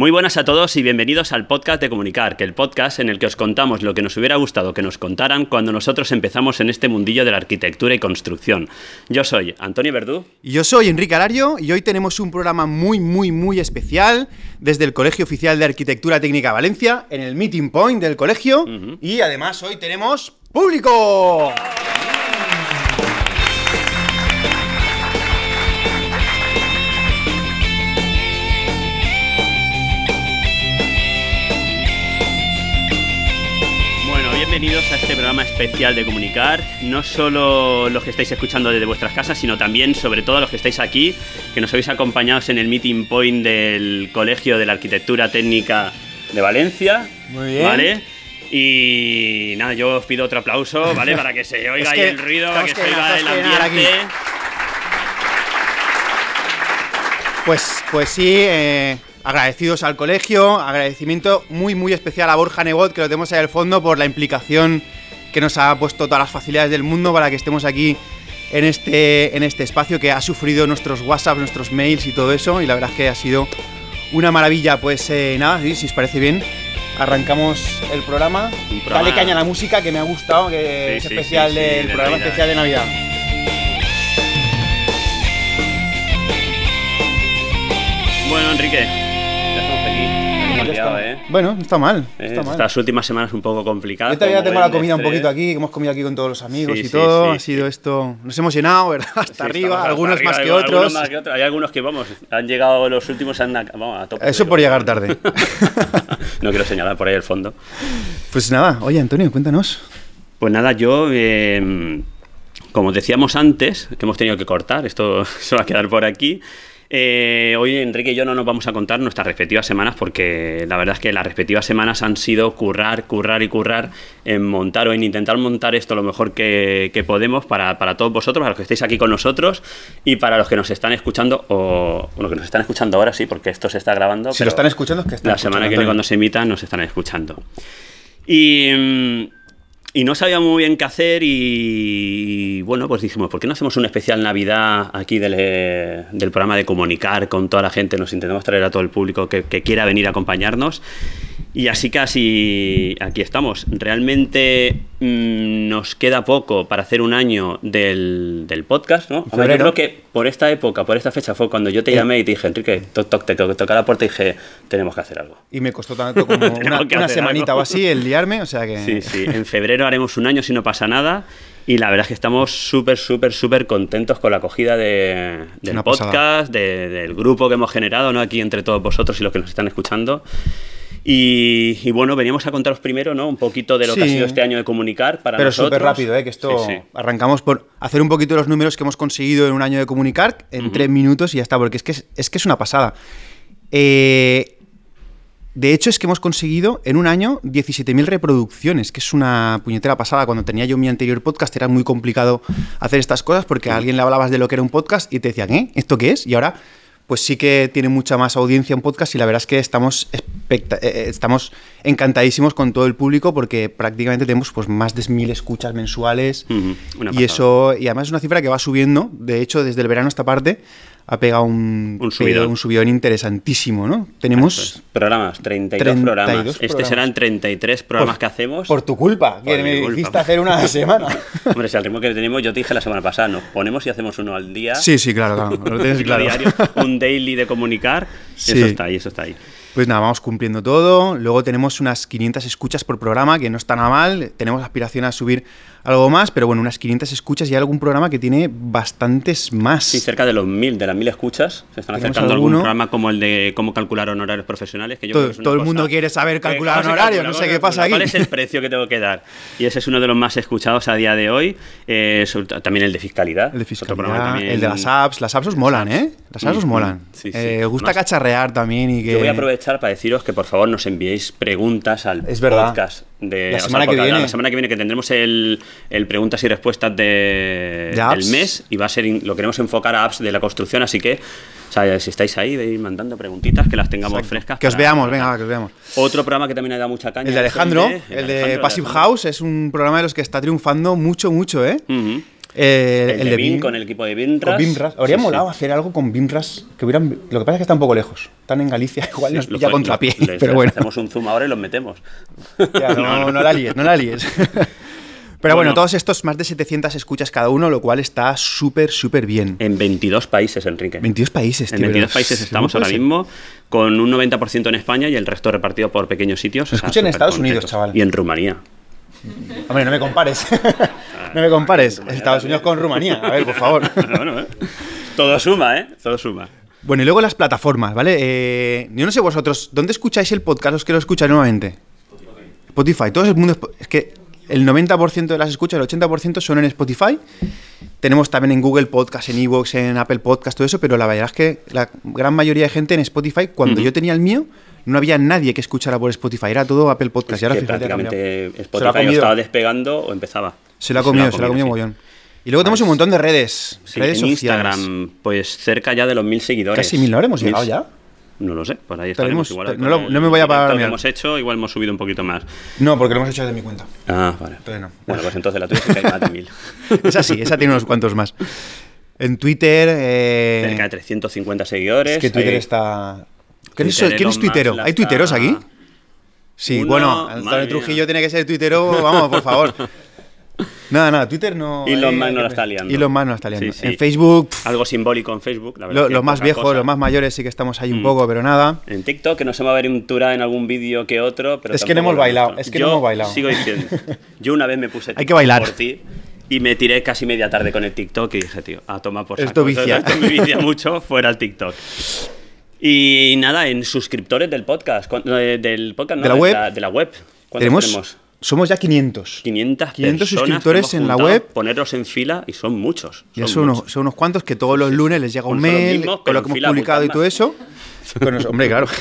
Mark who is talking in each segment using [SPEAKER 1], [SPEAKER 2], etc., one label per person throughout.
[SPEAKER 1] Muy buenas a todos y bienvenidos al podcast de Comunicar, que el podcast en el que os contamos lo que nos hubiera gustado que nos contaran cuando nosotros empezamos en este mundillo de la arquitectura y construcción. Yo soy Antonio Verdú.
[SPEAKER 2] Y yo soy Enrique Alario y hoy tenemos un programa muy, muy, muy especial desde el Colegio Oficial de Arquitectura Técnica Valencia, en el Meeting Point del colegio. Y además hoy tenemos público.
[SPEAKER 1] Bienvenidos a este programa especial de Comunicar. No solo los que estáis escuchando desde vuestras casas, sino también, sobre todo, los que estáis aquí, que nos habéis acompañado en el Meeting Point del Colegio de la Arquitectura Técnica de Valencia.
[SPEAKER 2] Muy bien.
[SPEAKER 1] ¿Vale? Y nada, yo os pido otro aplauso, ¿vale? Para que se oiga
[SPEAKER 2] Es
[SPEAKER 1] ahí el ruido, para que se oiga el ambiente.
[SPEAKER 2] Pues, pues sí, eh, agradecidos al colegio, agradecimiento muy, muy especial a Borja Nebot, que lo tenemos ahí al fondo, por la implicación que nos ha puesto todas las facilidades del mundo para que estemos aquí en este, en este espacio que ha sufrido nuestros WhatsApp, nuestros mails y todo eso, y la verdad es que ha sido una maravilla. Pues eh, nada, sí, si os parece bien, arrancamos el programa.
[SPEAKER 1] Un programa-
[SPEAKER 2] Dale caña a la música que me ha gustado, que
[SPEAKER 1] Sí,
[SPEAKER 2] es
[SPEAKER 1] sí,
[SPEAKER 2] especial
[SPEAKER 1] sí,
[SPEAKER 2] del
[SPEAKER 1] de
[SPEAKER 2] programa
[SPEAKER 1] Navidad.
[SPEAKER 2] especial de Navidad.
[SPEAKER 1] Bueno, Enrique. ¿Eh?
[SPEAKER 2] Bueno, no está mal.
[SPEAKER 1] Eh,
[SPEAKER 2] está mal.
[SPEAKER 1] Estas últimas semanas un poco complicadas.
[SPEAKER 2] Yo todavía tengo la comida un poquito aquí, que hemos comido aquí con todos los amigos
[SPEAKER 1] Sí,
[SPEAKER 2] y
[SPEAKER 1] sí,
[SPEAKER 2] todo.
[SPEAKER 1] sí,
[SPEAKER 2] ha sido
[SPEAKER 1] sí.
[SPEAKER 2] esto. Nos hemos llenado, ¿verdad? Hasta
[SPEAKER 1] Sí,
[SPEAKER 2] arriba,
[SPEAKER 1] estamos
[SPEAKER 2] algunos
[SPEAKER 1] hasta
[SPEAKER 2] más que
[SPEAKER 1] arriba,
[SPEAKER 2] otros.
[SPEAKER 1] algunos más que otros. Hay algunos que, vamos, han llegado los últimos han, vamos, a tope.
[SPEAKER 2] Eso por llegar tarde.
[SPEAKER 1] no quiero señalar por ahí el fondo.
[SPEAKER 2] pues nada, oye Antonio, cuéntanos.
[SPEAKER 1] Pues nada, yo, eh, como decíamos antes, que hemos tenido que cortar, esto se va a quedar por aquí. Eh, hoy Enrique y yo no nos vamos a contar nuestras respectivas semanas porque la verdad es que las respectivas semanas han sido currar, currar y currar en montar o en intentar montar esto lo mejor que, que podemos para, para todos vosotros, para los que estéis aquí con nosotros y para los que nos están escuchando o bueno, que nos están escuchando ahora sí, porque esto se está grabando.
[SPEAKER 2] Si
[SPEAKER 1] pero
[SPEAKER 2] lo están escuchando, es que están
[SPEAKER 1] la semana que viene cuando se emita nos están escuchando. Y, mm, y no sabíamos muy bien qué hacer y bueno, pues dijimos, ¿por qué no hacemos un especial Navidad aquí del, eh, del programa de comunicar con toda la gente? Nos intentamos traer a todo el público que, que quiera venir a acompañarnos. Y así casi aquí estamos. Realmente mm, nos queda poco para hacer un año del, del podcast, ¿no? Ver, yo creo que por esta época, por esta fecha fue cuando yo te
[SPEAKER 2] Eh.
[SPEAKER 1] llamé y te dije, Enrique, toc, toc, te tocar la puerta y dije, tenemos que hacer algo.
[SPEAKER 2] Y me costó tanto como una, una semanita
[SPEAKER 1] algo.
[SPEAKER 2] o así el liarme, o sea que.
[SPEAKER 1] Sí, sí. En febrero haremos un año si no pasa nada. Y la verdad es que estamos súper, súper, súper contentos con la acogida de- del
[SPEAKER 2] una
[SPEAKER 1] podcast, de- del grupo que hemos generado, ¿no? Aquí entre todos vosotros y los que nos están escuchando. Y, y bueno, veníamos a contaros primero, ¿no? Un poquito de lo que ha sido este año de comunicar para
[SPEAKER 2] Pero
[SPEAKER 1] nosotros.
[SPEAKER 2] súper rápido, ¿eh? que esto
[SPEAKER 1] Sí, sí.
[SPEAKER 2] arrancamos por hacer un poquito los números que hemos conseguido en un año de comunicar en tres minutos y ya está, porque es que es, es que es una pasada. Eh, de hecho, es que hemos conseguido en un año 17.000 reproducciones, que es una puñetera pasada. Cuando tenía yo mi anterior podcast era muy complicado hacer estas cosas porque a alguien le hablabas de lo que era un podcast y te decían, ¿eh? ¿Esto qué es? Y ahora, pues sí que tiene mucha más audiencia un podcast y la verdad es que estamos, eh, eh, estamos encantadísimos con todo el público porque prácticamente tenemos pues más de 1.000 escuchas mensuales y
[SPEAKER 1] pasada.
[SPEAKER 2] eso y además es una cifra que va subiendo. De hecho, desde el verano a esta parte ha pegado un,
[SPEAKER 1] Un subidón.
[SPEAKER 2] un subidón interesantísimo, ¿no? Tenemos
[SPEAKER 1] Programas, 32,
[SPEAKER 2] 32
[SPEAKER 1] programas. Este
[SPEAKER 2] programas.
[SPEAKER 1] serán 33 programas
[SPEAKER 2] Por-
[SPEAKER 1] que hacemos.
[SPEAKER 2] Por tu culpa, que me
[SPEAKER 1] culpa.
[SPEAKER 2] hiciste hacer una a la semana.
[SPEAKER 1] Hombre, si al ritmo que tenemos, yo te dije la semana pasada, nos ponemos y hacemos uno al día.
[SPEAKER 2] sí, sí, claro, claro. Lo tienes claro.
[SPEAKER 1] diario, un daily de comunicar.
[SPEAKER 2] Sí.
[SPEAKER 1] Eso está ahí, eso está ahí.
[SPEAKER 2] Pues nada, vamos cumpliendo todo. Luego tenemos unas 500 escuchas por programa, que no está nada mal. Tenemos aspiración a subir algo más, pero bueno, unas 500 escuchas y hay algún programa que tiene bastantes más.
[SPEAKER 1] Sí, cerca de los mil, de las mil escuchas. Se están
[SPEAKER 2] ¿Tenemos
[SPEAKER 1] acercando a algún
[SPEAKER 2] alguno?
[SPEAKER 1] programa como el de cómo calcular honorarios profesionales. Que yo
[SPEAKER 2] Todo-
[SPEAKER 1] creo que
[SPEAKER 2] todo el mundo quiere saber calcular
[SPEAKER 1] ¿cómo se
[SPEAKER 2] honorarios, no sé
[SPEAKER 1] ¿Cómo
[SPEAKER 2] qué pasa aquí.
[SPEAKER 1] ¿Cuál es el precio que tengo que dar? Y ese es uno de los más escuchados a día de hoy. Eh, sobre también el de fiscalidad.
[SPEAKER 2] El de fiscalidad, el de las apps. Las apps os molan, ¿eh? Las apps os
[SPEAKER 1] Mm,
[SPEAKER 2] molan.
[SPEAKER 1] sí, sí.
[SPEAKER 2] Eh, gusta
[SPEAKER 1] Además,
[SPEAKER 2] cacharrear también y que...
[SPEAKER 1] Yo voy a aprovechar para deciros que por favor nos enviéis preguntas al
[SPEAKER 2] Es verdad.
[SPEAKER 1] podcast de
[SPEAKER 2] La
[SPEAKER 1] o sea,
[SPEAKER 2] semana que viene.
[SPEAKER 1] La semana que viene que tendremos el, el preguntas y respuestas de, del mes y va a ser lo queremos enfocar a apps de la construcción, así que o sea, si estáis ahí, veis mandando preguntitas que las tengamos
[SPEAKER 2] Exacto.
[SPEAKER 1] frescas.
[SPEAKER 2] Que os
[SPEAKER 1] para-
[SPEAKER 2] veamos, venga, va, que os veamos.
[SPEAKER 1] Otro programa que también ha dado mucha caña.
[SPEAKER 2] El de Alejandro,
[SPEAKER 1] de-
[SPEAKER 2] el de
[SPEAKER 1] Alejandro,
[SPEAKER 2] Passive
[SPEAKER 1] Alejandro.
[SPEAKER 2] House, es un programa de los que está triunfando mucho, mucho, ¿eh?
[SPEAKER 1] Ujú.
[SPEAKER 2] Eh,
[SPEAKER 1] El, de BIM, con el equipo de BIMRAS.
[SPEAKER 2] Con BIMRAS. Habría
[SPEAKER 1] Sí, sí.
[SPEAKER 2] molado hacer algo con BIMRAS que hubieran. Lo que pasa es que está un poco lejos. están en Galicia, igual nos
[SPEAKER 1] Lo
[SPEAKER 2] pilla
[SPEAKER 1] lo- les-
[SPEAKER 2] pero bueno.
[SPEAKER 1] Hacemos un zoom ahora y los metemos.
[SPEAKER 2] Ya, no, no la líes, no la líes. Pero bueno,
[SPEAKER 1] Bueno.
[SPEAKER 2] todos estos más de 700 escuchas cada uno, lo cual está súper, súper bien.
[SPEAKER 1] En 22 países, Enrique.
[SPEAKER 2] 22 países,
[SPEAKER 1] En
[SPEAKER 2] tío.
[SPEAKER 1] 22
[SPEAKER 2] pero
[SPEAKER 1] países
[SPEAKER 2] ¿cómo
[SPEAKER 1] estamos ahora
[SPEAKER 2] ser?
[SPEAKER 1] mismo, con un 90% en España y el resto repartido por pequeños sitios.
[SPEAKER 2] Nos escuchan en Estados Unidos, chaval.
[SPEAKER 1] Y en Rumanía.
[SPEAKER 2] Hombre, no me compares. no me compares. Estados Unidos con Rumanía. A ver, por favor.
[SPEAKER 1] bueno, ¿eh? Todo suma, ¿eh? Todo suma.
[SPEAKER 2] Bueno, y luego las plataformas, ¿vale? Eh, yo no sé vosotros, ¿dónde escucháis el podcast los que lo escucháis nuevamente? Spotify. Todo el mundo. Es que el 90% de las escuchas, el 80% son en Spotify. Tenemos también en Google Podcast, en Evox, en Apple Podcast, todo eso, pero la verdad es que la gran mayoría de gente en Spotify, cuando yo tenía el mío, no había nadie que escuchara por Spotify, era todo Apple Podcast.
[SPEAKER 1] Es
[SPEAKER 2] y ahora
[SPEAKER 1] que
[SPEAKER 2] fíjate,
[SPEAKER 1] prácticamente
[SPEAKER 2] Se lo ha
[SPEAKER 1] Spotify o
[SPEAKER 2] comido.
[SPEAKER 1] estaba despegando o empezaba.
[SPEAKER 2] Se lo ha comido, se lo ha comido mogollón. Y luego tenemos un montón de redes,
[SPEAKER 1] Sí,
[SPEAKER 2] redes
[SPEAKER 1] en
[SPEAKER 2] sociales.
[SPEAKER 1] Instagram, pues cerca ya de los mil seguidores.
[SPEAKER 2] Casi mil, ¿no habremos llegado ya?
[SPEAKER 1] No lo sé, por ahí
[SPEAKER 2] Estaremos-
[SPEAKER 1] igual.
[SPEAKER 2] no lo- no me voy a parar a
[SPEAKER 1] Lo hemos hecho, igual hemos subido un poquito más.
[SPEAKER 2] No, porque lo hemos hecho de mi cuenta.
[SPEAKER 1] Ah, vale.
[SPEAKER 2] Entonces no.
[SPEAKER 1] Bueno, pues entonces la tuya sí que hay más de mil.
[SPEAKER 2] Esa sí, esa tiene unos cuantos más. En Twitter. eh,
[SPEAKER 1] Cerca de 350 seguidores.
[SPEAKER 2] es que Twitter está. ¿Quién es, quién es tuitero? ¿Hay tuiteros aquí? Sí,
[SPEAKER 1] Uno,
[SPEAKER 2] bueno, Antonio
[SPEAKER 1] mía.
[SPEAKER 2] Trujillo tiene que ser tuitero, vamos, por favor. Nada, nada, Twitter no.
[SPEAKER 1] Elon
[SPEAKER 2] eh,
[SPEAKER 1] Musk no la
[SPEAKER 2] que-
[SPEAKER 1] está liando.
[SPEAKER 2] Elon Musk no la está liando.
[SPEAKER 1] Sí, sí.
[SPEAKER 2] En Facebook, pff,
[SPEAKER 1] Algo simbólico en Facebook, la verdad.
[SPEAKER 2] lo- los más viejos, los más mayores sí que estamos ahí un
[SPEAKER 1] Mm.
[SPEAKER 2] poco, pero nada.
[SPEAKER 1] En TikTok, que nos hemos aventurado en algún vídeo que otro, pero
[SPEAKER 2] Es que no hemos bailado, es que no
[SPEAKER 1] Yo
[SPEAKER 2] hemos bailado.
[SPEAKER 1] Sigo diciendo. Yo una vez me puse
[SPEAKER 2] Hay que
[SPEAKER 1] TikTok
[SPEAKER 2] bailar.
[SPEAKER 1] por ti y me tiré casi media tarde con el TikTok y dije, tío, a tomar por saco.
[SPEAKER 2] Esto vicia.
[SPEAKER 1] Esto me vicia mucho fuera el TikTok. Y nada, en suscriptores del podcast, ¿cuán- no, eh, del podcast, no,
[SPEAKER 2] ¿De la web?
[SPEAKER 1] de la web. ¿Cuántos
[SPEAKER 2] Tenemos,
[SPEAKER 1] tenemos?
[SPEAKER 2] Somos ya 500.
[SPEAKER 1] 500,
[SPEAKER 2] 500
[SPEAKER 1] personas que
[SPEAKER 2] suscriptores en la web.
[SPEAKER 1] Ponerlos en fila y son muchos.
[SPEAKER 2] Ya
[SPEAKER 1] son
[SPEAKER 2] son unos,
[SPEAKER 1] muchos.
[SPEAKER 2] son unos cuantos que todos los lunes les llega un mail
[SPEAKER 1] mismos,
[SPEAKER 2] con lo que hemos publicado y todo eso. Hombre, claro.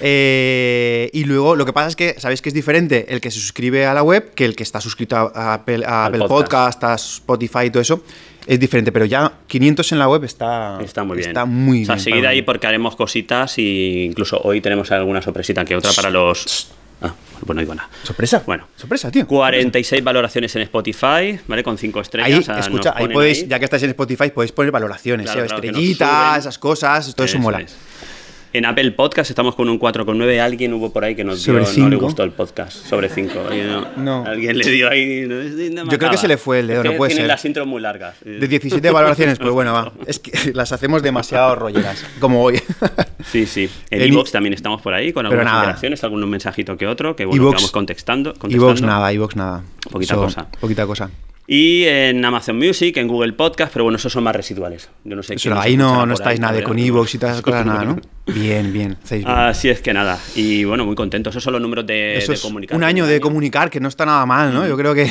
[SPEAKER 2] Eh, y luego lo que pasa es que sabéis que es diferente el que se suscribe a la web que el que está suscrito a Apple, a Apple
[SPEAKER 1] podcast.
[SPEAKER 2] Podcast, a Spotify y todo eso. Es diferente, pero ya 500 en la web está,
[SPEAKER 1] Está muy bien.
[SPEAKER 2] Está muy
[SPEAKER 1] o sea,
[SPEAKER 2] bien.
[SPEAKER 1] seguid ahí porque haremos cositas y incluso hoy tenemos alguna sorpresita que otra para los... Ah, bueno, digo nada.
[SPEAKER 2] Sorpresa.
[SPEAKER 1] Bueno.
[SPEAKER 2] Sorpresa, tío.
[SPEAKER 1] 46 valoraciones en Spotify, ¿vale? Con 5
[SPEAKER 2] Ahí,
[SPEAKER 1] estrellas. o sea,
[SPEAKER 2] escucha, ahí podéis,
[SPEAKER 1] ahí.
[SPEAKER 2] ya que estáis en Spotify, podéis poner valoraciones,
[SPEAKER 1] Claro,
[SPEAKER 2] ¿eh?
[SPEAKER 1] claro,
[SPEAKER 2] estrellitas, esas cosas, todo eso,
[SPEAKER 1] Eso
[SPEAKER 2] mola.
[SPEAKER 1] es. En Apple Podcast estamos con un 4,9. Alguien hubo por ahí que nos dio, no le gustó el podcast. Sobre 5.
[SPEAKER 2] No.
[SPEAKER 1] Alguien le dio ahí. no, no
[SPEAKER 2] Yo creo que se le fue el dedo, no puede ser.
[SPEAKER 1] las intros muy largas.
[SPEAKER 2] De 17 valoraciones, pues bueno, va. Es que las hacemos demasiado rolleras, como hoy.
[SPEAKER 1] Sí, sí. En
[SPEAKER 2] i-
[SPEAKER 1] también estamos por ahí con algunas
[SPEAKER 2] nada.
[SPEAKER 1] interacciones, algunos mensajitos que otro, que bueno,
[SPEAKER 2] iVoox-
[SPEAKER 1] que vamos contestando.
[SPEAKER 2] Evox
[SPEAKER 1] contestando.
[SPEAKER 2] nada, Evox nada.
[SPEAKER 1] Poquita cosa.
[SPEAKER 2] Poquita cosa.
[SPEAKER 1] Y en Amazon Music, en Google Podcast, pero bueno, esos son más residuales. Yo no sé.
[SPEAKER 2] Eso no, ahí no, no estáis
[SPEAKER 1] ahí,
[SPEAKER 2] nada de con Evox y todas esas cosas, nada, ¿no? Bien, bien. bien.
[SPEAKER 1] Así es que nada. Y bueno, muy contentos. Esos son los números de,
[SPEAKER 2] Eso
[SPEAKER 1] de
[SPEAKER 2] es
[SPEAKER 1] comunicación.
[SPEAKER 2] un año de comunicar que no está nada mal, ¿no? Yo creo que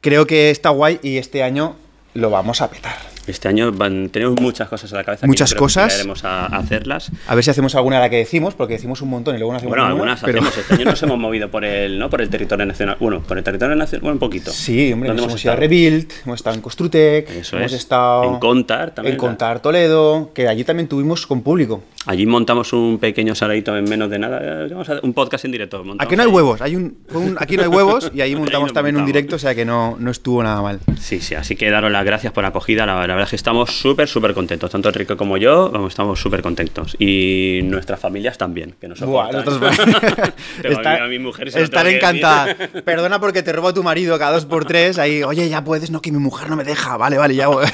[SPEAKER 2] creo que está guay y este año lo vamos a petar.
[SPEAKER 1] Este año van- tenemos muchas cosas en la cabeza. que
[SPEAKER 2] Muchas
[SPEAKER 1] que
[SPEAKER 2] cosas.
[SPEAKER 1] llegaremos a, a hacerlas.
[SPEAKER 2] A ver si hacemos alguna de la que decimos, porque decimos un montón y luego no hacemos
[SPEAKER 1] Bueno, algunas
[SPEAKER 2] pero-
[SPEAKER 1] hacemos. Este año nos hemos movido por el, ¿no? por el territorio nacional. Bueno, por el territorio nacional, bueno, un poquito.
[SPEAKER 2] Sí, hombre,
[SPEAKER 1] ¿Dónde
[SPEAKER 2] hemos,
[SPEAKER 1] hemos
[SPEAKER 2] ido a? Rebuild, hemos estado en Construtec,
[SPEAKER 1] Eso
[SPEAKER 2] hemos
[SPEAKER 1] es.
[SPEAKER 2] estado
[SPEAKER 1] En Contar también,
[SPEAKER 2] en Contar Toledo, que allí también tuvimos con público.
[SPEAKER 1] Allí montamos un pequeño saladito en menos de nada. eh, Vamos a un podcast en directo.
[SPEAKER 2] Aquí no hay
[SPEAKER 1] ahí.
[SPEAKER 2] huevos, hay un, aquí no hay huevos y ahí montamos también un directo, o sea que no, no estuvo nada mal.
[SPEAKER 1] Sí, sí, así que daros las gracias por la acogida. La, la verdad es que estamos súper, súper contentos. Tanto Enrique como yo, vamos, estamos súper contentos. Y nuestras familias también, que nos
[SPEAKER 2] Buah, nosotros-
[SPEAKER 1] Tengo
[SPEAKER 2] Está-
[SPEAKER 1] a mi mujer y se lo
[SPEAKER 2] estar encantada. Perdona porque te robo tu marido cada dos por tres. Ahí, oye, ya puedes, no, que mi mujer no me deja. Vale, vale, ya voy.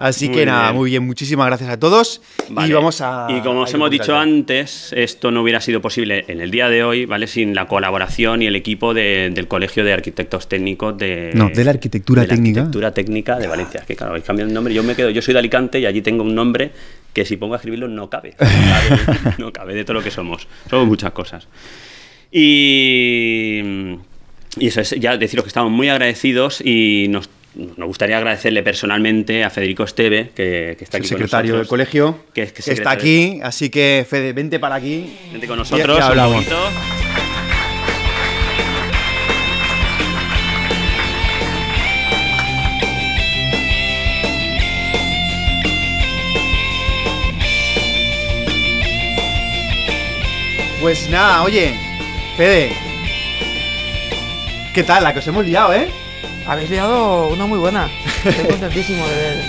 [SPEAKER 2] Así
[SPEAKER 1] Muy
[SPEAKER 2] que nada,
[SPEAKER 1] bien.
[SPEAKER 2] muy bien. Muchísimas gracias a todos.
[SPEAKER 1] Vale.
[SPEAKER 2] Y vamos a.
[SPEAKER 1] Y como os hemos dicho antes, esto no hubiera sido posible en el día de hoy, ¿vale? Sin la colaboración y el equipo de- del Colegio de Arquitectos Técnicos de.
[SPEAKER 2] No, de la Arquitectura
[SPEAKER 1] de la
[SPEAKER 2] Técnica.
[SPEAKER 1] Arquitectura Técnica de Valencia. Es que claro, habéis cambiado el nombre. Yo me quedo, yo soy de Alicante y allí tengo un nombre que si pongo a escribirlo no cabe. No cabe, no cabe de todo lo que somos. Somos muchas cosas. Y. Y eso es, ya deciros que estamos muy agradecidos y nos, nos gustaría agradecerle personalmente a Federico Esteve, que, que está
[SPEAKER 2] el
[SPEAKER 1] aquí con
[SPEAKER 2] secretario del colegio,
[SPEAKER 1] que,
[SPEAKER 2] que,
[SPEAKER 1] es- que
[SPEAKER 2] está aquí. Así que, Fede, vente para aquí.
[SPEAKER 1] Vente con nosotros.
[SPEAKER 2] y hablamos. Pues nada, oye, Fede. ¿Qué tal? La que os hemos liado, ¿eh?
[SPEAKER 3] Habéis liado una muy buena. Estoy contentísimo de ver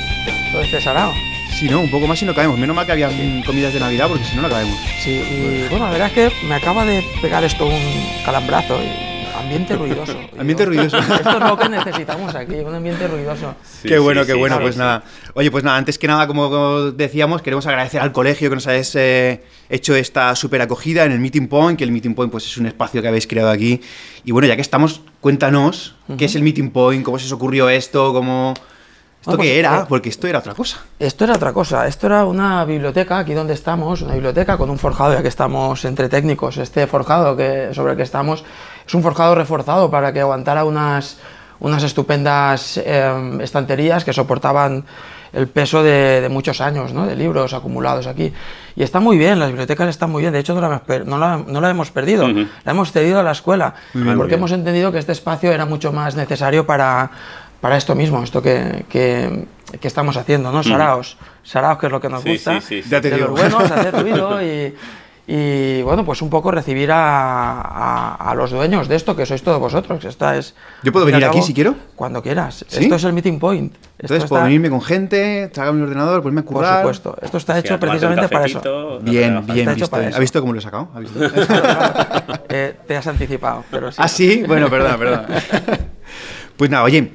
[SPEAKER 3] todo este sarao.
[SPEAKER 2] Sí, ¿no? Un poco más y no cabemos. Menos mal que había comidas de Navidad porque si no, no cabemos.
[SPEAKER 3] Sí, y bueno, la verdad es que me acaba de pegar esto un calambrazo. Y ambiente ruidoso.
[SPEAKER 2] ambiente ruidoso.
[SPEAKER 3] Esto es lo que necesitamos aquí, un ambiente ruidoso.
[SPEAKER 2] qué bueno, qué bueno. pues nada. Oye, pues nada, antes que nada, como decíamos, queremos agradecer al colegio que nos habéis eh, hecho esta super acogida en el Meeting Point, que el Meeting Point pues, es un espacio que habéis creado aquí. Y bueno, ya que estamos, cuéntanos qué es el Meeting Point, cómo se os ocurrió esto, cómo... ¿Esto qué pues, era? Eh, Porque esto era otra cosa.
[SPEAKER 3] Esto era otra cosa. Esto era una biblioteca, aquí donde estamos, una biblioteca con un forjado, ya que estamos entre técnicos. Este forjado que, sobre el que estamos es un forjado reforzado para que aguantara unas, unas estupendas em, estanterías que soportaban el peso de, muchos años, ¿no? de libros acumulados aquí. Y está muy bien, las bibliotecas están muy bien, de hecho no la, no la, hemos perdido, la hemos cedido a la escuela, porque hemos entendido que este espacio era mucho más necesario para, para esto mismo, esto que, que, estamos haciendo, ¿no? Saraos, Saraos que es lo que nos gusta,
[SPEAKER 2] sí, sí, de
[SPEAKER 3] los buenos, hacer ruido y y bueno, pues un poco recibir a, a, los dueños de esto, que sois todos vosotros. Esta es,
[SPEAKER 2] ¿Yo puedo venir aquí si quiero?
[SPEAKER 3] Cuando quieras. Esto es el meeting point.
[SPEAKER 2] Entonces puedo venirme con gente, tragar mi ordenador, ponerme a currar.
[SPEAKER 3] Por supuesto. Esto está hecho precisamente para eso.
[SPEAKER 2] Bien, bien visto. ¿Ha visto cómo lo he sacado? ¿Ha visto?
[SPEAKER 3] eh, te has anticipado, pero sí.
[SPEAKER 2] ¿Ah, sí? Bueno, perdona, perdona. pues nada, oye,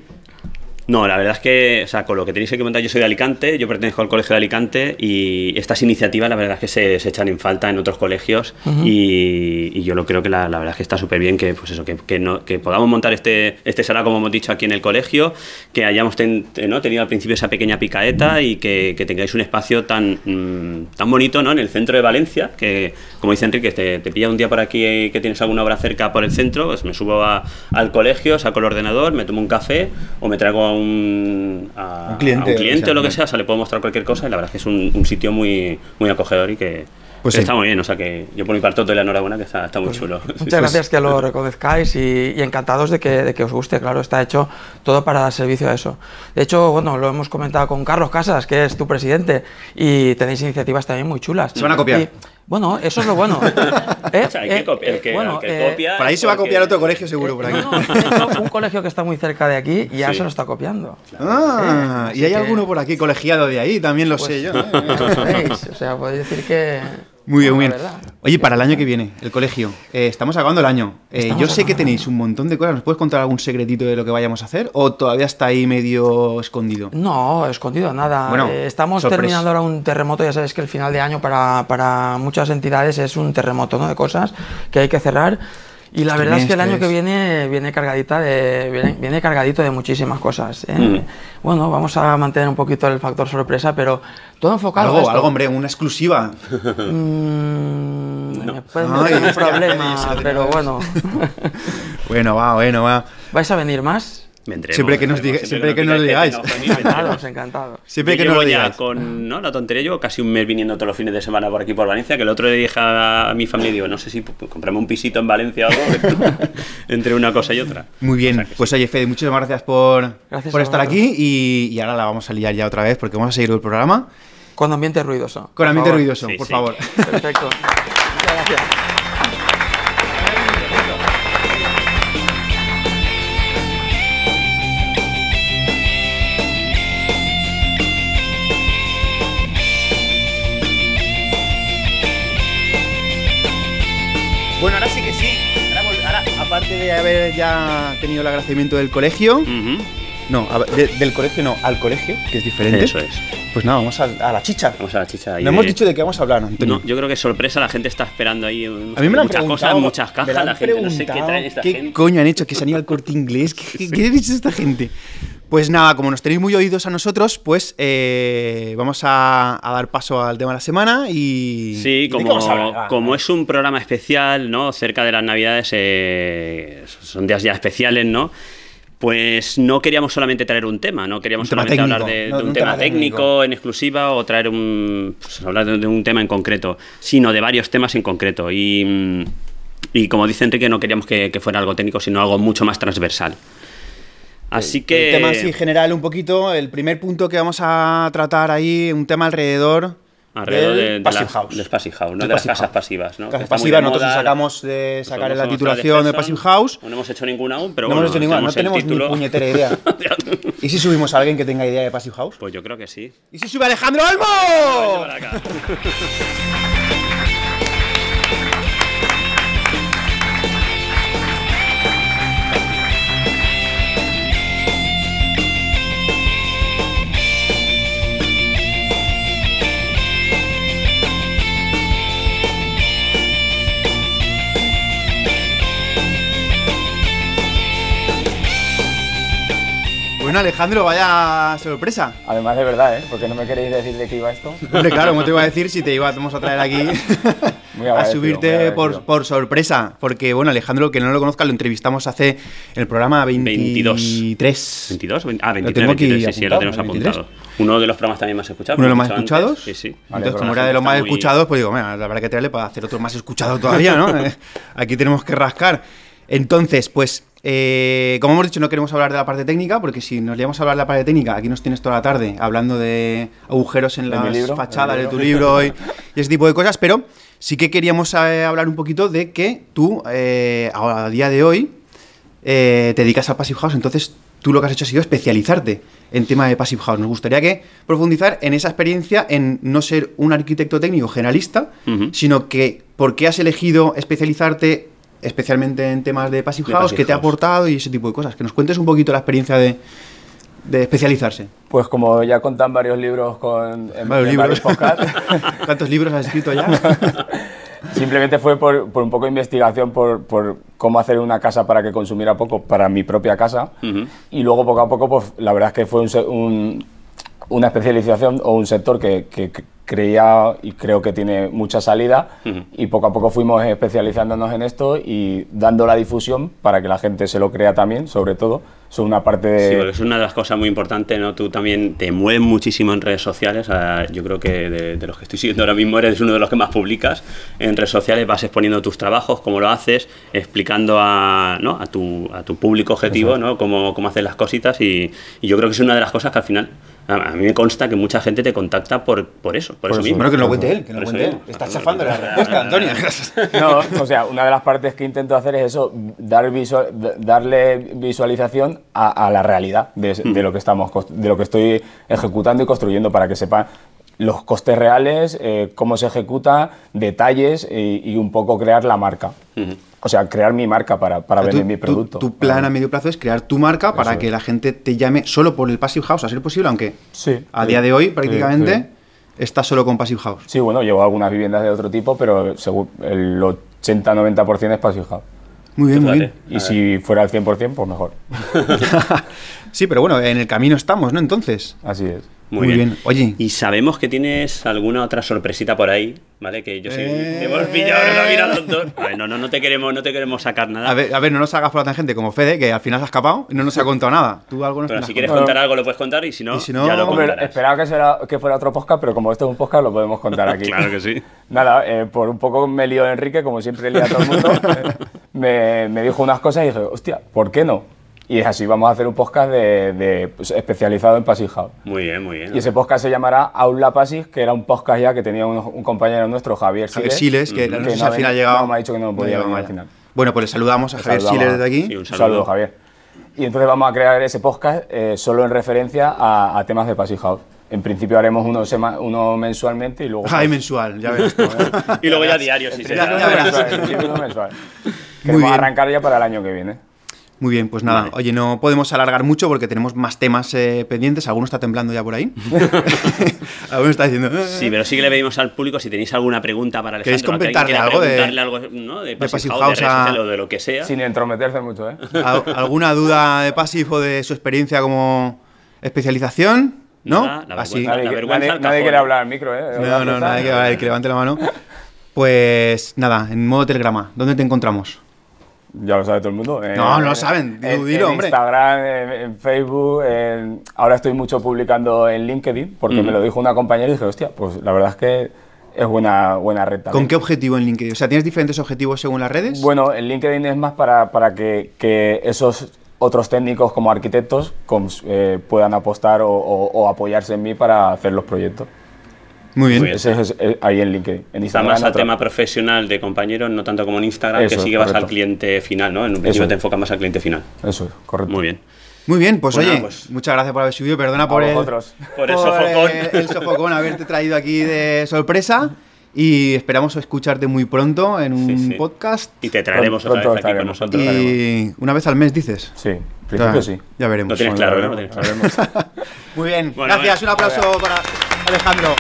[SPEAKER 1] no, la verdad es que, o sea, con lo que tenéis que comentar, yo soy de Alicante, yo pertenezco al Colegio de Alicante y estas iniciativas, la verdad es que se, echan en falta en otros colegios y, yo lo creo que la, verdad es que está súper bien que, pues eso, que, no, que podamos montar este, este sala, como hemos dicho, aquí en el colegio, que hayamos ¿no? tenido al principio esa pequeña picaeta y que, tengáis un espacio tan, mm, tan bonito ¿no? en el centro de Valencia, que, como dice Enrique, te, te pilla un día por aquí que tienes alguna obra cerca por el centro, pues me subo al colegio, saco el ordenador, me tomo un café o me traigo un, un cliente, o, lo que sea, o sea, le puedo mostrar cualquier cosa y la verdad es que es un, sitio muy, muy acogedor y que, pues está muy bien, o sea que yo por mi parte doy la enhorabuena que está, está muy pues chulo.
[SPEAKER 3] Muchas gracias que lo reconozcáis y, encantados de que, de que, os guste, claro, está hecho todo para dar servicio a eso. De hecho, bueno, lo hemos comentado con Carlos Casas, que es tu presidente, y tenéis iniciativas también muy chulas.
[SPEAKER 2] Se van a copiar.
[SPEAKER 3] Bueno, eso es lo bueno.
[SPEAKER 1] ¿Eh? O sea, el que, bueno, copia.
[SPEAKER 2] Por ahí se va a copiar otro colegio, seguro. Por ahí.
[SPEAKER 3] un colegio que está muy cerca de aquí y ya se lo está copiando.
[SPEAKER 2] Ah, y hay alguno por aquí colegiado de ahí, también lo pues sé yo.
[SPEAKER 3] ¿eh? O sea, podéis decir que.
[SPEAKER 2] Muy bien, muy bien. Oye, para el año que viene, el colegio, eh, estamos acabando el año. Eh, yo sé que tenéis un montón de cosas. ¿Nos puedes contar algún secretito de lo que vayamos a hacer? ¿O todavía está ahí medio escondido?
[SPEAKER 3] No, escondido, nada. Bueno, eh, estamos terminando ahora un terremoto. Ya sabes que el final de año para, para muchas entidades es un terremoto ¿no? de cosas que hay que cerrar. Y la verdad es que el año que viene viene cargadita de viene, cargadito de muchísimas cosas. ¿eh? Mm. Bueno, vamos a mantener un poquito el factor sorpresa, pero todo enfocado
[SPEAKER 2] algo, algo hombre, una exclusiva.
[SPEAKER 3] Mm, no. Puede un problema, pero bueno.
[SPEAKER 2] bueno, va, bueno, va.
[SPEAKER 3] ¿Vais a venir más?
[SPEAKER 2] Siempre que nos, siempre, que, nos digáis.
[SPEAKER 3] encantados, encantados.
[SPEAKER 1] Siempre que nos digáis. con ¿no? la tontería, yo casi un mes viniendo todos los fines de semana por aquí por Valencia, que el otro le dije a, mi familia, digo, no sé si compramos un pisito en Valencia o algo, entre una cosa y otra.
[SPEAKER 2] Muy bien, pues oye Fede, muchísimas gracias por, por estar aquí y, ahora la vamos a liar ya otra vez porque vamos a seguir el programa.
[SPEAKER 3] Con ambiente ruidoso.
[SPEAKER 2] Con ambiente ruidoso, por favor.
[SPEAKER 3] Perfecto. Muchas gracias.
[SPEAKER 2] Aparte de haber ya tenido el agradecimiento del colegio, no, del colegio no, al colegio, que es diferente.
[SPEAKER 1] Eso es.
[SPEAKER 2] Pues nada, vamos a, la chicha.
[SPEAKER 1] Vamos a la chicha.
[SPEAKER 2] No hemos dicho de qué vamos a hablar, Antonio.
[SPEAKER 1] No, yo creo que sorpresa, la gente está esperando ahí.
[SPEAKER 2] A mí me han muchas cosas,
[SPEAKER 1] muchas cajas, la gente no sé qué trae esta
[SPEAKER 2] ¿Qué coño han hecho? ¿Que se han ido al corte inglés? ¿Qué, qué, ha dicho esta gente? Pues nada, como nos tenéis muy oídos a nosotros, pues eh, vamos a, dar paso al tema de la semana y...
[SPEAKER 1] Sí, como, es un programa especial, ¿no? Cerca de las navidades, eh, son días ya especiales, ¿no? Pues no queríamos solamente traer un tema, no queríamos solamente hablar de, un, tema, técnico en exclusiva o traer un, pues, hablar de, un tema en concreto, sino de varios temas en concreto. Y, como dice Enrique, no queríamos que fuera algo técnico, sino algo mucho más transversal. Así que...
[SPEAKER 2] El tema así general un poquito, el primer punto que vamos a tratar ahí, un tema alrededor
[SPEAKER 1] Alrededor
[SPEAKER 2] del
[SPEAKER 1] de, de
[SPEAKER 2] Passive
[SPEAKER 1] las-
[SPEAKER 2] House.
[SPEAKER 1] del Passive House, no de las casas
[SPEAKER 2] House.
[SPEAKER 1] pasivas. ¿no?
[SPEAKER 2] Casas pasivas, nosotros
[SPEAKER 1] moda,
[SPEAKER 2] nos acabamos de sacar la titulación de Passive House.
[SPEAKER 1] No hemos hecho ninguna aún, pero
[SPEAKER 2] no
[SPEAKER 1] bueno,
[SPEAKER 2] hemos hecho ninguna, no tenemos
[SPEAKER 1] título.
[SPEAKER 2] ni puñetera idea. ¿Y si subimos a alguien que tenga idea de Passive House?
[SPEAKER 1] Pues yo creo que sí.
[SPEAKER 2] ¿Y si sube Alejandro Olmo? Bueno, Alejandro, vaya sorpresa.
[SPEAKER 4] Además de verdad, ¿eh? Porque no me queréis decir de qué iba esto.
[SPEAKER 2] Hombre, claro, ¿cómo te iba a decir si te íbamos a traer aquí a subirte por, por sorpresa? Porque, bueno, Alejandro, que no lo conozca, lo entrevistamos hace el programa
[SPEAKER 1] 22.
[SPEAKER 2] 23.
[SPEAKER 1] 22, 20 ah,
[SPEAKER 2] Lo
[SPEAKER 1] 23,
[SPEAKER 2] tengo aquí
[SPEAKER 1] 23, sí, sí, lo tenemos
[SPEAKER 2] apuntado,
[SPEAKER 1] apuntado. Uno de los programas también más escuchados.
[SPEAKER 2] Uno de los más
[SPEAKER 1] dicho antes.
[SPEAKER 2] escuchados.
[SPEAKER 1] Sí, sí.
[SPEAKER 4] Vale,
[SPEAKER 2] Entonces,
[SPEAKER 4] pero
[SPEAKER 2] como
[SPEAKER 1] la
[SPEAKER 2] era de los más
[SPEAKER 1] muy-
[SPEAKER 2] escuchados, pues digo, mira, la verdad que traerle para hacer otro más escuchado todavía, ¿no? Aquí tenemos que rascar. Entonces, pues, eh, como hemos dicho, no queremos hablar de la parte técnica, porque si nos liamos a hablar de la parte técnica, aquí nos tienes toda la tarde hablando de agujeros en las
[SPEAKER 4] libro,
[SPEAKER 2] fachadas
[SPEAKER 4] de
[SPEAKER 2] tu
[SPEAKER 4] libro.
[SPEAKER 2] y, y ese tipo de cosas, pero sí que queríamos eh, hablar un poquito de que tú, eh, a día de hoy, eh, te dedicas al Passive House, entonces tú lo que has hecho ha sido especializarte en tema de Passive House. Nos gustaría que profundizar en esa experiencia, en no ser un arquitecto técnico generalista, sino que por qué has elegido especializarte especialmente en temas de Passive House, qué te ha aportado y ese tipo de cosas. Que nos cuentes un poquito la experiencia de, de especializarse.
[SPEAKER 4] Pues como ya contan varios libros con, en,
[SPEAKER 2] Varios
[SPEAKER 4] en
[SPEAKER 2] libros.
[SPEAKER 4] varios
[SPEAKER 2] ¿Cuántos libros has escrito ya?
[SPEAKER 4] simplemente fue por, por un poco de investigación por, por cómo hacer una casa para que consumiera poco para mi propia casa. Y luego poco a poco, pues la verdad es que fue un un- una especialización o un sector que, que- que creía y creo que tiene mucha salida.
[SPEAKER 1] Ujú.
[SPEAKER 4] Y poco a poco fuimos especializándonos en esto y dando la difusión para que la gente se lo crea también, sobre todo. Son una parte de...
[SPEAKER 1] Sí, porque es una de las cosas muy importantes, ¿no? Tú también te mueves muchísimo en redes sociales. ah, Yo creo que de, de los que estoy siguiendo ahora mismo eres uno de los que más publicas en redes sociales. Vas exponiendo tus trabajos, cómo lo haces, explicando a, ¿no? a, tu, a tu público objetivo, ¿no? Cómo, cómo haces las cositas. Y, y yo creo que es una de las cosas que al final, a mí me consta que mucha gente te contacta por, por eso, por, eso,
[SPEAKER 4] eso.
[SPEAKER 1] mismo.
[SPEAKER 2] bueno, que nos lo cuente él, que
[SPEAKER 1] Por
[SPEAKER 2] lo
[SPEAKER 1] eso
[SPEAKER 2] cuente él.
[SPEAKER 1] mismo.
[SPEAKER 2] Está chafando la respuesta, Antonio.
[SPEAKER 4] No, o sea, una de las partes que intento hacer es eso, dar visual- darle visualización a, a la realidad de, de lo que estamos, de lo que estoy ejecutando y construyendo para que sepan los costes reales, eh, cómo se ejecuta, detalles y, y un poco crear la marca.
[SPEAKER 1] Ujú.
[SPEAKER 4] O sea, crear mi marca para, para
[SPEAKER 2] O sea,
[SPEAKER 4] vender
[SPEAKER 2] tú-
[SPEAKER 4] mi producto.
[SPEAKER 2] Tu, plan a medio plazo es crear tu marca para
[SPEAKER 4] Eso
[SPEAKER 2] que
[SPEAKER 4] es.
[SPEAKER 2] la gente te llame solo por el Passive House, a ser posible, aunque
[SPEAKER 4] Sí.
[SPEAKER 2] a
[SPEAKER 4] Sí.
[SPEAKER 2] día de hoy prácticamente
[SPEAKER 4] sí.
[SPEAKER 2] Estás solo con Passive House.
[SPEAKER 4] Sí, bueno, llevo algunas viviendas de otro tipo, pero según el 80-90% es passive house.
[SPEAKER 2] Muy bien, muy bien.
[SPEAKER 4] Y si fuera el 100%, pues mejor.
[SPEAKER 2] sí, pero bueno, en el camino estamos, ¿no? Entonces.
[SPEAKER 4] Así es.
[SPEAKER 2] Muy bien. Oye.
[SPEAKER 1] Y sabemos que tienes alguna otra sorpresita por ahí, ¿vale? Que yo sí.
[SPEAKER 2] Eh.
[SPEAKER 1] Hemos pillado, ha mirado los dos. A ver, no, no, no te queremos, no te queremos sacar nada.
[SPEAKER 2] A ver, a ver, no nos hagas por la tangente como Fede, que al final se ha escapado y no nos ha contado nada. Tú algo nos
[SPEAKER 1] Pero si quieres
[SPEAKER 2] contar.
[SPEAKER 1] contar algo lo puedes contar y si no,
[SPEAKER 2] Y si no,
[SPEAKER 1] ya lo
[SPEAKER 2] hombre,
[SPEAKER 1] contarás.
[SPEAKER 4] Esperaba que, será- que fuera otro podcast, pero como esto es un podcast, lo podemos contar aquí.
[SPEAKER 1] Claro que sí.
[SPEAKER 4] Nada, eh, por un poco me lió Enrique, como siempre lía a todo el mundo. me, me dijo unas cosas y dije, hostia, ¿por qué no? Y es así, vamos a hacer un podcast de, de, pues, especializado en Passive House.
[SPEAKER 1] Muy bien, muy bien.
[SPEAKER 4] Y ese podcast se llamará Aula Passive, que era un podcast ya que tenía un, un compañero nuestro, Javier
[SPEAKER 2] Javier
[SPEAKER 4] Siles.
[SPEAKER 2] Siles, que
[SPEAKER 4] que
[SPEAKER 2] no sé si
[SPEAKER 4] no
[SPEAKER 2] al final
[SPEAKER 4] ven-
[SPEAKER 2] llegado.
[SPEAKER 4] no, me ha dicho que no podía
[SPEAKER 2] llegaba,
[SPEAKER 4] venir al final.
[SPEAKER 2] Bueno, pues le saludamos a
[SPEAKER 4] Le
[SPEAKER 2] Javier
[SPEAKER 4] saludamos.
[SPEAKER 2] Siles desde aquí.
[SPEAKER 1] Sí, un
[SPEAKER 4] Un
[SPEAKER 1] saludo.
[SPEAKER 4] saludo, Javier. Y entonces vamos a crear ese podcast eh, solo en referencia a, a temas de Passive House. En principio haremos uno, sema- uno mensualmente y luego...
[SPEAKER 2] Ay, mensual, ya ves. tú, ¿eh?
[SPEAKER 1] Y luego ya diario, si se
[SPEAKER 2] Ya-
[SPEAKER 1] da.
[SPEAKER 2] ya verás.
[SPEAKER 4] mensual, en principio uno mensual. Queremos arrancar ya para el año que viene.
[SPEAKER 2] Muy bien, pues nada.
[SPEAKER 1] Vale.
[SPEAKER 2] Oye, no podemos alargar mucho porque tenemos más temas eh, pendientes. Alguno está temblando ya por ahí. Alguno está diciendo. "Eh,
[SPEAKER 1] Sí, pero sí que le pedimos al público si tenéis alguna pregunta para
[SPEAKER 2] ¿Queréis
[SPEAKER 1] Alejandro. que
[SPEAKER 2] comentarle algo de-
[SPEAKER 1] algo, ¿no? de Passive,
[SPEAKER 2] Passive
[SPEAKER 1] House, de
[SPEAKER 2] a-
[SPEAKER 1] o de lo que sea.
[SPEAKER 4] Sin entrometerse mucho, ¿eh?
[SPEAKER 2] ¿Al- ¿Alguna duda de Passive o de su experiencia como especialización? ¿No?
[SPEAKER 1] Nada, la
[SPEAKER 2] Así.
[SPEAKER 4] Nadie,
[SPEAKER 1] vergüenza
[SPEAKER 4] nadie- nadie quiere hablar al micro, ¿eh?
[SPEAKER 2] No, no, nadie a ver, que levante la mano. Pues nada, en modo telegrama, ¿dónde te encontramos?
[SPEAKER 4] Ya lo sabe todo el mundo.
[SPEAKER 2] No, no lo saben, dilo,
[SPEAKER 4] En,
[SPEAKER 2] dilo,
[SPEAKER 4] en
[SPEAKER 2] hombre.
[SPEAKER 4] Instagram, en, Facebook. en- ahora estoy mucho publicando en LinkedIn porque me lo dijo una compañera y dije, hostia, pues la verdad es que es buena, buena red
[SPEAKER 2] ¿Con
[SPEAKER 4] también.
[SPEAKER 2] qué objetivo en LinkedIn? O sea, ¿tienes diferentes objetivos según las redes?
[SPEAKER 4] Bueno, en LinkedIn es más para, para que, que esos otros técnicos como arquitectos eh, puedan apostar o, o- o apoyarse en mí para hacer los proyectos.
[SPEAKER 2] Muy bien.
[SPEAKER 1] Muy bien.
[SPEAKER 4] Ese es, eh, ahí en LinkedIn. En
[SPEAKER 1] Está más a
[SPEAKER 4] otro-
[SPEAKER 1] tema profesional de compañeros, no tanto como en Instagram,
[SPEAKER 4] Eso,
[SPEAKER 1] que sí que vas al cliente final, ¿no? En un principio
[SPEAKER 4] Eso.
[SPEAKER 1] te enfocas más al cliente final.
[SPEAKER 4] Eso, correcto.
[SPEAKER 1] Muy bien.
[SPEAKER 2] Muy bien, pues
[SPEAKER 1] Bueno,
[SPEAKER 2] oye,
[SPEAKER 1] pues-
[SPEAKER 2] muchas gracias por haber subido. Perdona por el.
[SPEAKER 1] Por el sofocón.
[SPEAKER 2] el- el sofocón, haberte traído aquí de sorpresa. Y esperamos escucharte muy pronto en un
[SPEAKER 1] Sí, sí.
[SPEAKER 2] podcast.
[SPEAKER 1] Y te traeremos
[SPEAKER 4] Pronto
[SPEAKER 1] otra vez aquí con nosotros.
[SPEAKER 2] Y una vez al mes, dices.
[SPEAKER 4] Sí, en principio
[SPEAKER 2] Ya-
[SPEAKER 4] sí.
[SPEAKER 2] Ya veremos.
[SPEAKER 1] Lo tienes claro, ¿no? Lo tienes
[SPEAKER 4] veremos.
[SPEAKER 2] Muy bien,
[SPEAKER 1] Bueno,
[SPEAKER 2] gracias. Un aplauso para Alejandro.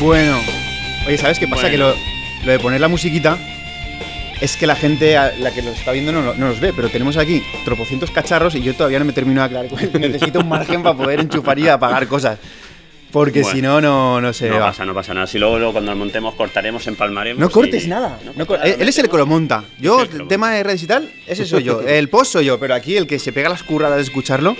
[SPEAKER 2] Bueno, oye, ¿sabes qué pasa?
[SPEAKER 1] Bueno.
[SPEAKER 2] Que lo, lo de poner la musiquita es que la gente, a la que los está viendo, no, lo- no los ve, pero tenemos aquí tropocientos cacharros y yo todavía no me termino de aclarar. Necesito un margen para poder enchufar y apagar cosas. Porque
[SPEAKER 1] Bueno.
[SPEAKER 2] si no, no, no se
[SPEAKER 1] No
[SPEAKER 2] va.
[SPEAKER 1] pasa, no pasa nada. Si luego, luego cuando lo montemos cortaremos, empalmaremos.
[SPEAKER 2] No
[SPEAKER 1] y-
[SPEAKER 2] cortes nada.
[SPEAKER 1] No
[SPEAKER 2] No
[SPEAKER 1] cortes
[SPEAKER 2] cor-
[SPEAKER 1] nada,
[SPEAKER 2] él es el que lo monta. Yo,
[SPEAKER 1] el lo
[SPEAKER 2] tema de redes y tal, ese soy yo. El post soy yo, pero aquí el que se pega las curradas de escucharlo.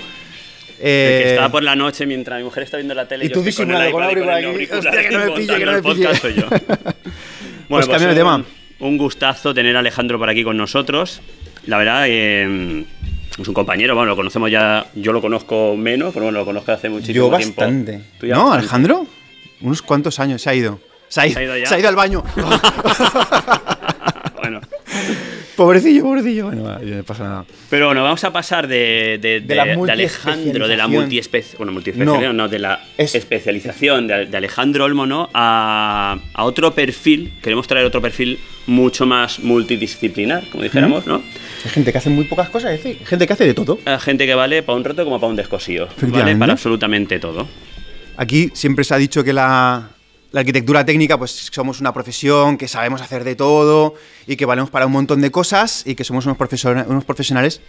[SPEAKER 1] El que
[SPEAKER 2] eh,
[SPEAKER 1] está por la noche mientras mi mujer está viendo la tele
[SPEAKER 2] Y
[SPEAKER 1] yo
[SPEAKER 2] tú
[SPEAKER 1] estoy con
[SPEAKER 2] con
[SPEAKER 1] y
[SPEAKER 2] auricular Hostia, que no me pille, que no me pille.
[SPEAKER 1] soy yo.
[SPEAKER 2] Pues cambio de tema.
[SPEAKER 1] Un gustazo tener a Alejandro por aquí con nosotros. La verdad, eh, es un compañero, bueno, lo conocemos ya, yo lo conozco menos, pero bueno, lo conozco hace muchísimo
[SPEAKER 2] yo
[SPEAKER 1] tiempo.
[SPEAKER 2] bastante.
[SPEAKER 1] Tú ya
[SPEAKER 2] ¿No,
[SPEAKER 1] bastante.
[SPEAKER 2] Alejandro? Unos cuantos años se ha ido. Se ha ido,
[SPEAKER 1] ¿Se ha ido ya?
[SPEAKER 2] se ha ido al baño. pobrecillo, pobrecillo. Bueno, no pasa nada.
[SPEAKER 1] pero bueno, vamos a pasar de, de, Alejandro, de la
[SPEAKER 2] multiespecialización.
[SPEAKER 1] bueno, multiespecialización, no, de la
[SPEAKER 2] Es-
[SPEAKER 1] especialización de, Alejandro Olmo, ¿no? A, a otro perfil, queremos traer otro perfil mucho más multidisciplinar, como dijéramos, ¿no?
[SPEAKER 2] Hay gente que hace muy pocas cosas, es decir, gente que hace de todo.
[SPEAKER 1] A gente que vale para un reto como para un descosío, ¿vale? Para absolutamente todo.
[SPEAKER 2] Aquí siempre se ha dicho que la, la arquitectura técnica, pues somos una profesión, que sabemos hacer de todo y que valemos para un montón de cosas y que somos unos, unos profesionales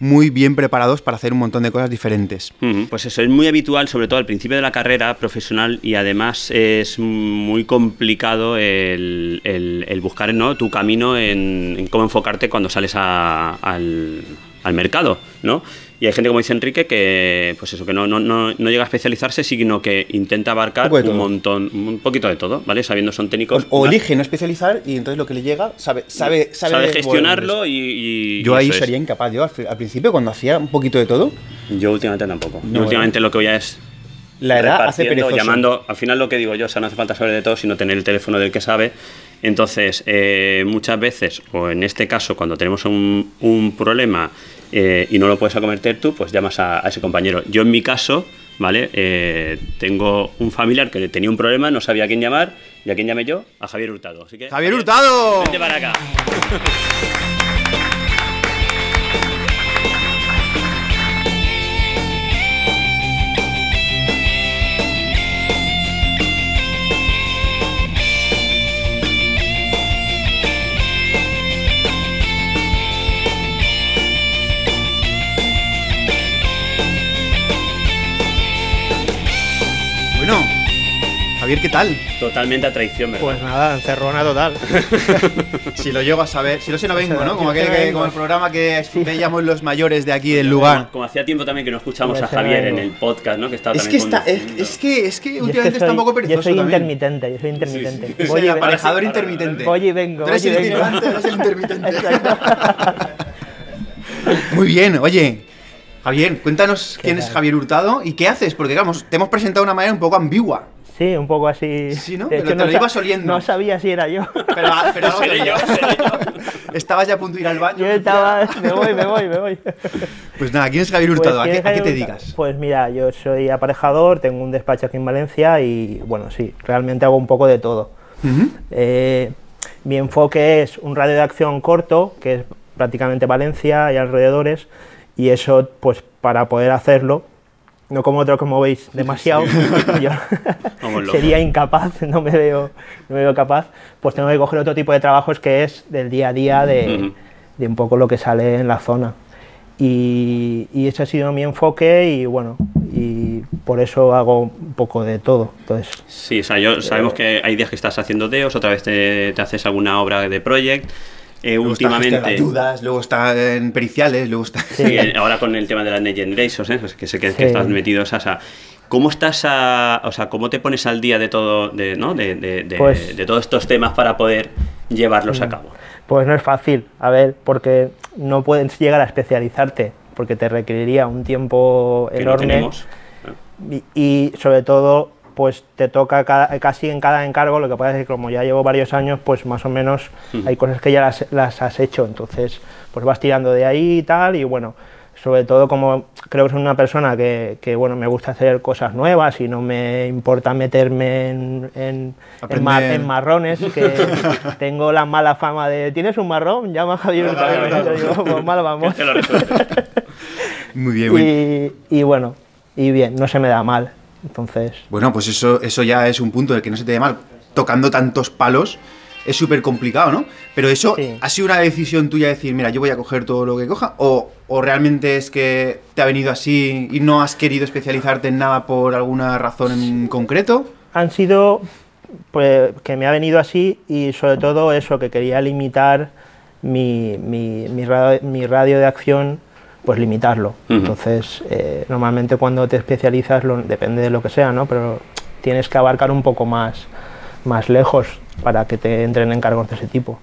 [SPEAKER 2] muy bien preparados para hacer un montón de cosas diferentes.
[SPEAKER 1] Pues eso es muy habitual, sobre todo al principio de la carrera profesional y además es muy complicado el, buscar ¿no? tu camino en, cómo enfocarte cuando sales al, al mercado, ¿no? Y hay gente, como dice Enrique, que pues eso, que no, no, no, no llega a especializarse, sino que intenta abarcar
[SPEAKER 2] Un
[SPEAKER 1] montón, un poquito de todo, ¿vale? Sabiendo son técnicos.
[SPEAKER 2] O, o elige no especializar y entonces lo que le llega sabe, sabe, sabe,
[SPEAKER 1] gestionarlo y, y-
[SPEAKER 2] Yo ahí
[SPEAKER 1] es.
[SPEAKER 2] sería incapaz. Yo al, principio, cuando hacía un poquito de todo,
[SPEAKER 1] Yo últimamente tampoco.
[SPEAKER 2] No,
[SPEAKER 1] Yo últimamente lo que voy a es
[SPEAKER 2] la edad hace perezoso.
[SPEAKER 1] llamando, al final lo que digo yo, o sea, no hace falta saber de todo, sino tener el teléfono del que sabe. Entonces, eh, muchas veces, o en este caso, cuando tenemos un, un problema eh, y no lo puedes acometer tú, pues llamas a, a ese compañero. Yo en mi caso, ¿vale? Eh, tengo un familiar que tenía un problema, no sabía a quién llamar, y a quién llamé yo, a Javier Hurtado. Así que,
[SPEAKER 2] ¡Javier Hurtado!
[SPEAKER 1] Vente para acá.
[SPEAKER 2] Javier, ¿qué tal?
[SPEAKER 1] Totalmente a traición, ¿verdad?
[SPEAKER 5] Pues nada, encerrona total.
[SPEAKER 2] Si lo llego a saber, si no sé no vengo, ¿no? Como, aquel
[SPEAKER 5] no
[SPEAKER 2] que, como el programa que veíamos los mayores de aquí del lugar.
[SPEAKER 1] Como, hacía tiempo también que no escuchamos
[SPEAKER 5] Yo
[SPEAKER 1] a Javier
[SPEAKER 5] no
[SPEAKER 1] en el podcast, ¿no? Que estaba
[SPEAKER 2] Es que, está, es, que, es que
[SPEAKER 5] Yo es que
[SPEAKER 2] últimamente está un poco perezoso
[SPEAKER 5] Yo soy
[SPEAKER 2] también.
[SPEAKER 5] intermitente, yo soy intermitente. Voy vengo.
[SPEAKER 2] aparejador intermitente.
[SPEAKER 5] Voy y vengo.
[SPEAKER 2] Tú eres el el intermitente. Muy bien, oye. Javier, cuéntanos quién es? Javier Hurtado y qué haces, porque vamos, te hemos presentado de una manera un poco ambigua.
[SPEAKER 5] Sí, un poco así.
[SPEAKER 2] Sí, ¿no? Pero te lo
[SPEAKER 5] sa-
[SPEAKER 2] ibas oliendo.
[SPEAKER 5] No sabía si era yo.
[SPEAKER 2] Pero, pero
[SPEAKER 1] Seré yo, seré yo.
[SPEAKER 2] Estabas ya a punto de ir al baño.
[SPEAKER 5] Yo estaba. Me voy, me voy, me voy.
[SPEAKER 2] Pues nada, ¿quién es Javier
[SPEAKER 5] Pues,
[SPEAKER 2] Hurtado? ¿A,
[SPEAKER 5] ¿quién
[SPEAKER 2] qué, a qué te dedicas?
[SPEAKER 5] Pues mira, yo soy aparejador, tengo un despacho aquí en Valencia y bueno, sí, realmente hago un poco de todo.
[SPEAKER 2] Ujú.
[SPEAKER 5] Eh, mi enfoque es un radio de acción corto, que es prácticamente Valencia y alrededores, y eso, pues para poder hacerlo, no como otro como veis demasiado, yo sería incapaz, no me, veo, no me veo capaz, pues tengo que coger otro tipo de trabajos que es del día a día de, un poco lo que sale en la zona. Y, y ese ha sido mi enfoque y bueno, y por eso hago un poco de todo. Entonces,
[SPEAKER 1] Sí, o sea, yo, sabemos que hay días que estás haciendo DEOs, otra vez te, te haces alguna obra de project. Eh,
[SPEAKER 2] Luego está
[SPEAKER 1] últimamente.
[SPEAKER 2] ayudas, luego está en periciales, luego está...
[SPEAKER 1] Sí, ahora con el tema de las Next Generations, ¿eh? Pues que sé que, que
[SPEAKER 5] Sí.
[SPEAKER 1] estás metido, Sasa. ¿Cómo estás a, o sea, cómo te pones al día de todo, de, ¿no? de, de- de-
[SPEAKER 5] Pues-
[SPEAKER 1] de todos estos temas para poder llevarlos a cabo?
[SPEAKER 5] Pues no es fácil, a ver, porque no puedes llegar a especializarte, porque te requeriría un tiempo
[SPEAKER 1] Que no
[SPEAKER 5] enorme.
[SPEAKER 1] tenemos.
[SPEAKER 5] y, y sobre todo pues te toca cada- casi en cada encargo lo que pasa es que como ya llevo varios años pues más o menos hay cosas que ya las, las has hecho. Entonces pues vas tirando de ahí y tal y bueno sobre todo como creo que soy una persona que, que, bueno me gusta hacer cosas nuevas y no me importa meterme en, en, en mar-
[SPEAKER 2] Aprender.
[SPEAKER 5] en marrones que tengo la mala fama de tienes un marrón llama a Javier digo, pues mal vamos
[SPEAKER 2] muy bien.
[SPEAKER 5] y, y bueno y bien no se me da mal entonces
[SPEAKER 2] Bueno, pues eso, eso ya es un punto del que no se te dé mal. Tocando tantos palos es súper complicado, ¿no? Pero eso,
[SPEAKER 5] Sí.
[SPEAKER 2] ¿ha sido una decisión tuya decir, mira, yo voy a coger todo lo que coja? ¿O, o realmente es que te ha venido así y no has querido especializarte en nada por alguna razón en concreto?
[SPEAKER 5] han sido pues que me ha venido así y sobre todo eso que quería limitar mi, mi, mi radio, mi radio de acción pues limitarlo
[SPEAKER 1] Ujú.
[SPEAKER 5] entonces eh, normalmente cuando te especializas lo- depende de lo que sea no pero tienes que abarcar un poco más más lejos para que te entren en cargos de ese tipo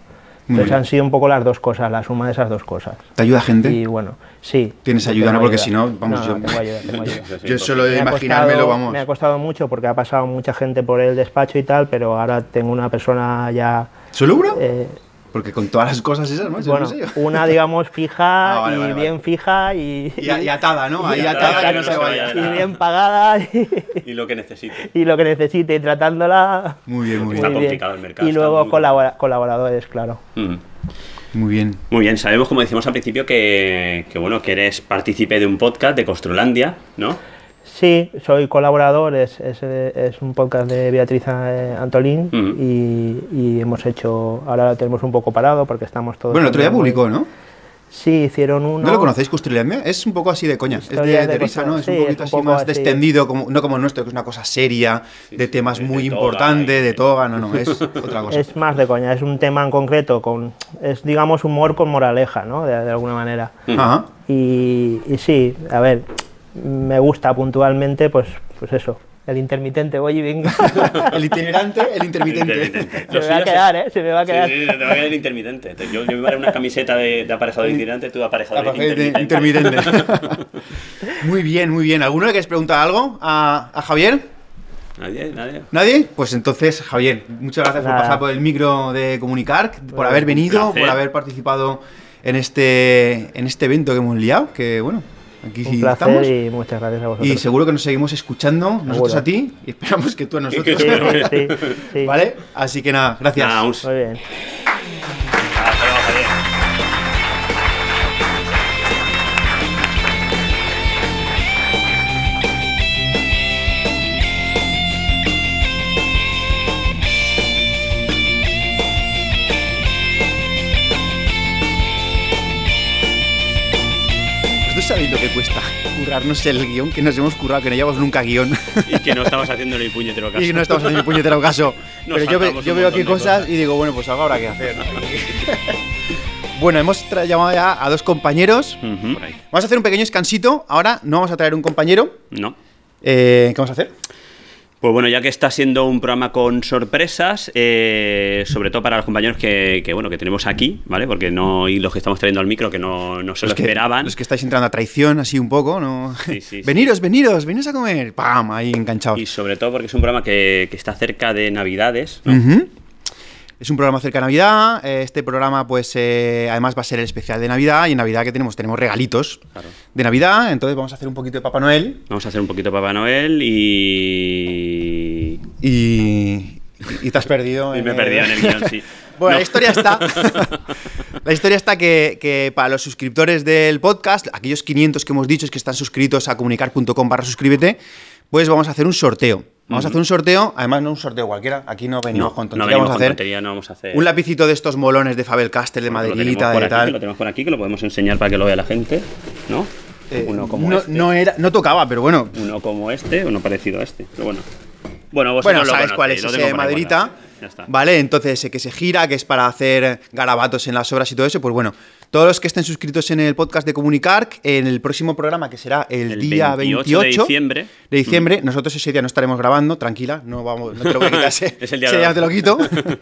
[SPEAKER 5] entonces han sido un poco las dos cosas la suma de esas dos cosas
[SPEAKER 2] ¿Te ayuda gente?
[SPEAKER 5] y bueno sí
[SPEAKER 2] Tienes ayuda, ¿no? Porque si no, vamos,
[SPEAKER 5] No,
[SPEAKER 2] yo-
[SPEAKER 5] no, tengo ayuda, tengo ayuda.
[SPEAKER 2] Yo solo de imaginármelo,
[SPEAKER 5] costado-
[SPEAKER 2] vamos.
[SPEAKER 5] Me ha costado mucho porque ha pasado mucha gente por el despacho y tal, pero ahora tengo una persona ya.
[SPEAKER 2] ¿Solo una?
[SPEAKER 5] eh,
[SPEAKER 2] Porque con todas las cosas esas, ¿no?
[SPEAKER 5] Bueno,
[SPEAKER 2] no sé yo.
[SPEAKER 5] una digamos fija
[SPEAKER 2] Ah, vale,
[SPEAKER 5] y
[SPEAKER 2] vale, vale.
[SPEAKER 5] bien fija y,
[SPEAKER 2] Y, y atada, ¿no? Ahí atada,
[SPEAKER 1] atada,
[SPEAKER 2] que no se vaya.
[SPEAKER 5] y
[SPEAKER 1] nada.
[SPEAKER 5] bien pagada y,
[SPEAKER 1] Y lo que necesite.
[SPEAKER 5] y lo que necesite y tratándola
[SPEAKER 2] Muy bien, muy
[SPEAKER 1] Está
[SPEAKER 2] bien.
[SPEAKER 5] muy
[SPEAKER 1] complicado el mercado,
[SPEAKER 5] Y
[SPEAKER 1] está
[SPEAKER 5] luego colabora- colaboradores, claro.
[SPEAKER 1] Mm.
[SPEAKER 2] Muy bien.
[SPEAKER 1] Muy bien, sabemos, como decimos al principio, que, que, bueno, que eres partícipe de un podcast de Construlandia, ¿no?
[SPEAKER 5] Sí, soy colaborador, es, es, es un podcast de Beatriz eh, Antolín
[SPEAKER 1] Ujú.
[SPEAKER 5] y, y hemos hecho, ahora lo tenemos un poco parado porque estamos todos...
[SPEAKER 2] Bueno, el otro día publicó, ¿no?
[SPEAKER 5] Sí, hicieron uno...
[SPEAKER 2] ¿No lo conocéis, Custrilandia? Es un poco así de coña. Es de, de
[SPEAKER 5] de
[SPEAKER 2] risa,
[SPEAKER 5] cosas-
[SPEAKER 2] ¿no? Es
[SPEAKER 5] sí,
[SPEAKER 2] un
[SPEAKER 5] es
[SPEAKER 2] poquito
[SPEAKER 5] un
[SPEAKER 2] así más
[SPEAKER 5] así.
[SPEAKER 2] descendido, como, no como el nuestro, que es una cosa seria, de temas muy
[SPEAKER 1] de toga
[SPEAKER 2] importantes, de toga. No, no, es otra cosa.
[SPEAKER 5] Es más de coña, es un tema en concreto, con, es digamos humor con moraleja, ¿no? De, de alguna manera.
[SPEAKER 2] Ajá.
[SPEAKER 5] Y, y sí, a ver, me gusta puntualmente, pues, pues eso, el intermitente, voy y vengo.
[SPEAKER 2] El itinerante, el intermitente.
[SPEAKER 5] Se me va a quedar, ¿eh? Se me va a quedar.
[SPEAKER 1] sí, sí, te va a quedar el intermitente. Te- Yo, yo me haré una camiseta de, de aparejador itinerante, tú de aparejador intermitente.
[SPEAKER 2] intermitente. muy bien, muy bien. ¿Alguno le quieres preguntar algo a, a Javier?
[SPEAKER 1] Nadie, nadie.
[SPEAKER 2] ¿Nadie? Pues entonces, Javier, muchas gracias por pasar por el micro de Comunicar, por
[SPEAKER 5] Bueno,
[SPEAKER 2] haber venido, por haber participado en este, en este evento que hemos liado, que bueno, aquí
[SPEAKER 5] Un placer
[SPEAKER 2] estamos.
[SPEAKER 5] y muchas gracias a vosotros.
[SPEAKER 2] Y seguro que nos seguimos escuchando, nosotros a ti, y esperamos que tú a nosotros.
[SPEAKER 5] Sí, sí, sí, sí.
[SPEAKER 2] ¿Vale? Así que nada, gracias.
[SPEAKER 5] Muy bien.
[SPEAKER 2] Sabéis lo que cuesta currarnos el guion que nos hemos currado, que no llevamos nunca guion?
[SPEAKER 1] Y que no estamos haciendo ni puñetero caso.
[SPEAKER 2] y no estamos haciendo ni puñetero caso.
[SPEAKER 1] Nos
[SPEAKER 2] Pero yo, yo veo aquí cosas,
[SPEAKER 1] cosas.
[SPEAKER 2] y digo, bueno, pues algo habrá que hacer. ¿no? bueno, hemos llamado ya a dos compañeros. Vamos a hacer un pequeño descansito. Ahora no vamos a traer un compañero.
[SPEAKER 1] No.
[SPEAKER 2] Eh, ¿Qué vamos a hacer?
[SPEAKER 1] Pues bueno, ya que está siendo un programa con sorpresas, eh, sobre todo para los compañeros que, que, bueno que tenemos aquí, ¿vale? Porque no y los que estamos trayendo al micro que no, no se lo
[SPEAKER 2] Los que,
[SPEAKER 1] esperaban.
[SPEAKER 2] los que estáis entrando a traición, así un poco, ¿no?
[SPEAKER 1] Sí, sí, sí.
[SPEAKER 2] veniros, veniros, veniros a comer. ¡Pam! Ahí enganchados.
[SPEAKER 1] Y sobre todo porque es un programa que, que está cerca de Navidades, ¿no?
[SPEAKER 2] Es un programa cerca de Navidad. eh, Este programa, pues, eh, además va a ser el especial de Navidad. Y en Navidad que tenemos, tenemos regalitos
[SPEAKER 1] Claro.
[SPEAKER 2] de Navidad. Entonces vamos a hacer un poquito de Papá Noel.
[SPEAKER 1] Vamos a hacer un poquito Papá Noel y...
[SPEAKER 2] Y, y te has perdido.
[SPEAKER 1] y me he perdido en el guion, sí.
[SPEAKER 2] Bueno,
[SPEAKER 1] No.
[SPEAKER 2] la historia está. la historia está que, que para los suscriptores del podcast, aquellos 500 que hemos dicho que están suscritos a comunicar.com barra suscríbete, pues vamos a hacer un sorteo. Vamos a hacer un sorteo, además no un sorteo cualquiera, aquí no venimos
[SPEAKER 1] No,
[SPEAKER 2] con
[SPEAKER 1] no
[SPEAKER 2] tontería,
[SPEAKER 1] venimos
[SPEAKER 2] vamos a
[SPEAKER 1] con
[SPEAKER 2] hacer
[SPEAKER 1] tontería, no vamos a hacer...
[SPEAKER 2] un lapicito de estos molones de Fabel Castell, de
[SPEAKER 1] Lo tenemos
[SPEAKER 2] maderita, de
[SPEAKER 1] aquí, que Lo
[SPEAKER 2] tal.
[SPEAKER 1] tenemos por aquí, que lo podemos enseñar para que lo vea la gente, ¿no?
[SPEAKER 2] Eh,
[SPEAKER 1] uno como
[SPEAKER 2] no,
[SPEAKER 1] este.
[SPEAKER 2] no era, no tocaba, pero bueno.
[SPEAKER 1] Uno como este, uno parecido a este, pero bueno. Bueno, vosotros
[SPEAKER 2] Bueno,
[SPEAKER 1] lo
[SPEAKER 2] sabes cuál
[SPEAKER 1] conocéis,
[SPEAKER 2] es
[SPEAKER 1] lo
[SPEAKER 2] ese de maderita.
[SPEAKER 1] Ya está.
[SPEAKER 2] ¿Vale? Entonces, ese que se gira, que es para hacer garabatos en las obras y todo eso, pues bueno, todos los que estén suscritos en el podcast de Comunicar, en el próximo programa, que será el,
[SPEAKER 1] El
[SPEAKER 2] día
[SPEAKER 1] 28 de
[SPEAKER 2] 28
[SPEAKER 1] diciembre.
[SPEAKER 2] de diciembre, nosotros ese día no estaremos grabando, tranquila, no vamos, no te lo voy a quitar, ese,
[SPEAKER 1] Es el día
[SPEAKER 2] ese
[SPEAKER 1] de-
[SPEAKER 2] día no te lo quito,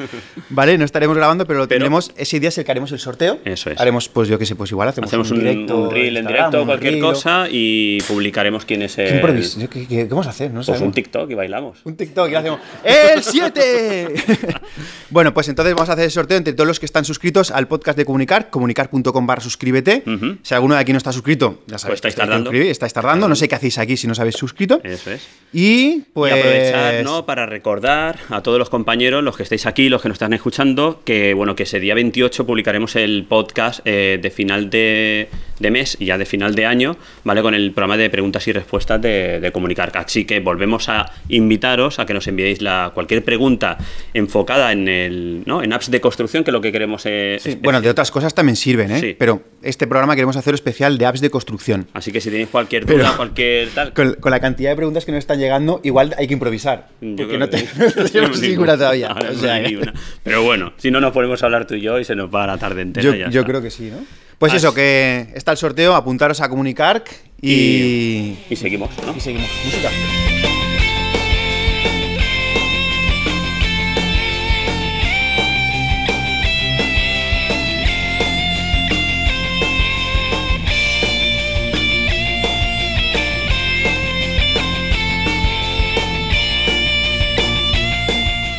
[SPEAKER 2] ¿vale? No estaremos grabando, pero lo
[SPEAKER 1] Pero-
[SPEAKER 2] tendremos, ese día es el que haremos el sorteo.
[SPEAKER 1] Eso es.
[SPEAKER 2] Haremos, pues yo qué sé, pues igual hacemos,
[SPEAKER 1] Hacemos un,
[SPEAKER 2] directo
[SPEAKER 1] un reel en directo
[SPEAKER 2] un
[SPEAKER 1] cualquier
[SPEAKER 2] reel
[SPEAKER 1] cosa y publicaremos quién es
[SPEAKER 2] ¿Qué
[SPEAKER 1] el.
[SPEAKER 2] yo ¿Qué, qué- qué vamos a hacer? No
[SPEAKER 1] Pues
[SPEAKER 2] sabemos.
[SPEAKER 1] un TikTok y bailamos.
[SPEAKER 2] Un TikTok y hacemos ¡El 7! bueno, pues entonces vamos a hacer el sorteo entre todos los que están suscritos al podcast de Comunicar, comunicar.com barra suscríbete. Si alguno de aquí no está suscrito, ya sabéis.
[SPEAKER 1] Pues estáis
[SPEAKER 2] que
[SPEAKER 1] tardando.
[SPEAKER 2] suscribir, estáis tardando. No sé qué hacéis aquí si no os habéis suscrito.
[SPEAKER 1] Eso es.
[SPEAKER 2] Y pues.
[SPEAKER 1] Y aprovechar, ¿no? Para recordar a todos los compañeros, los que estáis aquí, los que nos están escuchando, que bueno, que ese día 28 publicaremos el podcast eh, de final de, de mes y ya de final de año, ¿vale? Con el programa de preguntas y respuestas de, de Comunicar. Así que volvemos a invitaros a que nos enviéis la, cualquier pregunta enfocada en el, ¿no? En apps de construcción, que lo que queremos es.
[SPEAKER 2] Sí, bueno, de otras cosas también sirven, ¿eh?
[SPEAKER 1] Sí.
[SPEAKER 2] Pero este programa queremos hacer especial de apps de construcción.
[SPEAKER 1] Así que si tenéis cualquier duda,
[SPEAKER 2] Pero-
[SPEAKER 1] cualquier tal.
[SPEAKER 2] Con, con la cantidad de preguntas que nos están llegando, igual hay que improvisar.
[SPEAKER 1] Yo
[SPEAKER 2] porque no, te, no tenemos ninguna todavía.
[SPEAKER 1] Ahora
[SPEAKER 2] O
[SPEAKER 1] no
[SPEAKER 2] sea
[SPEAKER 1] hay
[SPEAKER 2] que-
[SPEAKER 1] ni una. Pero bueno, si no nos ponemos a hablar tú y yo y se nos va la tarde entera.
[SPEAKER 2] Yo,
[SPEAKER 1] ya
[SPEAKER 2] yo creo que sí, ¿no? Pues eso, que está el sorteo, apuntaros a Comunicar y,
[SPEAKER 1] Y seguimos, ¿no?
[SPEAKER 2] y seguimos. Música.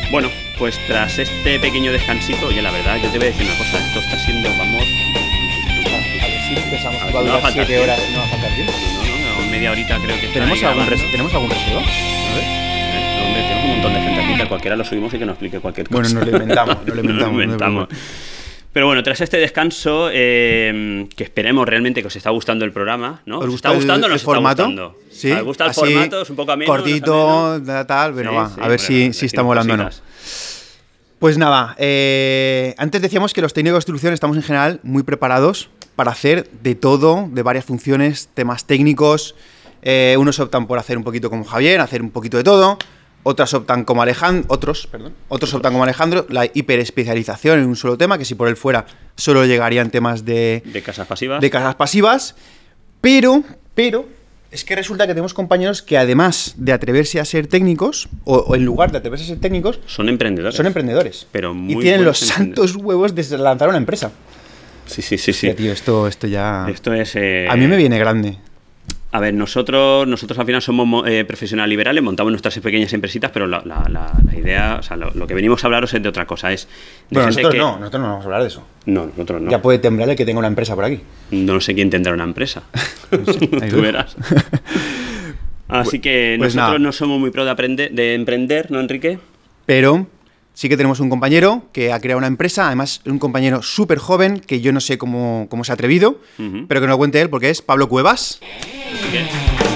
[SPEAKER 1] Bueno, pues tras este pequeño descansito, oye, la verdad, yo te voy a decir una cosa, esto está siendo, vamos...
[SPEAKER 2] A ver si empezamos.
[SPEAKER 1] A ver,
[SPEAKER 2] Va a
[SPEAKER 1] no va a
[SPEAKER 2] durar
[SPEAKER 1] faltar
[SPEAKER 2] 7
[SPEAKER 1] tiempo.
[SPEAKER 2] horas, no va a faltar tiempo.
[SPEAKER 1] No, no, no, media horita creo que
[SPEAKER 2] ¿Tenemos algún, ¿Tenemos algún reserva?
[SPEAKER 1] No, hombre, tenemos un montón de gente aquí, que a cualquiera lo subimos y que nos explique cualquier cosa.
[SPEAKER 2] Bueno, nos lo inventamos, nos lo inventamos,
[SPEAKER 1] Nos. Pero bueno, tras este descanso, eh, que esperemos realmente que os está gustando el programa, ¿no?
[SPEAKER 2] ¿Os
[SPEAKER 1] ¿Os
[SPEAKER 2] gusta
[SPEAKER 1] está gustando o
[SPEAKER 2] el,
[SPEAKER 1] no
[SPEAKER 2] el
[SPEAKER 1] os está
[SPEAKER 2] formato?
[SPEAKER 1] gustando?
[SPEAKER 2] Sí.
[SPEAKER 1] ¿Os gusta el
[SPEAKER 2] así,
[SPEAKER 1] formato? Es un poco ameno.
[SPEAKER 2] Cortito,
[SPEAKER 1] ameno?
[SPEAKER 2] tal, bueno,
[SPEAKER 1] Sí,
[SPEAKER 2] va.
[SPEAKER 1] sí,
[SPEAKER 2] a ver si, si está molando o no. Pues nada, eh, antes decíamos que los técnicos de construcción estamos en general muy preparados para hacer de todo, de varias funciones, temas técnicos. Eh, unos optan por hacer un poquito como Javier, hacer un poquito de todo. Otras optan como Alejandro, otros, perdón, otros optan como Alejandro, la hiperespecialización en un solo tema, que si por él fuera solo llegarían temas de,
[SPEAKER 1] De casas pasivas.
[SPEAKER 2] de casas pasivas. Pero, pero, es que resulta que tenemos compañeros que además de atreverse a ser técnicos, o, o en lugar de atreverse a ser técnicos,
[SPEAKER 1] Son emprendedores.
[SPEAKER 2] son emprendedores.
[SPEAKER 1] Pero
[SPEAKER 2] y
[SPEAKER 1] muy
[SPEAKER 2] tienen los santos huevos de lanzar una empresa.
[SPEAKER 1] Sí, sí, sí, sí.
[SPEAKER 2] Tío, esto, esto ya.
[SPEAKER 1] Esto es... eh,
[SPEAKER 2] A mí me viene grande.
[SPEAKER 1] A ver, nosotros, nosotros al final somos mo- eh, profesionales liberales, montamos nuestras pequeñas empresitas, pero la, la- la- la idea, o sea, lo, lo que venimos a hablaros es de otra cosa, es...
[SPEAKER 2] Bueno, nosotros
[SPEAKER 1] que-
[SPEAKER 2] no, nosotros no vamos a hablar de eso.
[SPEAKER 1] No, nosotros no.
[SPEAKER 2] Ya puede temblar el que tenga una empresa por aquí.
[SPEAKER 1] No sé quién tendrá una empresa. Tú verás. Así que
[SPEAKER 2] pues
[SPEAKER 1] nosotros
[SPEAKER 2] nada.
[SPEAKER 1] no somos muy pro de, aprender, de emprender, ¿no, Enrique?
[SPEAKER 2] Pero sí que tenemos un compañero que ha creado una empresa, además un compañero súper joven, que yo no sé cómo, cómo se ha atrevido,
[SPEAKER 1] Ujú.
[SPEAKER 2] pero que nos lo cuente él, porque es Pablo Cuevas.
[SPEAKER 1] Así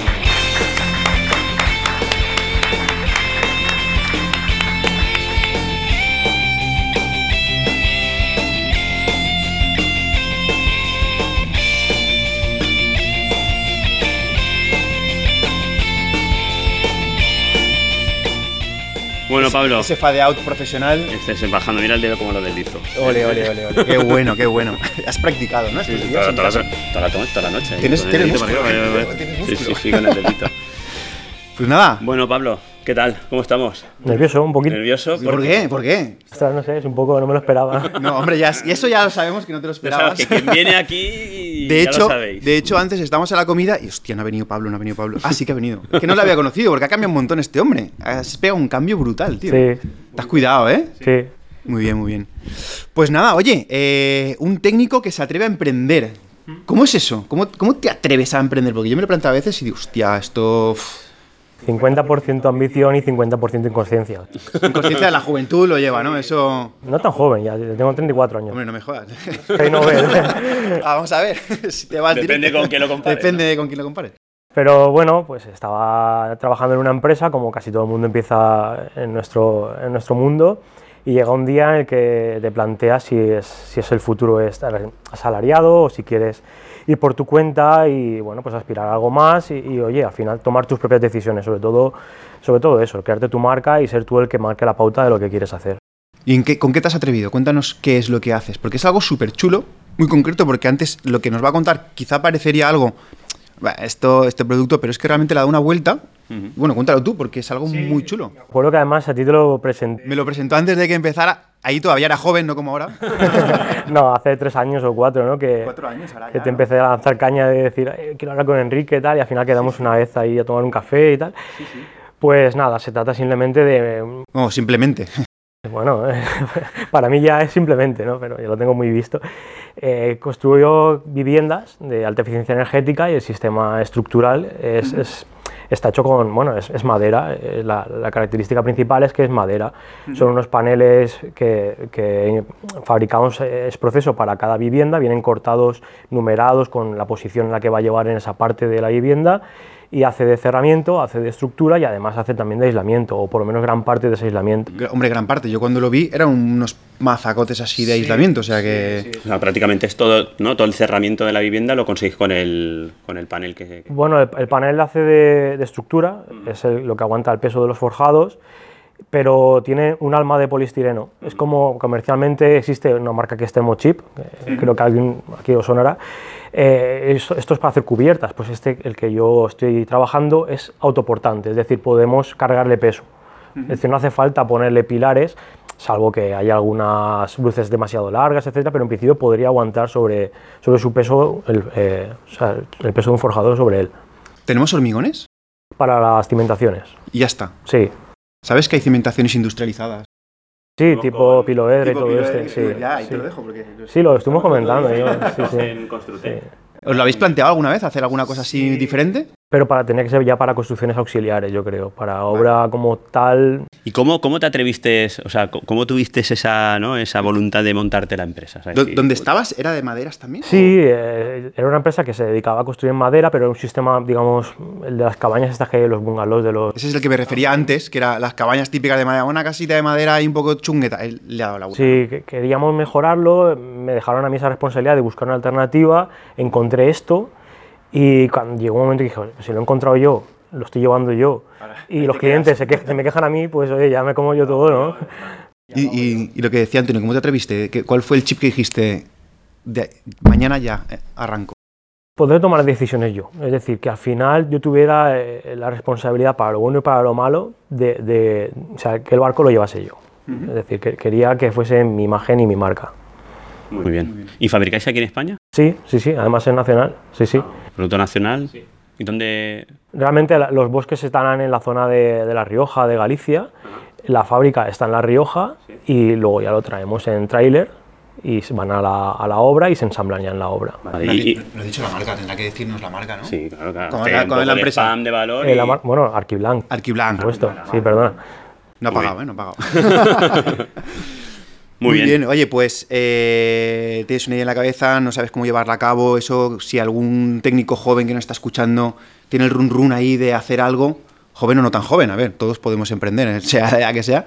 [SPEAKER 1] Bueno, Pablo,
[SPEAKER 2] Ese fade out profesional.
[SPEAKER 1] estés bajando, mira el dedo como lo deslizo.
[SPEAKER 2] Ole, ole, ole, ole. Qué bueno, qué bueno. Has practicado, ¿no? Estos días
[SPEAKER 1] Toda, toda la, toda, la, toda la noche.
[SPEAKER 2] Tienes- tienes músculo, tienes
[SPEAKER 1] Sí, sí,
[SPEAKER 2] músculo.
[SPEAKER 1] sí, con el dedito.
[SPEAKER 2] Pues nada.
[SPEAKER 1] Bueno, Pablo, ¿qué tal? ¿Cómo estamos?
[SPEAKER 6] Nervioso, un poquito.
[SPEAKER 1] ¿Nervioso?
[SPEAKER 2] ¿Por qué? ¿Por qué?
[SPEAKER 6] Ostras, no sé, es un poco, no me lo esperaba.
[SPEAKER 2] No, hombre, ya, y eso ya lo sabemos que no te lo
[SPEAKER 1] sabes
[SPEAKER 2] esperabas.
[SPEAKER 1] que quien viene aquí
[SPEAKER 2] De
[SPEAKER 1] ya
[SPEAKER 2] hecho,
[SPEAKER 1] lo sabéis.
[SPEAKER 2] de hecho, antes estábamos a la comida y hostia, no ha venido Pablo, no ha venido Pablo. Ah, sí que ha venido. Es que no lo había conocido porque ha cambiado un montón este hombre. Has pegado un cambio brutal, tío.
[SPEAKER 6] Sí.
[SPEAKER 2] Te has cuidado, ¿eh?
[SPEAKER 6] Sí.
[SPEAKER 2] Muy bien, muy bien. Pues nada, oye, eh, un técnico que se atreve a emprender. ¿Cómo es eso? ¿Cómo, ¿Cómo te atreves a emprender? Porque yo me lo planteo a veces y digo, hostia, esto.
[SPEAKER 6] 50% ambición y 50% inconsciencia.
[SPEAKER 2] Inconsciencia de la juventud lo lleva, ¿no? Eso.
[SPEAKER 6] No tan joven, ya tengo 34 años.
[SPEAKER 2] Hombre, no me jodas.
[SPEAKER 6] Ahí no ves.
[SPEAKER 2] Ah, vamos a ver. si te vas
[SPEAKER 1] Depende
[SPEAKER 2] directo.
[SPEAKER 1] con quién lo compares,
[SPEAKER 2] Depende de con quién lo compares.
[SPEAKER 6] Pero bueno, pues estaba trabajando en una empresa, como casi todo el mundo empieza en nuestro, en nuestro mundo, y llega un día en el que te planteas si es, si es el futuro estar asalariado o si quieres ir por tu cuenta y bueno, pues aspirar a algo más y, y, oye, al final tomar tus propias decisiones, sobre todo, sobre todo eso, crearte tu marca y ser tú el que marque la pauta de lo que quieres hacer.
[SPEAKER 2] ¿Y en qué, con qué te has atrevido? Cuéntanos qué es lo que haces, porque es algo súper chulo, muy concreto, porque antes lo que nos va a contar quizá parecería algo, "Bah, esto, este producto, pero es que realmente le da una vuelta. Bueno, cuéntalo tú, porque es algo muy chulo.
[SPEAKER 6] Recuerdo que además a ti te lo presenté,
[SPEAKER 2] Me lo presentó antes de que empezara, ahí todavía era joven, no como ahora.
[SPEAKER 6] no, hace tres años o cuatro, ¿no? Que,
[SPEAKER 2] Cuatro años ahora
[SPEAKER 6] que te
[SPEAKER 2] ¿no?
[SPEAKER 6] empecé a lanzar caña de decir, "Eh, quiero hablar con Enrique y tal, y al final quedamos una vez ahí a tomar un café y tal. Pues nada, se trata simplemente de,
[SPEAKER 2] No, simplemente.
[SPEAKER 6] bueno, para mí ya es simplemente, ¿no? Pero yo lo tengo muy visto. Eh, construyo viviendas de alta eficiencia energética y el sistema estructural es, es- está hecho con, bueno, es, es madera. Eh, La, la característica principal es que es madera. Son unos paneles que, que fabricamos, eh, es proceso para cada vivienda, vienen cortados, numerados con la posición en la que va a llevar en esa parte de la vivienda y hace de cerramiento, hace de estructura y además hace también de aislamiento, o por lo menos gran parte de ese aislamiento.
[SPEAKER 2] Hombre, gran parte. Yo cuando lo vi eran unos mazacotes así de aislamiento, o sea que...
[SPEAKER 1] O sea, prácticamente es todo, ¿no? todo el cerramiento de la vivienda lo conseguís con el, con el panel que...
[SPEAKER 6] Bueno, el, el panel hace de, de estructura, es el- lo que aguanta el peso de los forjados, pero tiene un alma de poliestireno. Es como comercialmente existe una marca que es Thermochip, que creo que alguien aquí os sonará. Eh, esto, esto es para hacer cubiertas, pues este, el que yo estoy trabajando, es autoportante, es decir, podemos cargarle peso. Es decir, no hace falta ponerle pilares, salvo que haya algunas luces demasiado largas, etcétera, pero en principio podría aguantar sobre, sobre su peso, el, eh, o sea, el peso de un forjador sobre él.
[SPEAKER 2] ¿Tenemos hormigones?
[SPEAKER 6] Para las cimentaciones,
[SPEAKER 2] Y ya está.
[SPEAKER 6] sí.
[SPEAKER 2] ¿Sabes que hay cimentaciones industrializadas?
[SPEAKER 6] Sí, tipo piloedra y
[SPEAKER 2] Tipo
[SPEAKER 6] todo
[SPEAKER 2] piloedra,
[SPEAKER 6] este, sí.
[SPEAKER 2] Ya, ahí
[SPEAKER 6] sí.
[SPEAKER 2] te lo dejo porque...
[SPEAKER 6] Sí, lo estuvimos comentando. yo, sí, sí.
[SPEAKER 2] ¿Os lo habéis planteado alguna vez, hacer alguna cosa así diferente?
[SPEAKER 6] Pero para tener que ser ya para construcciones auxiliares, yo creo. Para obra como tal,
[SPEAKER 1] ¿Y cómo, cómo te atreviste, o sea, cómo tuviste esa, ¿no? esa voluntad de montarte la empresa? ¿sabes?
[SPEAKER 2] ¿Dó-
[SPEAKER 1] Sí,
[SPEAKER 2] ¿Dónde estabas? ¿Era de maderas también?
[SPEAKER 6] sí, eh, era una empresa que se dedicaba a construir en madera, pero era un sistema, digamos, el de las cabañas estas que los bungalows de los...
[SPEAKER 2] Ese es el que me refería antes, que eran las cabañas típicas de madera, una casita de madera y un poco chungueta. Él le ha dado la vuelta.
[SPEAKER 6] Sí, que- queríamos mejorarlo, me dejaron a mí esa responsabilidad de buscar una alternativa, encontré esto y cuando llegó un momento que dije, "Oye, si lo he encontrado yo, lo estoy llevando yo y los clientes se, que- se me quejan a mí, pues oye, ya me como yo todo, ¿no?
[SPEAKER 2] Y, y- y lo que decía Antonio, ¿cómo te atreviste? ¿Qué- ¿Cuál fue el chip que dijiste? De, mañana ya eh, arranco.
[SPEAKER 6] Poder tomar decisiones yo, es decir, que al final yo tuviera eh, la responsabilidad para lo bueno y para lo malo de, de- o sea, que el barco lo llevase yo. Es decir, que quería que fuese mi imagen y mi marca.
[SPEAKER 1] Muy bien. ¿Y fabricáis aquí en España?
[SPEAKER 6] Sí, sí, sí, además es nacional, sí, sí.
[SPEAKER 1] ¿Producto nacional? ¿Y dónde...?
[SPEAKER 6] Realmente los bosques están en la zona de, de La Rioja, de Galicia. La fábrica está en La Rioja y luego ya lo traemos en tráiler y se van a la, a la obra y se ensamblan ya en la obra.
[SPEAKER 1] Vale, y- y-
[SPEAKER 2] Lo he dicho la marca, tendrá que decirnos la marca, ¿no?
[SPEAKER 1] sí, claro, claro. Hacer
[SPEAKER 2] la- la empresa.
[SPEAKER 1] spam de valor.
[SPEAKER 6] Eh,
[SPEAKER 1] y-
[SPEAKER 6] la mar- bueno, Arquiblanc, por
[SPEAKER 2] Arquiblanc.
[SPEAKER 6] supuesto. Sí, perdona.
[SPEAKER 2] No ha pagado, ¿eh? No ha pagado.
[SPEAKER 1] Muy bien.
[SPEAKER 2] Oye, pues eh, tienes una idea en la cabeza, no sabes cómo llevarla a cabo. Eso, si algún técnico joven que nos está escuchando tiene el run run ahí de hacer algo, joven o no tan joven, a ver, todos podemos emprender, sea la que sea.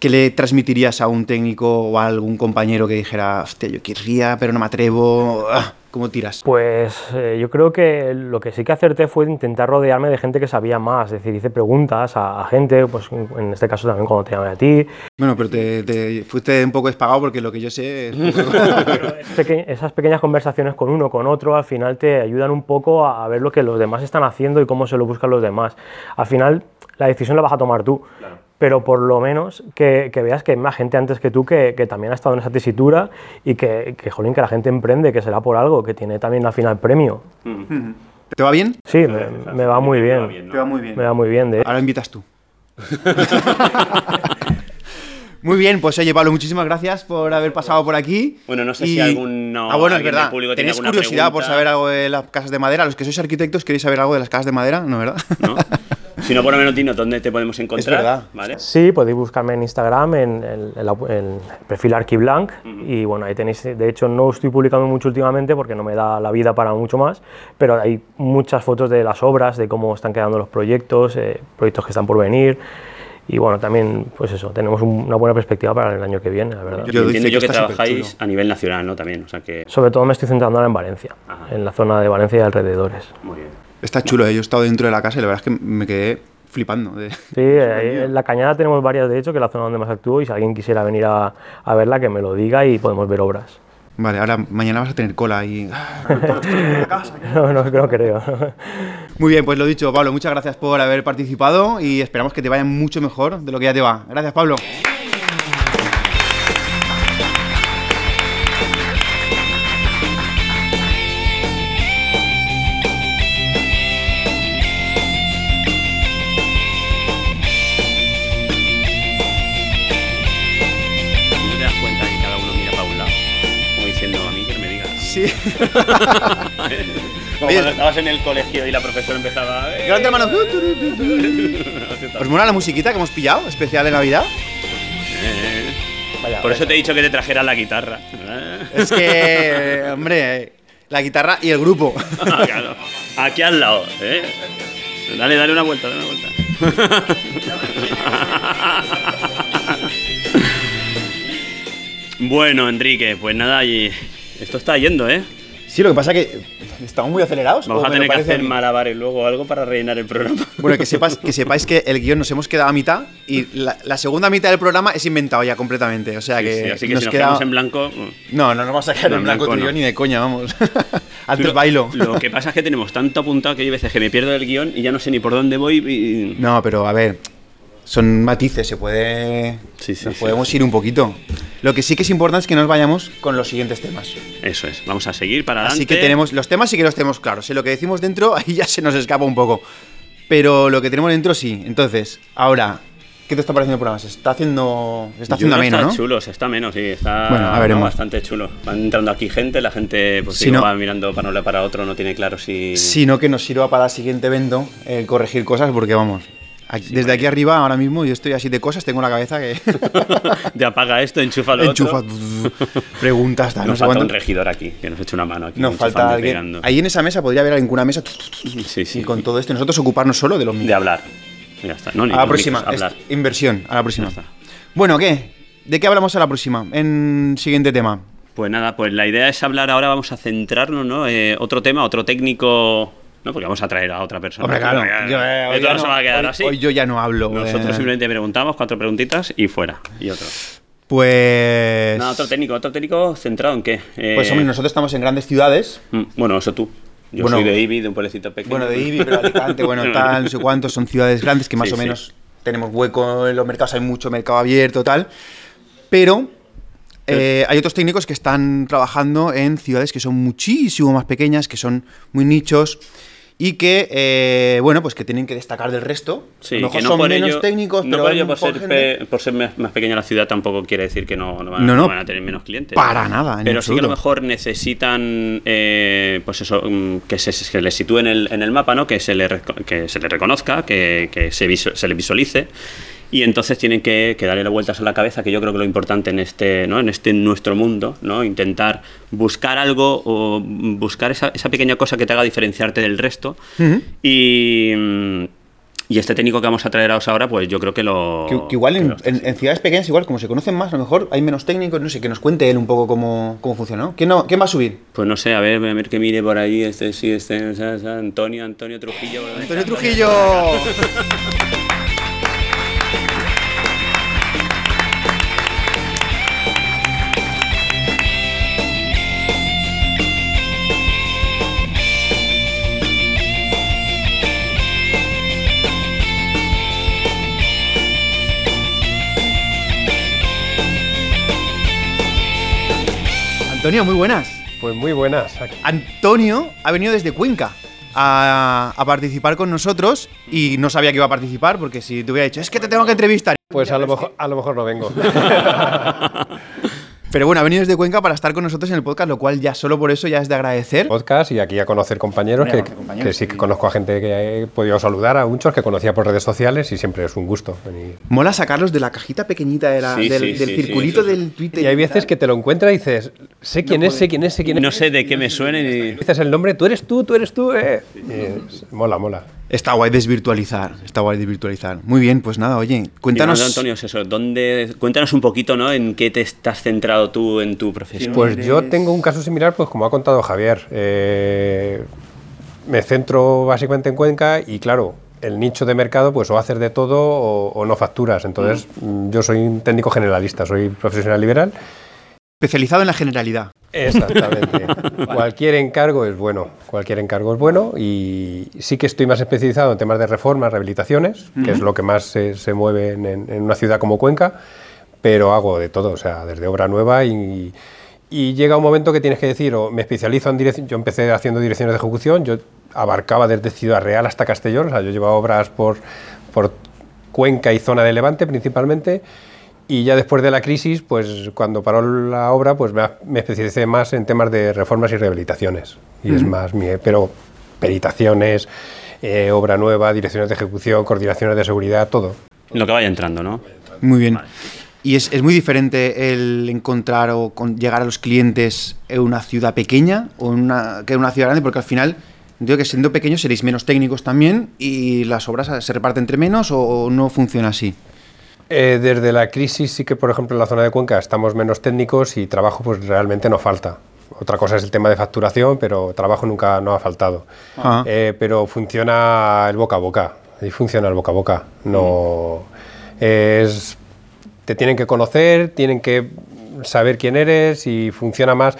[SPEAKER 2] ¿Qué le transmitirías a un técnico o a algún compañero que dijera, hostia, yo querría, pero no me atrevo? ah, ¿Cómo tiras?
[SPEAKER 6] Pues eh, yo creo que lo que sí que acerté fue intentar rodearme de gente que sabía más, es decir, hice preguntas a, a gente, pues en este caso también cuando te llamé a ti,
[SPEAKER 2] Bueno, pero te, te fuiste un poco despagado porque lo que yo sé es...
[SPEAKER 6] Peque- esas pequeñas conversaciones con uno, con otro, al final te ayudan un poco a, a ver lo que los demás están haciendo y cómo se lo buscan los demás. Al final, la decisión la vas a tomar tú, pero por lo menos que, que veas que hay más gente antes que tú que, que también ha estado en esa tesitura y que, que, jolín, que la gente emprende, que será por algo, que tiene también al final premio.
[SPEAKER 2] ¿Te va bien?
[SPEAKER 6] Sí, me, me va muy bien.
[SPEAKER 2] Te va muy bien.
[SPEAKER 6] Me va muy bien, de
[SPEAKER 2] Ahora invitas tú. Muy bien, pues oye, Pablo, muchísimas gracias por haber pasado por aquí.
[SPEAKER 1] Bueno, no sé si alguno-
[SPEAKER 2] Ah, bueno, es verdad.
[SPEAKER 1] público tiene
[SPEAKER 2] ¿Tenéis curiosidad por
[SPEAKER 1] pregunta?
[SPEAKER 2] saber algo de las casas de madera? Los que sois arquitectos, ¿queréis saber algo de las casas de madera? ¿No, verdad?
[SPEAKER 1] ¿no? Si no, por lo menos dinos dónde te podemos encontrar.
[SPEAKER 2] verdad.
[SPEAKER 1] ¿vale?
[SPEAKER 6] Sí, podéis buscarme en Instagram, en, el- en la- en el perfil Arquiblanc. Y bueno, ahí tenéis. De hecho, no estoy publicando mucho últimamente porque no me da la vida para mucho más. Pero hay muchas fotos de las obras, de cómo están quedando los proyectos, eh, proyectos que están por venir. Y bueno, también, pues eso, tenemos un- una buena perspectiva para el año que viene, la verdad.
[SPEAKER 2] Yo doy
[SPEAKER 1] Entiendo yo
[SPEAKER 2] que
[SPEAKER 1] que trabajáis a nivel nacional, ¿no? También, o sea que...
[SPEAKER 6] Sobre todo me estoy centrando ahora en Valencia,
[SPEAKER 1] Ajá.
[SPEAKER 6] en la zona de Valencia y alrededores.
[SPEAKER 1] Muy bien.
[SPEAKER 2] Está chulo, ¿eh? yo he estado dentro de la casa y la verdad es que me quedé flipando. de-
[SPEAKER 6] Sí, ahí en la cañada tenemos varias, de hecho, que es la zona donde más actúo y si alguien quisiera venir a, a verla, que me lo diga y podemos ver obras.
[SPEAKER 2] Vale, ahora mañana vas a tener cola ahí.
[SPEAKER 6] No, no, no creo.
[SPEAKER 2] Muy bien, pues lo dicho, Pablo, muchas gracias por haber participado y esperamos que te vaya mucho mejor de lo que ya te va. Gracias, Pablo.
[SPEAKER 1] Como cuando estabas en el colegio y la profesora empezaba... "Eh".
[SPEAKER 2] Levanta la mano. ¿Os mola la musiquita que hemos pillado? Especial de Navidad.
[SPEAKER 1] Eh.
[SPEAKER 6] Vaya,
[SPEAKER 1] Por eso te he dicho que te trajeras la guitarra.
[SPEAKER 2] Es que, hombre, la guitarra y el grupo.
[SPEAKER 1] Ah, claro. Aquí al lado, ¿eh? Dale, dale una vuelta, dale una vuelta. bueno, Enrique, pues nada, y esto está yendo, ¿eh?
[SPEAKER 2] Sí, lo que pasa es que estamos muy acelerados.
[SPEAKER 1] Vamos
[SPEAKER 2] ¿o
[SPEAKER 1] a tener que hacer malabares luego o algo para rellenar el programa.
[SPEAKER 2] Bueno, que, sepas, que sepáis que el guion nos hemos quedado a mitad y la, la segunda mitad del programa es inventado ya completamente. O sea
[SPEAKER 1] Sí,
[SPEAKER 2] que,
[SPEAKER 1] sí, así que
[SPEAKER 2] nos
[SPEAKER 1] si nos
[SPEAKER 2] queda-
[SPEAKER 1] quedamos en blanco...
[SPEAKER 2] No, no nos vamos a quedar
[SPEAKER 1] No,
[SPEAKER 2] en blanco,
[SPEAKER 1] blanco
[SPEAKER 2] tú yo ni de coña, vamos. Antes
[SPEAKER 1] Lo-
[SPEAKER 2] bailo.
[SPEAKER 1] Lo que pasa es que tenemos tanto apuntado que hay veces que me pierdo el guion y ya no sé ni por dónde voy y...
[SPEAKER 2] No, pero a ver, son matices, se puede.
[SPEAKER 1] Sí, sí,
[SPEAKER 2] nos
[SPEAKER 1] sí.
[SPEAKER 2] podemos ir un poquito. Lo que sí que es importante es que nos vayamos con los siguientes temas.
[SPEAKER 1] Eso es, vamos a seguir para adelante.
[SPEAKER 2] Así que tenemos los temas sí que los tenemos claros. ¿eh? Lo que decimos dentro ahí ya se nos escapa un poco. Pero lo que tenemos dentro sí. Entonces, ahora, ¿qué te está pareciendo el programa? Se está haciendo. Se está haciendo ameno,
[SPEAKER 1] está
[SPEAKER 2] ¿no?
[SPEAKER 1] chulo, se está menos, sí, está
[SPEAKER 2] Bueno, a veremos.
[SPEAKER 1] bastante chulo. Van entrando aquí gente, la gente pues
[SPEAKER 2] Si
[SPEAKER 1] digo,
[SPEAKER 2] no-
[SPEAKER 1] va mirando para un lado para otro, no tiene claro si...
[SPEAKER 2] Sino que nos sirva para el siguiente evento el corregir cosas, porque vamos. Aquí- desde aquí arriba, ahora mismo, yo estoy así de cosas, tengo la cabeza que.
[SPEAKER 1] Ya apaga esto, enchufa lo
[SPEAKER 2] Enchufa.
[SPEAKER 1] otro.
[SPEAKER 2] preguntas, tal, no
[SPEAKER 1] Nos falta
[SPEAKER 2] cuánto.
[SPEAKER 1] un regidor aquí, que nos eche una mano aquí.
[SPEAKER 2] Nos falta alguien.
[SPEAKER 1] pegando.
[SPEAKER 2] Ahí en esa mesa podría haber alguien con una mesa.
[SPEAKER 1] Sí, sí.
[SPEAKER 2] Y con todo esto, nosotros ocuparnos solo de los
[SPEAKER 1] De
[SPEAKER 2] micros.
[SPEAKER 1] hablar. Ya está. No, ni
[SPEAKER 2] A la próxima.
[SPEAKER 1] micros, hablar.
[SPEAKER 2] inversión, a la próxima. Bueno, ¿qué? ¿De qué hablamos a la próxima? En siguiente tema.
[SPEAKER 1] Pues nada, pues la idea es hablar ahora, vamos a centrarnos, ¿no? Eh, otro tema, otro técnico... No, porque vamos a traer a otra persona.
[SPEAKER 2] Hombre, claro. Yo, eh, hoy
[SPEAKER 1] esto
[SPEAKER 2] ya
[SPEAKER 1] no se
[SPEAKER 2] no-
[SPEAKER 1] va a quedar
[SPEAKER 2] hoy-
[SPEAKER 1] así.
[SPEAKER 2] hoy yo ya no hablo.
[SPEAKER 1] Nosotros
[SPEAKER 2] eh.
[SPEAKER 1] simplemente preguntamos cuatro preguntitas y fuera. Y otro.
[SPEAKER 2] Pues.
[SPEAKER 1] Nada, otro técnico, otro técnico centrado en qué. Eh,
[SPEAKER 2] Pues hombre, nosotros estamos en grandes ciudades.
[SPEAKER 1] mm, Bueno, eso tú. Yo
[SPEAKER 2] Bueno,
[SPEAKER 1] soy de Ibi, de un pueblecito pequeño.
[SPEAKER 2] Bueno, de Ibi, pero Alicante, bueno, tal, no sé cuántos, son ciudades grandes que más
[SPEAKER 1] Sí,
[SPEAKER 2] o
[SPEAKER 1] sí.
[SPEAKER 2] menos tenemos hueco en los mercados, hay mucho mercado abierto, tal. Pero eh, hay otros técnicos que están trabajando en ciudades que son muchísimo más pequeñas, que son muy nichos y que, eh, bueno, pues que tienen que destacar del resto.
[SPEAKER 1] Sí,
[SPEAKER 2] a lo mejor
[SPEAKER 1] que no
[SPEAKER 2] son
[SPEAKER 1] por
[SPEAKER 2] menos
[SPEAKER 1] ello,
[SPEAKER 2] técnicos,
[SPEAKER 1] no
[SPEAKER 2] pero
[SPEAKER 1] por ello por ser,
[SPEAKER 2] gente-
[SPEAKER 1] por ser más más pequeña la ciudad tampoco quiere decir que no, no van,
[SPEAKER 2] No,
[SPEAKER 1] van a tener menos clientes.
[SPEAKER 2] Para nada, en
[SPEAKER 1] Pero sí que a lo mejor necesitan, eh, pues eso, mm, que se, se les sitúe en el, en el mapa, ¿no? Que se le, que se le reconozca, que, que se, se le visualice. Y entonces tienen que, que darle vueltas a la cabeza, que yo creo que lo importante en este, ¿no? en este nuestro mundo, ¿no? Intentar buscar algo o buscar esa, esa pequeña cosa que te haga diferenciarte del resto. Y. mm, y este técnico que vamos a traeros ahora, pues yo creo que lo.
[SPEAKER 2] Que, que igual
[SPEAKER 1] que
[SPEAKER 2] en, en- en ciudades pequeñas, igual como se conocen más, a lo mejor hay menos técnicos, no sé, que nos cuente él un poco cómo, cómo funciona, ¿no? ¿Quién, no, ¿Quién va a subir?
[SPEAKER 1] Pues no sé, a ver, a ver que mire por ahí, este sí, este, Antonio, Antonio Trujillo.
[SPEAKER 2] Antonio Trujillo. Antonio, muy buenas.
[SPEAKER 7] Pues muy buenas.
[SPEAKER 2] Antonio ha venido desde Cuenca a, a participar con nosotros y no sabía que iba a participar porque si te hubiera dicho, es que te tengo que entrevistar.
[SPEAKER 7] Pues a lo mejor, a lo mejor no vengo.
[SPEAKER 2] Pero bueno, ha venido desde Cuenca para estar con nosotros en el podcast, lo cual ya solo por eso ya es de agradecer.
[SPEAKER 7] Podcast y aquí a conocer compañeros, que,
[SPEAKER 2] conocer compañeros,
[SPEAKER 7] que sí que conozco a gente que he podido saludar, a muchos que conocía por redes sociales y siempre es un gusto venir.
[SPEAKER 2] Mola sacarlos de la cajita pequeñita de la-
[SPEAKER 1] Sí,
[SPEAKER 2] del,
[SPEAKER 1] sí,
[SPEAKER 2] del
[SPEAKER 1] sí,
[SPEAKER 2] circulito del Twitter.
[SPEAKER 7] Y hay veces que te lo encuentras y dices, sé quién es, sé quién es, sé quién es.
[SPEAKER 1] No sé de qué me suene ni.
[SPEAKER 7] Dices el nombre, tú eres tú, tú eres tú. Eh. Y es- mola, mola.
[SPEAKER 2] Está guay desvirtualizar, está guay desvirtualizar. Muy bien, pues nada, oye, cuéntanos.
[SPEAKER 1] Nada, Antonio, es eso, ¿dónde, cuéntanos un poquito, ¿no? En qué te estás centrado tú en tu profesión.
[SPEAKER 7] Pues yo tengo un caso similar, pues como ha contado Javier. Eh, me centro básicamente en Cuenca y claro, el nicho de mercado, pues o haces de todo o, o no facturas. Entonces, mm, yo soy un técnico generalista, soy profesional liberal.
[SPEAKER 2] Especializado en la generalidad.
[SPEAKER 7] Exactamente. cualquier encargo es bueno, cualquier encargo es bueno y sí que estoy más especializado en temas de reformas, rehabilitaciones, que es lo que más se, se mueve en, en una ciudad como Cuenca, pero hago de todo, o sea, desde obra nueva y, y llega un momento que tienes que decir, o me especializo en dirección, yo empecé haciendo direcciones de ejecución, yo abarcaba desde Ciudad Real hasta Castellón, o sea, yo llevaba obras por, por Cuenca y zona de Levante principalmente, y ya después de la crisis, pues cuando paró la obra, pues me, me especialicé más en temas de reformas y rehabilitaciones, y es más, mi, pero peritaciones, eh, obra nueva, direcciones de ejecución, coordinaciones de seguridad, todo.
[SPEAKER 1] Lo que vaya entrando, ¿no?
[SPEAKER 2] Muy bien. Y es, es muy diferente el encontrar o con- llegar a los clientes en una ciudad pequeña o en una, que en una ciudad grande, porque al final, entiendo que siendo pequeños seréis menos técnicos también y las obras se reparten entre menos o, o no funciona así.
[SPEAKER 7] Eh, desde la crisis sí que, por ejemplo, en la zona de Cuenca estamos menos técnicos y trabajo pues realmente no falta. Otra cosa es el tema de facturación, pero trabajo nunca no ha faltado.
[SPEAKER 2] Ah.
[SPEAKER 7] Eh, pero funciona el boca a boca. Ahí funciona el boca a boca. No es te tienen que conocer, tienen que saber quién eres y funciona más.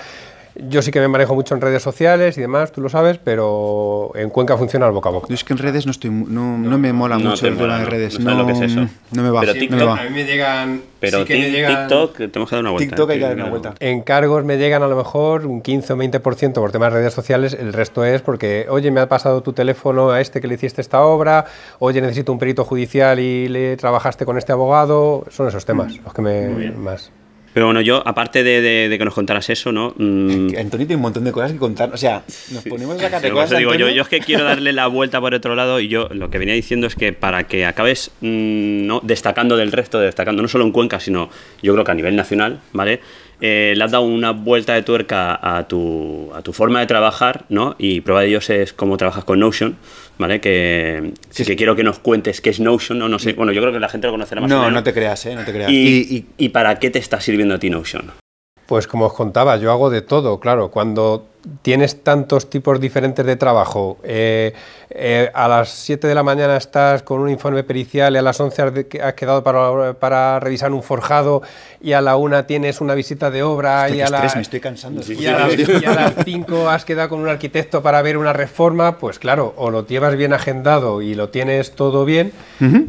[SPEAKER 7] Yo sí que me manejo mucho en redes sociales y demás, tú lo sabes, pero en Cuenca funciona el boca a boca.
[SPEAKER 2] Yo es que en redes no estoy mu- no, no me mola
[SPEAKER 1] No
[SPEAKER 2] mucho el tema
[SPEAKER 1] mola,
[SPEAKER 2] de redes.
[SPEAKER 1] No sabes lo que es eso.
[SPEAKER 2] no me va.
[SPEAKER 1] Pero
[SPEAKER 2] me
[SPEAKER 1] TikTok,
[SPEAKER 2] va.
[SPEAKER 7] A mí me llegan.
[SPEAKER 1] Pero
[SPEAKER 7] sí que me llegan-
[SPEAKER 1] TikTok, tenemos que dar una vuelta.
[SPEAKER 2] TikTok hay que dar una vuelta.
[SPEAKER 7] Encargos me llegan a lo mejor un 15 o 20% por temas de redes sociales, el resto es porque, oye, me ha pasado tu teléfono a este que le hiciste esta obra, oye, necesito un perito judicial y le trabajaste con este abogado, son esos temas los que me más.
[SPEAKER 1] Pero bueno, yo, aparte de, de- de que nos contaras eso, ¿no? Mm,
[SPEAKER 2] Antonio tiene un montón de cosas que contar. O sea, nos ponemos a sacar de cosas.
[SPEAKER 1] digo, yo es que quiero darle la vuelta por otro lado y yo lo que venía diciendo es que para que acabes mm, ¿no? destacando del resto, destacando no solo en Cuenca, sino yo creo que a nivel nacional, ¿vale? Eh, le has dado una vuelta de tuerca a tu, a tu forma de trabajar, ¿no? Y prueba de ellos es cómo trabajas con Notion, ¿vale? Que sí que quiero que nos cuentes qué es Notion, ¿no? No sé, bueno, yo creo que la gente lo conocerá más o
[SPEAKER 2] No,
[SPEAKER 1] menos.
[SPEAKER 2] no te creas, ¿eh? No te creas.
[SPEAKER 1] Y,
[SPEAKER 2] Y- y-
[SPEAKER 1] y para qué te está sirviendo a ti Notion?
[SPEAKER 7] Pues como os contaba, yo hago de todo, claro. Cuando tienes tantos tipos diferentes de trabajo, eh, eh, a las 7 de la mañana estás con un informe pericial y a las 11 has, quedado para, para revisar un forjado y a la 1 tienes una visita de obra
[SPEAKER 2] Hostia,
[SPEAKER 7] y a, la,
[SPEAKER 2] estrés, me estoy cansando.
[SPEAKER 7] y a las- y a las 5 has quedado con un arquitecto para ver una reforma, pues claro, o lo llevas bien agendado y lo tienes todo bien.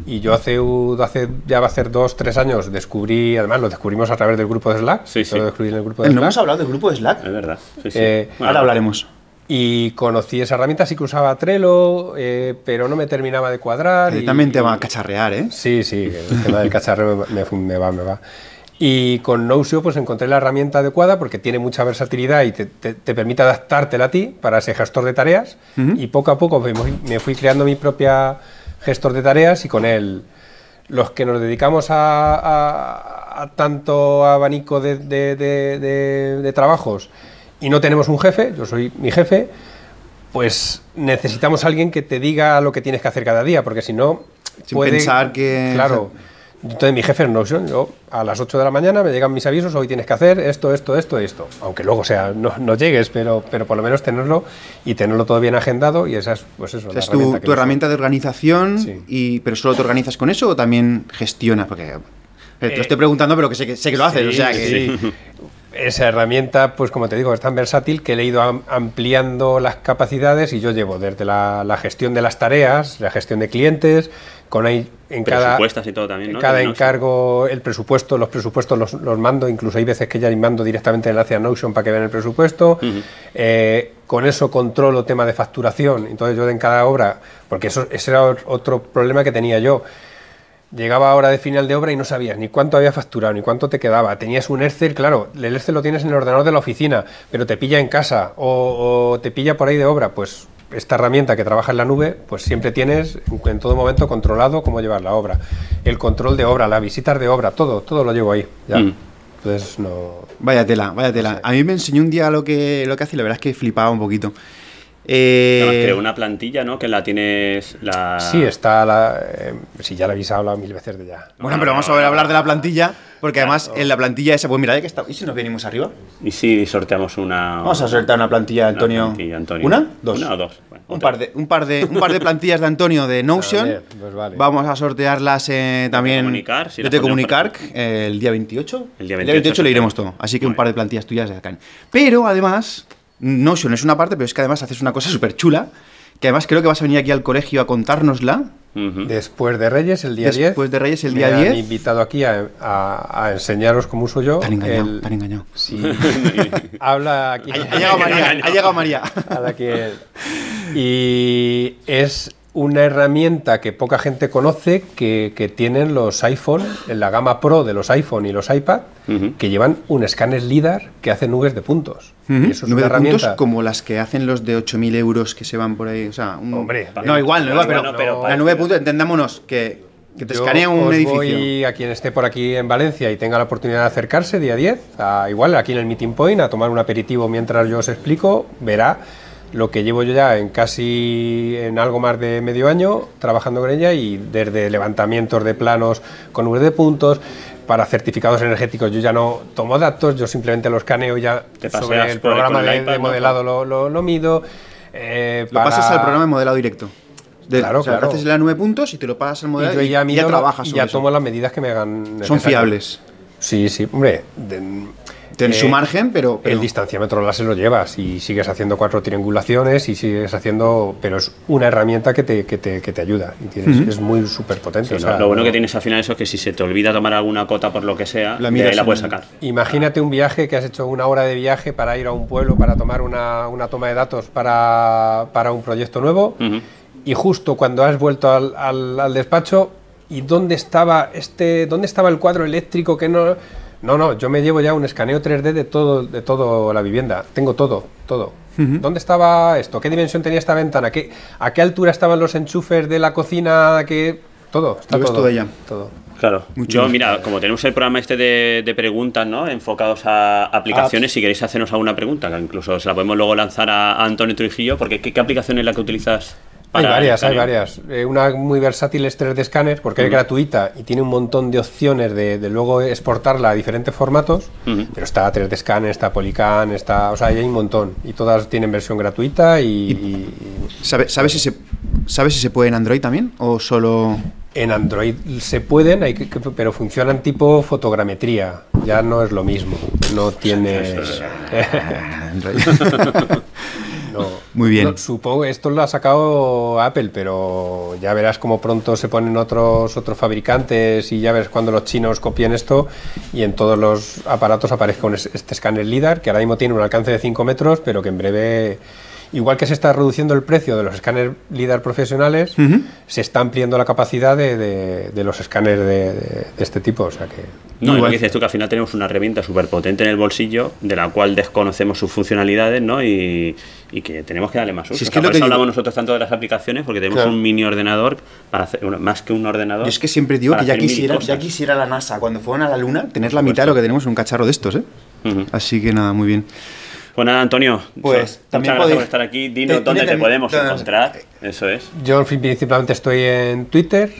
[SPEAKER 7] Y yo hace, hace ya va a ser dos, tres años descubrí, además lo descubrimos a través del grupo de Slack.
[SPEAKER 1] Sí, sí.
[SPEAKER 7] lo descubrí en el grupo de
[SPEAKER 2] No
[SPEAKER 7] Slack.
[SPEAKER 2] hemos hablado del grupo de Slack.
[SPEAKER 1] Es verdad. Sí, sí.
[SPEAKER 7] Eh,
[SPEAKER 1] Bueno,
[SPEAKER 2] Ahora hablaremos.
[SPEAKER 7] Y conocí esa herramienta, sí que usaba Trello, eh, pero no me terminaba de cuadrar.
[SPEAKER 2] Y
[SPEAKER 7] y-
[SPEAKER 2] también te va a cacharrear, ¿eh?
[SPEAKER 7] Sí, sí, el tema del cacharreo me, me va, me va. Y con Notion pues encontré la herramienta adecuada porque tiene mucha versatilidad y te, te- te permite adaptártela a ti para ese gestor de tareas. Y poco a poco me fui, me fui creando mi propia gestor de tareas y con él los que nos dedicamos a, a- a tanto abanico de- de- de- de trabajos y no tenemos un jefe, yo soy mi jefe, pues necesitamos a alguien que te diga lo que tienes que hacer cada día, porque si no...
[SPEAKER 2] Sin pensar que-
[SPEAKER 7] Claro. Entonces mi jefe es Notion, yo a las 8 de la mañana me llegan mis avisos, hoy tienes que hacer esto, esto, esto, esto. Aunque luego, sea, no, no llegues, pero, pero por lo menos tenerlo y tenerlo todo bien agendado y esa es, pues eso,
[SPEAKER 2] O sea,
[SPEAKER 7] la
[SPEAKER 2] es tu,
[SPEAKER 7] herramienta
[SPEAKER 2] tu herramienta de organización,
[SPEAKER 7] Sí.
[SPEAKER 2] y, pero solo te organizas con eso o también gestionas. Porque eh, te lo estoy preguntando, pero que sé que, sé que lo haces.
[SPEAKER 7] Sí,
[SPEAKER 2] o sea, que,
[SPEAKER 7] sí. Esa herramienta, pues como te digo, es tan versátil que le he ido am- ampliando las capacidades y yo llevo desde la, la gestión de las tareas, la gestión de clientes, con ahí en cada,
[SPEAKER 1] Presupuestas y todo también, ¿no?
[SPEAKER 7] cada
[SPEAKER 1] De Notion.
[SPEAKER 7] encargo, el presupuesto, los presupuestos los, los mando, incluso hay veces que ya mando directamente el enlace a Notion para que vean el presupuesto. Eh, con eso controlo tema de facturación, entonces yo en cada obra, porque eso, ese era otro problema que tenía yo. Llegaba a hora de final de obra y no sabías ni cuánto había facturado, ni cuánto te quedaba. Tenías un Excel, claro, el Excel lo tienes en el ordenador de la oficina, pero te pilla en casa o, o te pilla por ahí de obra. Pues esta herramienta que trabaja en la nube, pues siempre tienes en, todo momento controlado cómo llevar la obra. El control de obra, las visitas de obra, todo, todo lo llevo ahí. Ya.
[SPEAKER 1] Mm.
[SPEAKER 7] Entonces no...
[SPEAKER 2] Vaya tela, vaya tela. A mí me enseñó un día lo que, lo que hace y la verdad es que flipaba un poquito.
[SPEAKER 1] Además,
[SPEAKER 2] Eh,
[SPEAKER 1] creo una plantilla, ¿no? Que la tienes. La...
[SPEAKER 7] Sí, está la... eh, sí, ya la habéis hablado mil veces de ya.
[SPEAKER 2] Bueno, pero vamos a ver hablar de la plantilla, porque además en la plantilla esa, pues mira, ya que está. ¿Y si nos venimos arriba?
[SPEAKER 1] Y si sorteamos una.
[SPEAKER 2] Vamos a soltar una plantilla,
[SPEAKER 1] una
[SPEAKER 2] Antonio.
[SPEAKER 1] plantilla, Antonio.
[SPEAKER 2] ¿Una? Dos.
[SPEAKER 1] Una o dos. Bueno.
[SPEAKER 2] un par, de, un, par de, un par de plantillas de Antonio de Notion.
[SPEAKER 7] Pues vale.
[SPEAKER 2] Vamos a sortearlas eh, también
[SPEAKER 1] Comunicar, si
[SPEAKER 2] de Comunicar
[SPEAKER 1] aquí.
[SPEAKER 2] eh, el día 28.
[SPEAKER 1] El día 28
[SPEAKER 2] le iremos todo. Así que un par de plantillas tuyas de Arcane. Pero además, Notion es una parte, pero es que además haces una cosa súper chula. Que además creo que vas a venir aquí al colegio a contárnosla.
[SPEAKER 7] Después de Reyes, el día 10.
[SPEAKER 2] Después de Reyes, el
[SPEAKER 7] me
[SPEAKER 2] día
[SPEAKER 7] han
[SPEAKER 2] 10.
[SPEAKER 7] invitado aquí a, a- a enseñaros cómo uso yo.
[SPEAKER 2] Te han engañado,
[SPEAKER 7] el-
[SPEAKER 2] te han engañado.
[SPEAKER 7] Sí. Habla aquí.
[SPEAKER 2] Ha, ha llegado María, ha llegado María.
[SPEAKER 7] Habla aquí el- Y es una herramienta que poca gente conoce que, que tienen los iPhone, en la gama Pro de los iPhone y los iPad, que llevan un escáner LIDAR que hace nubes de puntos. Y eso es
[SPEAKER 2] Nube
[SPEAKER 7] una
[SPEAKER 2] de puntos como las que hacen los de 8.000 euros que se van por ahí. O sea, un-
[SPEAKER 7] Hombre,
[SPEAKER 2] no, igual, no, igual, pero,
[SPEAKER 1] pero
[SPEAKER 2] la nube de puntos, entendámonos que, que te escanea un
[SPEAKER 7] os
[SPEAKER 2] edificio.
[SPEAKER 7] voy a quien esté por aquí en Valencia y tenga la oportunidad de acercarse día 10, a- igual aquí en el Meeting Point, a tomar un aperitivo mientras yo os explico, verá lo que llevo yo ya en casi en algo más de medio año trabajando con ella y desde levantamientos de planos con nubes de puntos para certificados energéticos yo ya no tomo datos, yo simplemente los escaneo ya sobre el programa
[SPEAKER 1] el
[SPEAKER 7] de,
[SPEAKER 1] iPad,
[SPEAKER 7] de
[SPEAKER 1] ¿no?
[SPEAKER 7] modelado lo, lo- lo mido. eh,
[SPEAKER 2] Lo
[SPEAKER 7] para-
[SPEAKER 2] pasas al programa de modelado directo. De-
[SPEAKER 7] Claro,
[SPEAKER 2] o sea,
[SPEAKER 7] claro.
[SPEAKER 2] haces en la 9 puntos y te lo pasas al
[SPEAKER 7] y
[SPEAKER 2] modelado
[SPEAKER 7] yo
[SPEAKER 2] y,
[SPEAKER 7] ya,
[SPEAKER 2] y
[SPEAKER 7] mido
[SPEAKER 2] ya
[SPEAKER 7] la-
[SPEAKER 2] trabajas
[SPEAKER 7] y
[SPEAKER 2] sobre
[SPEAKER 7] ya
[SPEAKER 2] eso.
[SPEAKER 7] tomo las medidas que me hagan
[SPEAKER 2] Son fiables.
[SPEAKER 7] Sí, sí, hombre. de-
[SPEAKER 2] Tienen
[SPEAKER 7] eh,
[SPEAKER 2] su margen, pero... pero-
[SPEAKER 7] El distanciámetro láser lo llevas y sigues haciendo cuatro triangulaciones y sigues haciendo. Pero es una herramienta que te, que te, que te ayuda y tienes- es muy súper potente.
[SPEAKER 1] Sí,
[SPEAKER 7] o
[SPEAKER 1] lo-
[SPEAKER 7] sea,
[SPEAKER 1] lo bueno
[SPEAKER 7] no-
[SPEAKER 1] que tienes al final eso es que si se te olvida tomar alguna cota por lo que sea,
[SPEAKER 2] La
[SPEAKER 1] de ahí la puedes sacar.
[SPEAKER 7] Imagínate un viaje que has hecho una hora de viaje para ir a un pueblo para tomar una, una toma de datos para, para un proyecto nuevo y justo cuando has vuelto al, al- al despacho y dónde estaba este dónde estaba el cuadro eléctrico que no no no yo me llevo ya un escaneo 3D de todo de todo la vivienda tengo todo todo dónde estaba esto qué dimensión tenía esta ventana ¿Qué, a qué altura estaban los enchufes de la cocina que todo está todo
[SPEAKER 2] todo ya.
[SPEAKER 7] todo
[SPEAKER 1] Claro.
[SPEAKER 2] Muy
[SPEAKER 1] Yo, mira, como tenemos el programa este de, de preguntas, ¿no? Enfocados a aplicaciones,
[SPEAKER 7] Apps.
[SPEAKER 1] si queréis hacernos alguna pregunta, que incluso se la podemos luego lanzar a, a Antonio Trujillo, porque ¿qué, qué aplicación es la que utilizas?
[SPEAKER 7] Hay varias, hay varias. Eh, una muy versátil es 3D Scanner porque es gratuita y tiene un montón de opciones de, de luego exportarla a diferentes formatos.
[SPEAKER 1] Ujú.
[SPEAKER 7] Pero está 3D Scanner, está Polycan, está. O sea, hay un montón. Y todas tienen versión gratuita y. y-
[SPEAKER 2] ¿Sabe- ¿Sabes si, se, ¿Sabes si se puede en Android también? ¿O solo...?
[SPEAKER 7] en Android se pueden, hay que- pero funcionan tipo fotogrametría. Ya no es lo mismo. No tiene.
[SPEAKER 2] Muy bien.
[SPEAKER 7] No, supongo esto lo ha sacado Apple, pero ya verás cómo pronto se ponen otros otros fabricantes y ya verás cuando los chinos copien esto y en todos los aparatos aparezca un es- este escáner LIDAR que ahora mismo tiene un alcance de 5 metros, pero que en breve, igual que se está reduciendo el precio de los escáneres LIDAR profesionales, se está ampliando la capacidad de, de- de los escáneres de, de- de este tipo. O sea que
[SPEAKER 1] No, lo que dices tú, que al final tenemos una herramienta súper potente en el bolsillo, de la cual desconocemos sus funcionalidades, ¿no? Y, y que tenemos que darle más uso.
[SPEAKER 2] Si es
[SPEAKER 1] O
[SPEAKER 2] que
[SPEAKER 1] sea,
[SPEAKER 2] lo
[SPEAKER 1] por
[SPEAKER 2] que
[SPEAKER 1] eso
[SPEAKER 2] digo-
[SPEAKER 1] hablamos nosotros tanto de las aplicaciones, porque tenemos
[SPEAKER 2] Claro.
[SPEAKER 1] un mini ordenador, para hacer, bueno, más que un ordenador.
[SPEAKER 2] Yo es que siempre digo que ya quisiera, ya quisiera la NASA, cuando fueron a la Luna, tener la mitad de lo que tenemos en un cacharro de estos, ¿eh?
[SPEAKER 1] Ujú.
[SPEAKER 2] Así que nada, muy bien.
[SPEAKER 1] Pues nada, Antonio,
[SPEAKER 2] Pues,
[SPEAKER 1] muchas
[SPEAKER 2] también
[SPEAKER 1] gracias
[SPEAKER 2] podéis-
[SPEAKER 1] por estar aquí. Dinos dónde te podemos encontrar. Eso es.
[SPEAKER 7] yo en fin, principalmente estoy en Twitter,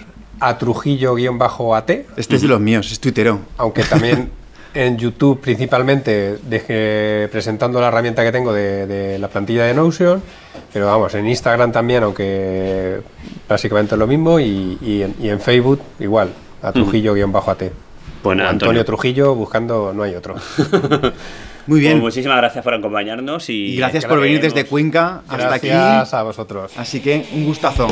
[SPEAKER 7] a Trujillo-AT.
[SPEAKER 2] Este es de los míos, es tuitero.
[SPEAKER 7] aunque también en YouTube principalmente dejé presentando la herramienta que tengo de, de la plantilla de Notion, pero vamos, en Instagram también, aunque básicamente es lo mismo, y, y en, y en Facebook igual, a Trujillo-AT.
[SPEAKER 1] Pues nada,
[SPEAKER 7] O
[SPEAKER 1] Antonio.
[SPEAKER 7] Antonio Trujillo buscando, no hay otro.
[SPEAKER 2] Muy bien.
[SPEAKER 1] Pues muchísimas gracias por acompañarnos y,
[SPEAKER 2] y gracias por venir desde Cuenca hasta
[SPEAKER 7] Gracias
[SPEAKER 2] aquí.
[SPEAKER 7] a vosotros.
[SPEAKER 2] Así que un gustazo.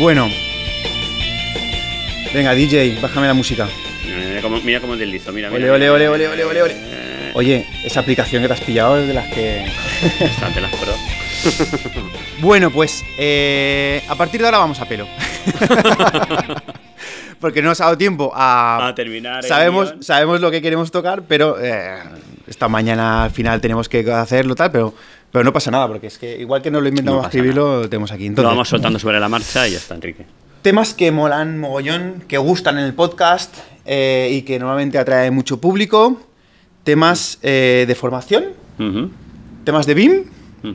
[SPEAKER 2] Bueno. Venga, DJ, bájame la música.
[SPEAKER 1] Mira cómo, mira cómo deslizo, mira, mira.
[SPEAKER 2] ole, ole, ole, ole, ole, ole. Oye, esa aplicación que te has pillado es de las que...
[SPEAKER 1] bastante las pro.
[SPEAKER 2] Bueno, pues eh, a partir de ahora vamos a pelo. Porque no nos ha dado tiempo a...
[SPEAKER 1] A terminar
[SPEAKER 2] Sabemos, sabemos lo que queremos tocar, pero eh, esta mañana al final tenemos que hacerlo tal, pero, pero no pasa nada, porque es que igual que no lo inventamos
[SPEAKER 1] No
[SPEAKER 2] escribirlo, lo tenemos aquí.
[SPEAKER 1] Lo
[SPEAKER 2] Entonces,
[SPEAKER 1] vamos soltando sobre la marcha y ya está, Enrique.
[SPEAKER 2] temas que molan mogollón, que gustan en el podcast eh, y que normalmente atrae mucho público. Temas eh, de formación,
[SPEAKER 1] Ujú,
[SPEAKER 2] temas de BIM
[SPEAKER 1] ujú.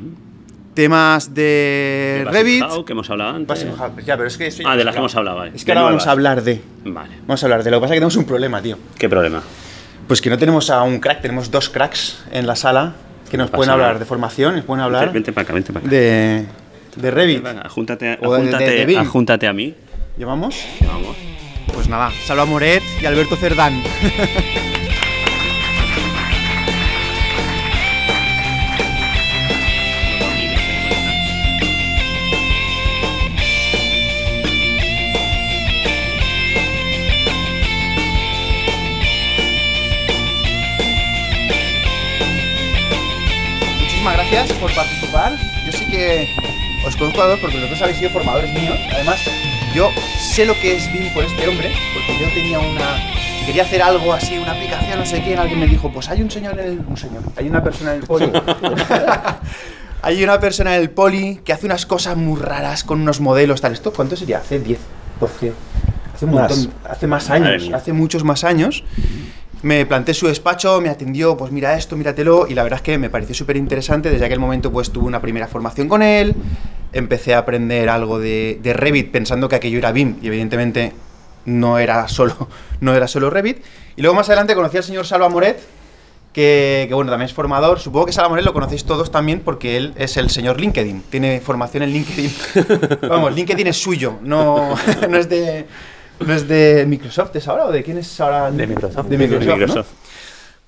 [SPEAKER 2] temas de Revit.
[SPEAKER 1] How, que hemos hablado antes.
[SPEAKER 2] How, ya, pero es que
[SPEAKER 1] Ah, de las que hemos hablado, vale.
[SPEAKER 2] Es que
[SPEAKER 1] De
[SPEAKER 2] ahora vamos
[SPEAKER 1] nuevas.
[SPEAKER 2] a hablar de.
[SPEAKER 1] Vale.
[SPEAKER 2] Vamos a hablar de. Lo que pasa es que tenemos un problema, tío.
[SPEAKER 1] ¿Qué problema?
[SPEAKER 2] Pues que no tenemos a un crack, tenemos dos cracks en la sala que nos pueden hablar de formación, nos pueden hablar
[SPEAKER 1] Vente para acá, vente para acá.
[SPEAKER 2] de, de Revit.
[SPEAKER 1] Venga, Júntate,
[SPEAKER 2] O de- de-
[SPEAKER 1] ajúntate-
[SPEAKER 2] BIM.
[SPEAKER 1] ajúntate a mí.
[SPEAKER 2] ¿Llevamos?
[SPEAKER 1] Vamos.
[SPEAKER 2] Pues nada, Salva Moret y Alberto Cerdán. gracias por participar. Yo sí que os conozco a dos porque vosotros habéis sido formadores míos. Además, yo sé lo que es BIM por este hombre, porque yo tenía una. Quería hacer algo así, una aplicación, no sé qué, y alguien me dijo, pues hay un señor en el. Un señor, hay una persona en el poli. hay una persona en el poli que hace unas cosas muy raras con unos modelos, tal. ¿Esto cuánto sería? Hace 10, 12. Hace un
[SPEAKER 7] Más.
[SPEAKER 2] montón, hace más años, hace muchos más años. Me planté su despacho, me atendió, pues mira esto, míratelo, y la verdad es que me pareció súper interesante. Desde aquel momento, pues tuve una primera formación con él, empecé a aprender algo de, de Revit pensando que aquello era BIM, y evidentemente no era solo, no era solo Revit. Y luego más adelante conocí al señor Salva Moret, que, que, bueno, también es formador. Supongo que Salva Moret lo conocéis todos también porque él es el señor LinkedIn, tiene formación en LinkedIn. Vamos, LinkedIn es suyo, no, no es de. ¿No es de Microsoft es ahora o de quién es ahora?
[SPEAKER 8] De Microsoft.
[SPEAKER 2] De
[SPEAKER 1] De
[SPEAKER 2] Microsoft. ¿no?
[SPEAKER 1] Microsoft.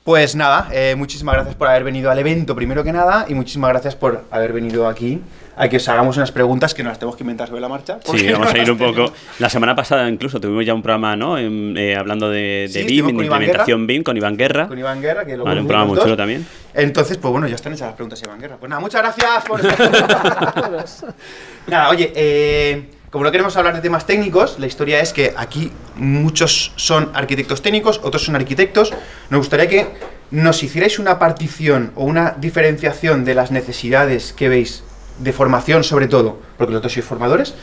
[SPEAKER 2] Pues nada, eh, muchísimas gracias por haber venido al evento primero que nada y muchísimas gracias por haber venido aquí a que os hagamos unas preguntas que nos las tenemos que inventar sobre la marcha.
[SPEAKER 1] Sí, vamos
[SPEAKER 2] no
[SPEAKER 1] a ir un poco. La semana pasada incluso tuvimos ya un programa, ¿no? En- eh, hablando de, de
[SPEAKER 2] Sí,
[SPEAKER 1] BIM, de implementación BIM con Iván Guerra.
[SPEAKER 2] Con Iván Guerra, que lo
[SPEAKER 1] Vale, un programa muy chulo también.
[SPEAKER 2] Entonces, pues bueno, ya están hechas las preguntas, Iván Guerra. Pues nada, muchas gracias por Nada, oye, eh, como no queremos hablar de temas técnicos, la historia es que aquí muchos son arquitectos técnicos, otros son arquitectos. Nos gustaría que nos hicierais una partición o una diferenciación de las necesidades que veis de formación, sobre todo, porque vosotros sois formadores,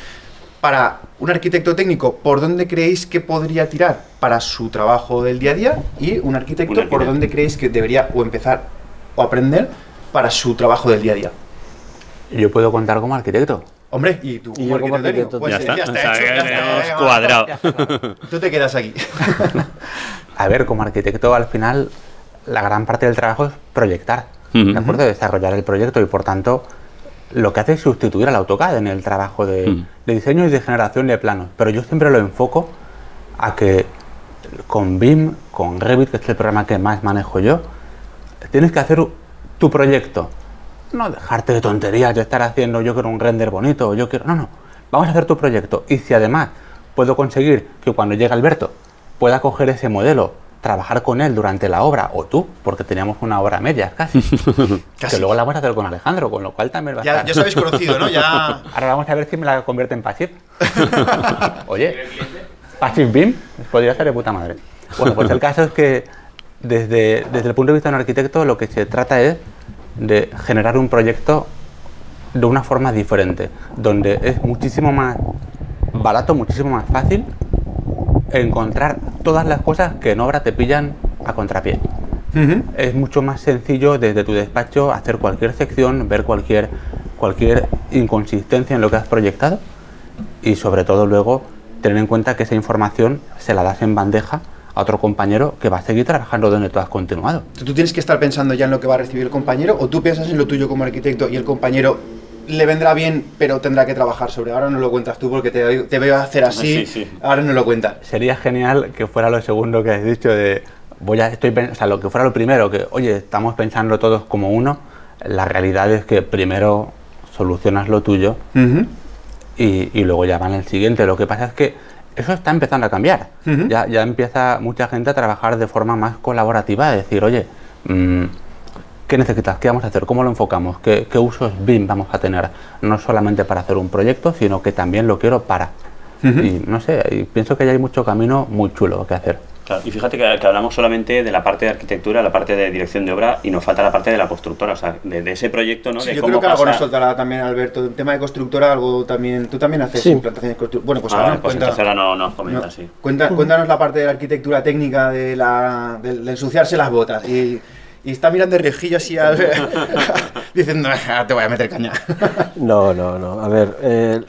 [SPEAKER 2] para un arquitecto técnico, ¿por dónde creéis que podría tirar para su trabajo del día a día? Y un arquitecto,
[SPEAKER 1] Un arquitecto.
[SPEAKER 2] ¿por dónde creéis que debería o empezar o aprender para su trabajo del día a día?
[SPEAKER 8] Yo puedo contar como arquitecto.
[SPEAKER 2] Hombre, y tú
[SPEAKER 6] Y yo como arquitecto,
[SPEAKER 2] Pues
[SPEAKER 1] ya está.
[SPEAKER 2] ya
[SPEAKER 1] o
[SPEAKER 2] está hecho, ya
[SPEAKER 1] cuadrado.
[SPEAKER 2] Tú te quedas aquí.
[SPEAKER 8] A ver, como arquitecto al final la gran parte del trabajo es proyectar,
[SPEAKER 1] Ujú.
[SPEAKER 8] ¿de acuerdo? Desarrollar el proyecto y por tanto lo que hace es sustituir al AutoCAD en el trabajo de, de diseño y de generación de planos. Pero yo siempre lo enfoco a que con BIM, con Revit, que es el programa que más manejo yo, tienes que hacer tu proyecto. No dejarte de tonterías de estar haciendo yo quiero un render bonito, yo quiero... No, no. Vamos a hacer tu proyecto. Y si además puedo conseguir que cuando llegue Alberto pueda coger ese modelo, trabajar con él durante la obra, o tú, porque teníamos una obra a medias casi,
[SPEAKER 2] Casi.
[SPEAKER 8] que luego la vamos a hacer con Alejandro, con lo cual también va a
[SPEAKER 2] Ya,
[SPEAKER 8] estar...
[SPEAKER 2] ya os habéis conocido, ¿no? Ya.
[SPEAKER 8] Ahora vamos a ver si me la convierte en Passive. Oye, Passive Beam podría ser de puta madre. Bueno, pues el caso es que desde, desde el punto de vista de un arquitecto lo que se trata es de generar un proyecto de una forma diferente, donde es muchísimo más barato, muchísimo más fácil encontrar todas las cosas que en obra te pillan a contrapié. Es mucho más sencillo desde tu despacho hacer cualquier sección, ver cualquier, cualquier inconsistencia en lo que has proyectado y sobre todo luego tener en cuenta que esa información se la das en bandeja a otro compañero que va a seguir trabajando donde tú has continuado.
[SPEAKER 2] Tú tienes que estar pensando ya en lo que va a recibir el compañero o tú piensas en lo tuyo como arquitecto y el compañero le vendrá bien, pero tendrá que trabajar sobre. Ahora no lo cuentas tú porque te, te veo hacer así.
[SPEAKER 1] Sí, sí.
[SPEAKER 2] Ahora no lo cuentas.
[SPEAKER 8] Sería genial que fuera lo segundo que has dicho de voy a estoy o sea, lo que fuera lo primero que oye, estamos pensando todos como uno. La realidad es que primero solucionas lo tuyo y, y luego ya van el siguiente. Lo que pasa es que eso está empezando a cambiar. Ya, ya empieza mucha gente a trabajar de forma más colaborativa, a decir, oye, mm, ¿qué necesitas? ¿Qué vamos a hacer? ¿Cómo lo enfocamos? ¿Qué, qué usos BIM vamos a tener? No solamente para hacer un proyecto, sino que también lo quiero para. Y no sé, y pienso que ya hay mucho camino muy chulo que hacer.
[SPEAKER 1] Claro, y fíjate que, que hablamos solamente de la parte de arquitectura, la parte de dirección de obra y nos falta la parte de la constructora, o sea, de, de ese proyecto, ¿no?
[SPEAKER 2] Sí,
[SPEAKER 1] de
[SPEAKER 2] yo
[SPEAKER 1] cómo
[SPEAKER 2] creo que algo
[SPEAKER 1] pasa-
[SPEAKER 2] nos soltará también Alberto. El tema de constructora, algo también. Tú también haces
[SPEAKER 6] Sí.
[SPEAKER 2] implantaciones de constructora. Bueno, pues
[SPEAKER 1] Ah,
[SPEAKER 2] ahora
[SPEAKER 1] vale, pues
[SPEAKER 2] cuenta-
[SPEAKER 1] entonces ahora no nos comenta,
[SPEAKER 2] no,
[SPEAKER 1] sí.
[SPEAKER 2] cuenta- cuéntanos la parte de la arquitectura técnica, de, la, de, de ensuciarse las botas. Y, y está mirando de rejillo así al. diciendo, "Ah, te voy a meter caña.
[SPEAKER 9] No, no, no. A ver, eh,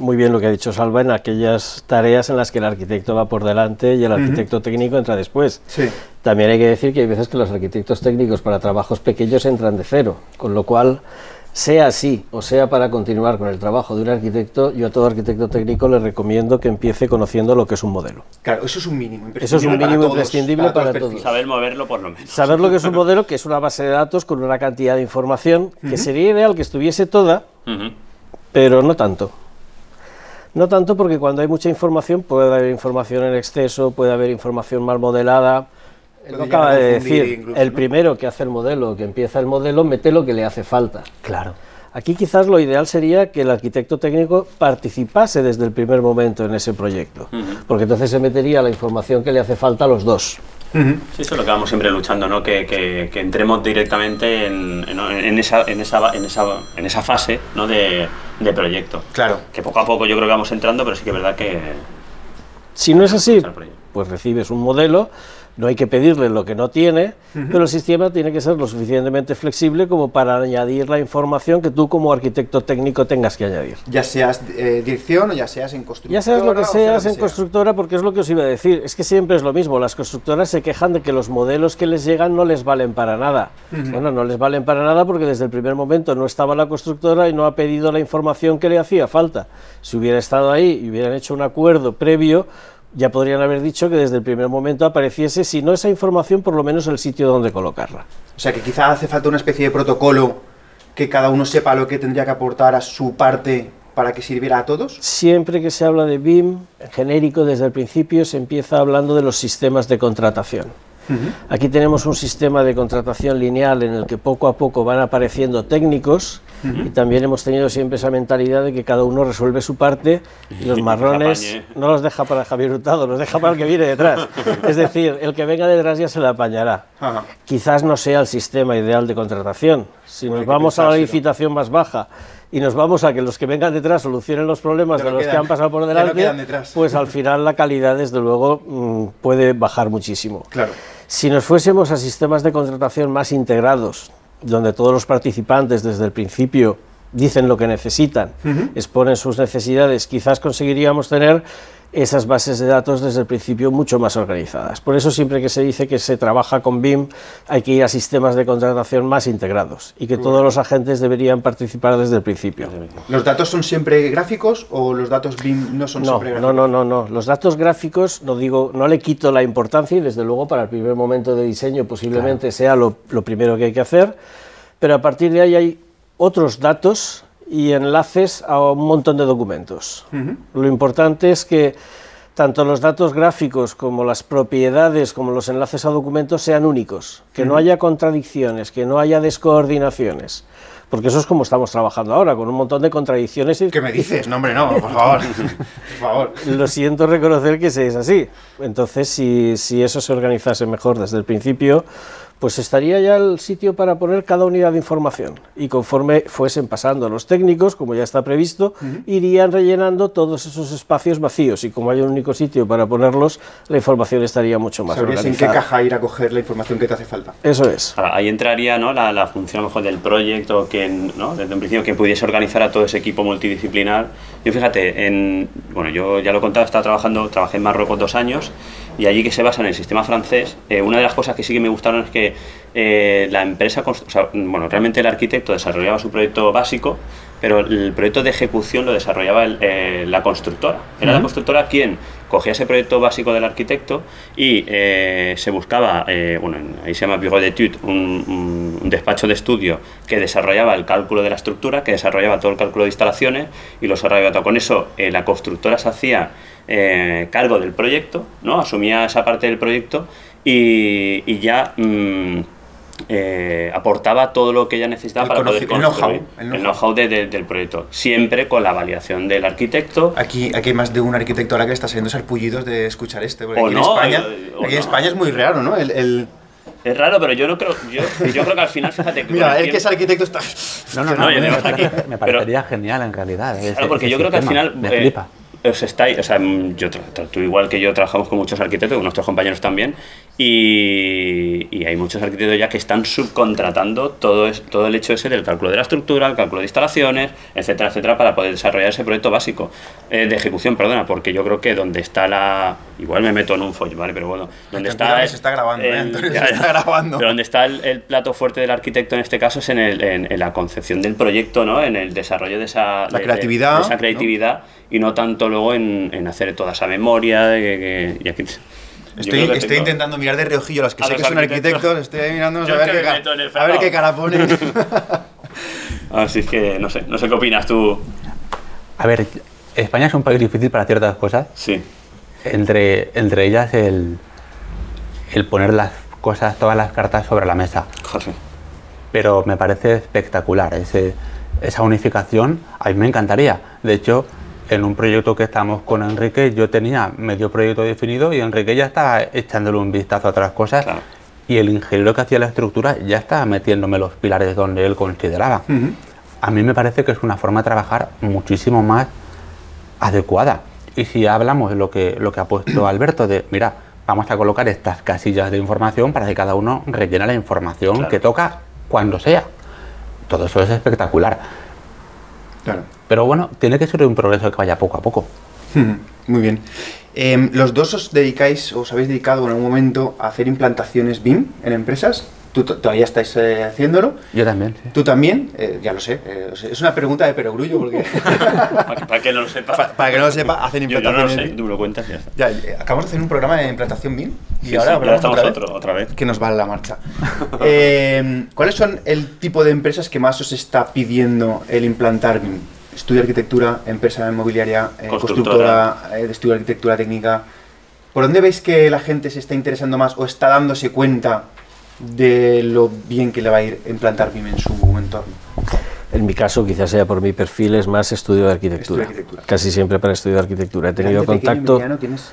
[SPEAKER 9] muy bien lo que ha dicho Salva en aquellas tareas en las que el arquitecto va por delante y el arquitecto técnico entra después.
[SPEAKER 2] Sí.
[SPEAKER 9] También hay que decir que hay veces que los arquitectos técnicos para trabajos pequeños entran de cero, con lo cual, sea así o sea para continuar con el trabajo de un arquitecto, yo a todo arquitecto técnico le recomiendo que empiece conociendo lo que es un modelo.
[SPEAKER 2] Claro, eso es un mínimo.
[SPEAKER 9] Eso es un
[SPEAKER 2] imprescindible para
[SPEAKER 9] mínimo
[SPEAKER 2] todos,
[SPEAKER 9] imprescindible para todos.
[SPEAKER 1] Saber moverlo por lo menos.
[SPEAKER 9] Saber lo que es un modelo, que es una base de datos con una cantidad de información, que sería ideal que estuviese toda, pero no tanto. No tanto porque cuando hay mucha información puede haber información en exceso, puede haber información mal modelada. Él lo acaba de decir,
[SPEAKER 2] incluso,
[SPEAKER 9] el
[SPEAKER 2] ¿no?
[SPEAKER 9] primero que hace el modelo, que empieza el modelo, mete lo que le hace falta.
[SPEAKER 8] Claro.
[SPEAKER 9] Aquí quizás lo ideal sería que el arquitecto técnico participase desde el primer momento en ese proyecto, porque entonces se metería la información que le hace falta a los dos.
[SPEAKER 2] Ujú.
[SPEAKER 1] Sí, eso es lo que vamos siempre luchando, ¿no? Que, que- que entremos directamente en, en- en esa, en, esa, en, esa, en esa fase ¿no? de, de proyecto.
[SPEAKER 2] Claro.
[SPEAKER 1] Que poco a poco yo creo que vamos entrando, pero sí que es verdad que...
[SPEAKER 9] Si no es así, pues recibes un modelo, no hay que pedirle lo que no tiene, pero el sistema tiene que ser lo suficientemente flexible como para añadir la información que tú como arquitecto técnico tengas que añadir.
[SPEAKER 2] Ya seas eh, dirección o ya seas en construcción.
[SPEAKER 9] Ya seas lo que seas en constructora, porque es lo que os iba a decir, es que siempre es lo mismo, las constructoras se quejan de que los modelos que les llegan no les valen para nada. Bueno, no les valen para nada porque desde el primer momento no estaba la constructora y no ha pedido la información que le hacía falta. Si hubiera estado ahí y hubieran hecho un acuerdo previo, ya podrían haber dicho que desde el primer momento apareciese, si no esa información, por lo menos el sitio donde colocarla.
[SPEAKER 2] O sea que quizá hace falta una especie de protocolo que cada uno sepa lo que tendría que aportar a su parte para que sirviera a todos.
[SPEAKER 9] Siempre que se habla de BIM, en genérico, desde el principio se empieza hablando de los sistemas de contratación. Aquí tenemos un sistema de contratación lineal en el que poco a poco van apareciendo técnicos y también hemos tenido siempre esa mentalidad de que cada uno resuelve su parte y los marrones no los deja para Javier Hurtado, los deja para el que viene detrás. Es decir, el que venga detrás ya se la apañará.
[SPEAKER 2] Ajá.
[SPEAKER 9] Quizás no sea el sistema ideal de contratación. Si nos vamos a la licitación más baja y nos vamos a que los que vengan detrás solucionen los problemas de los que han pasado por delante, pues al final la calidad, desde luego, mm, puede bajar muchísimo.
[SPEAKER 2] Claro.
[SPEAKER 9] Si nos fuésemos a sistemas de contratación más integrados, donde todos los participantes desde el principio dicen lo que necesitan, exponen sus necesidades, quizás conseguiríamos tener esas bases de datos desde el principio mucho más organizadas. Por eso siempre que se dice que se trabaja con BIM hay que ir a sistemas de contratación más integrados y que todos los agentes deberían participar desde el principio.
[SPEAKER 2] ¿Los datos son siempre gráficos o los datos BIM no son
[SPEAKER 9] No,
[SPEAKER 2] siempre gráficos?
[SPEAKER 9] no, no, no. Los datos gráficos, no digo, no le quito la importancia y desde luego para el primer momento de diseño posiblemente sea lo, lo primero que hay que hacer, pero a partir de ahí hay otros datos y enlaces a un montón de documentos. Lo importante es que tanto los datos gráficos como las propiedades, como los enlaces a documentos sean únicos, que no haya contradicciones, que no haya descoordinaciones. Porque eso es como estamos trabajando ahora, con un montón de contradicciones y
[SPEAKER 2] ¿Qué me dices? No, hombre, no, por favor. por favor.
[SPEAKER 9] lo siento reconocer que se es así. Entonces, si, si eso se organizase mejor desde el principio, pues estaría ya el sitio para poner cada unidad de información. Y conforme fuesen pasando los técnicos, como ya está previsto, irían rellenando todos esos espacios vacíos. Y como hay un único sitio para ponerlos, la información estaría mucho más
[SPEAKER 2] Sabrías en
[SPEAKER 9] organizada.
[SPEAKER 2] qué caja ir a coger la información que te hace falta.
[SPEAKER 9] Eso es.
[SPEAKER 1] Ahora, ahí entraría ¿no? la, la función a lo mejor del proyecto, que ¿no? desde un principio que pudiese organizar a todo ese equipo multidisciplinar. Yo fíjate, en, bueno, yo ya lo he contado, estaba trabajando, trabajé en Marruecos dos años y allí que se basa en el sistema francés, eh, una de las cosas que sí que me gustaron es que eh, la empresa, o sea, bueno, realmente el arquitecto desarrollaba su proyecto básico, pero el proyecto de ejecución lo desarrollaba el- eh, la constructora. Era la constructora quien cogía ese proyecto básico del arquitecto y eh, se buscaba, eh, bueno, en- ahí se llama Bureau d'études, un, un- despacho de estudio que desarrollaba el cálculo de la estructura, que desarrollaba todo el cálculo de instalaciones y lo desarrollaba todo. Con eso eh, la constructora se hacía cargo del proyecto, ¿no? asumía esa parte del proyecto y, y ya mm, eh, aportaba todo lo que ella necesitaba
[SPEAKER 2] El
[SPEAKER 1] para poder
[SPEAKER 2] conoci- el know-how,
[SPEAKER 1] construir
[SPEAKER 2] el know-how.
[SPEAKER 1] know-how de- de- del proyecto, siempre con la validación del arquitecto.
[SPEAKER 2] Aquí, aquí hay más de un arquitecto ahora que está saliendo sarpullidos de escuchar este. Porque
[SPEAKER 1] O
[SPEAKER 2] aquí,
[SPEAKER 1] no,
[SPEAKER 2] en, España,
[SPEAKER 1] eh, o
[SPEAKER 2] aquí en
[SPEAKER 1] no.
[SPEAKER 2] España es muy raro, ¿no? El, el-
[SPEAKER 1] Es raro, pero yo no creo, yo, yo creo que al final, fíjate que
[SPEAKER 2] Mira,
[SPEAKER 1] el
[SPEAKER 2] que es arquitecto está.
[SPEAKER 8] No, no, no,
[SPEAKER 1] No, yo
[SPEAKER 8] me, parece-
[SPEAKER 1] aquí,
[SPEAKER 8] me
[SPEAKER 1] pero-
[SPEAKER 8] parecería genial en realidad. ese-
[SPEAKER 1] Claro, porque yo creo que al final,
[SPEAKER 8] Me
[SPEAKER 1] eh,
[SPEAKER 8] flipa.
[SPEAKER 1] os estáis, o sea, yo, tú igual que yo trabajamos con muchos arquitectos, con nuestros compañeros también, y, y hay muchos arquitectos ya que están subcontratando todo, es, todo el hecho ese del cálculo de la estructura, el cálculo de instalaciones, etcétera, etcétera, para poder desarrollar ese proyecto básico eh, de ejecución, perdona, porque yo creo que donde está la... Igual me meto en un follón, ¿vale? Pero bueno, donde está... El-
[SPEAKER 2] se está grabando, ¿eh,
[SPEAKER 1] el-?
[SPEAKER 2] Se
[SPEAKER 1] ya, ya.
[SPEAKER 2] está grabando.
[SPEAKER 1] Pero donde está el, el plato fuerte del arquitecto en este caso es en, el- en- en la concepción del proyecto, ¿no? En el desarrollo de esa, de-
[SPEAKER 2] creatividad,
[SPEAKER 1] de esa
[SPEAKER 2] ¿no?
[SPEAKER 1] creatividad y no tanto luego en, en hacer toda esa memoria. de que- que- y aquí- yo
[SPEAKER 2] Estoy, estoy
[SPEAKER 1] tengo-
[SPEAKER 2] intentando mirar de reojillo a los que
[SPEAKER 1] A
[SPEAKER 2] sé
[SPEAKER 1] los
[SPEAKER 2] que son
[SPEAKER 1] arquitectos.
[SPEAKER 2] arquitectos, estoy ahí mirándonos a ver,
[SPEAKER 1] es que
[SPEAKER 2] qué ca- a ver qué cara ponen.
[SPEAKER 1] Así es que no sé, no sé qué opinas tú.
[SPEAKER 8] A ver, España es un país difícil para ciertas cosas.
[SPEAKER 1] Sí.
[SPEAKER 8] Entre, entre ellas el, el poner las cosas, todas las cartas sobre la mesa.
[SPEAKER 1] Joder.
[SPEAKER 8] Pero me parece espectacular ese- esa unificación. A mí me encantaría. De hecho, en un proyecto que estamos con Enrique, yo tenía medio proyecto definido y Enrique ya estaba echándole un vistazo a otras cosas.
[SPEAKER 1] Claro.
[SPEAKER 8] Y el ingeniero que hacía la estructura ya estaba metiéndome los pilares donde él consideraba. A mí me parece que es una forma de trabajar muchísimo más adecuada. Y si hablamos de lo que, lo que ha puesto Alberto, de mira, vamos a colocar estas casillas de información para que cada uno rellene la información
[SPEAKER 1] Claro.
[SPEAKER 8] que toca cuando sea. Todo eso es espectacular.
[SPEAKER 2] Claro.
[SPEAKER 8] Pero bueno, tiene que ser un progreso que vaya poco a poco.
[SPEAKER 2] Muy bien. Em, los dos os dedicáis, os habéis dedicado en algún momento a hacer implantaciones BIM en empresas. Tú to- todavía estáis eh, haciéndolo.
[SPEAKER 8] Yo también, sí.
[SPEAKER 2] Tú también, eh, ya lo sé. eh, es una pregunta de perogrullo porque.
[SPEAKER 1] Para que, para que no lo sepa.
[SPEAKER 2] Pa- para que no lo sepa, hacen
[SPEAKER 1] Yo, yo no lo
[SPEAKER 2] implantaciones.
[SPEAKER 1] sé, tú me lo cuentas y ya está.
[SPEAKER 2] Ya, acabamos de hacer un programa de implantación BIM y
[SPEAKER 1] Sí,
[SPEAKER 2] ahora
[SPEAKER 1] sí, ya
[SPEAKER 2] hablamos
[SPEAKER 1] estamos
[SPEAKER 2] otra vez.
[SPEAKER 1] otro- otra vez.
[SPEAKER 2] Que nos va la marcha. Eh, ¿Cuáles son el tipo de empresas que más os está pidiendo el implantar BIM? Estudio de arquitectura, empresa inmobiliaria, eh,
[SPEAKER 1] Constructora.
[SPEAKER 2] constructora, eh, de estudio de arquitectura técnica. ¿Por dónde veis que la gente se está interesando más o está dándose cuenta de lo bien que le va a ir implantar BIM en su entorno?
[SPEAKER 9] En mi caso, quizás sea por mi perfil, es más estudio de arquitectura.
[SPEAKER 2] Estudio de arquitectura.
[SPEAKER 9] Casi siempre para estudio de arquitectura. He tenido
[SPEAKER 2] Grande, pequeño,
[SPEAKER 9] contacto
[SPEAKER 2] mediano, tienes-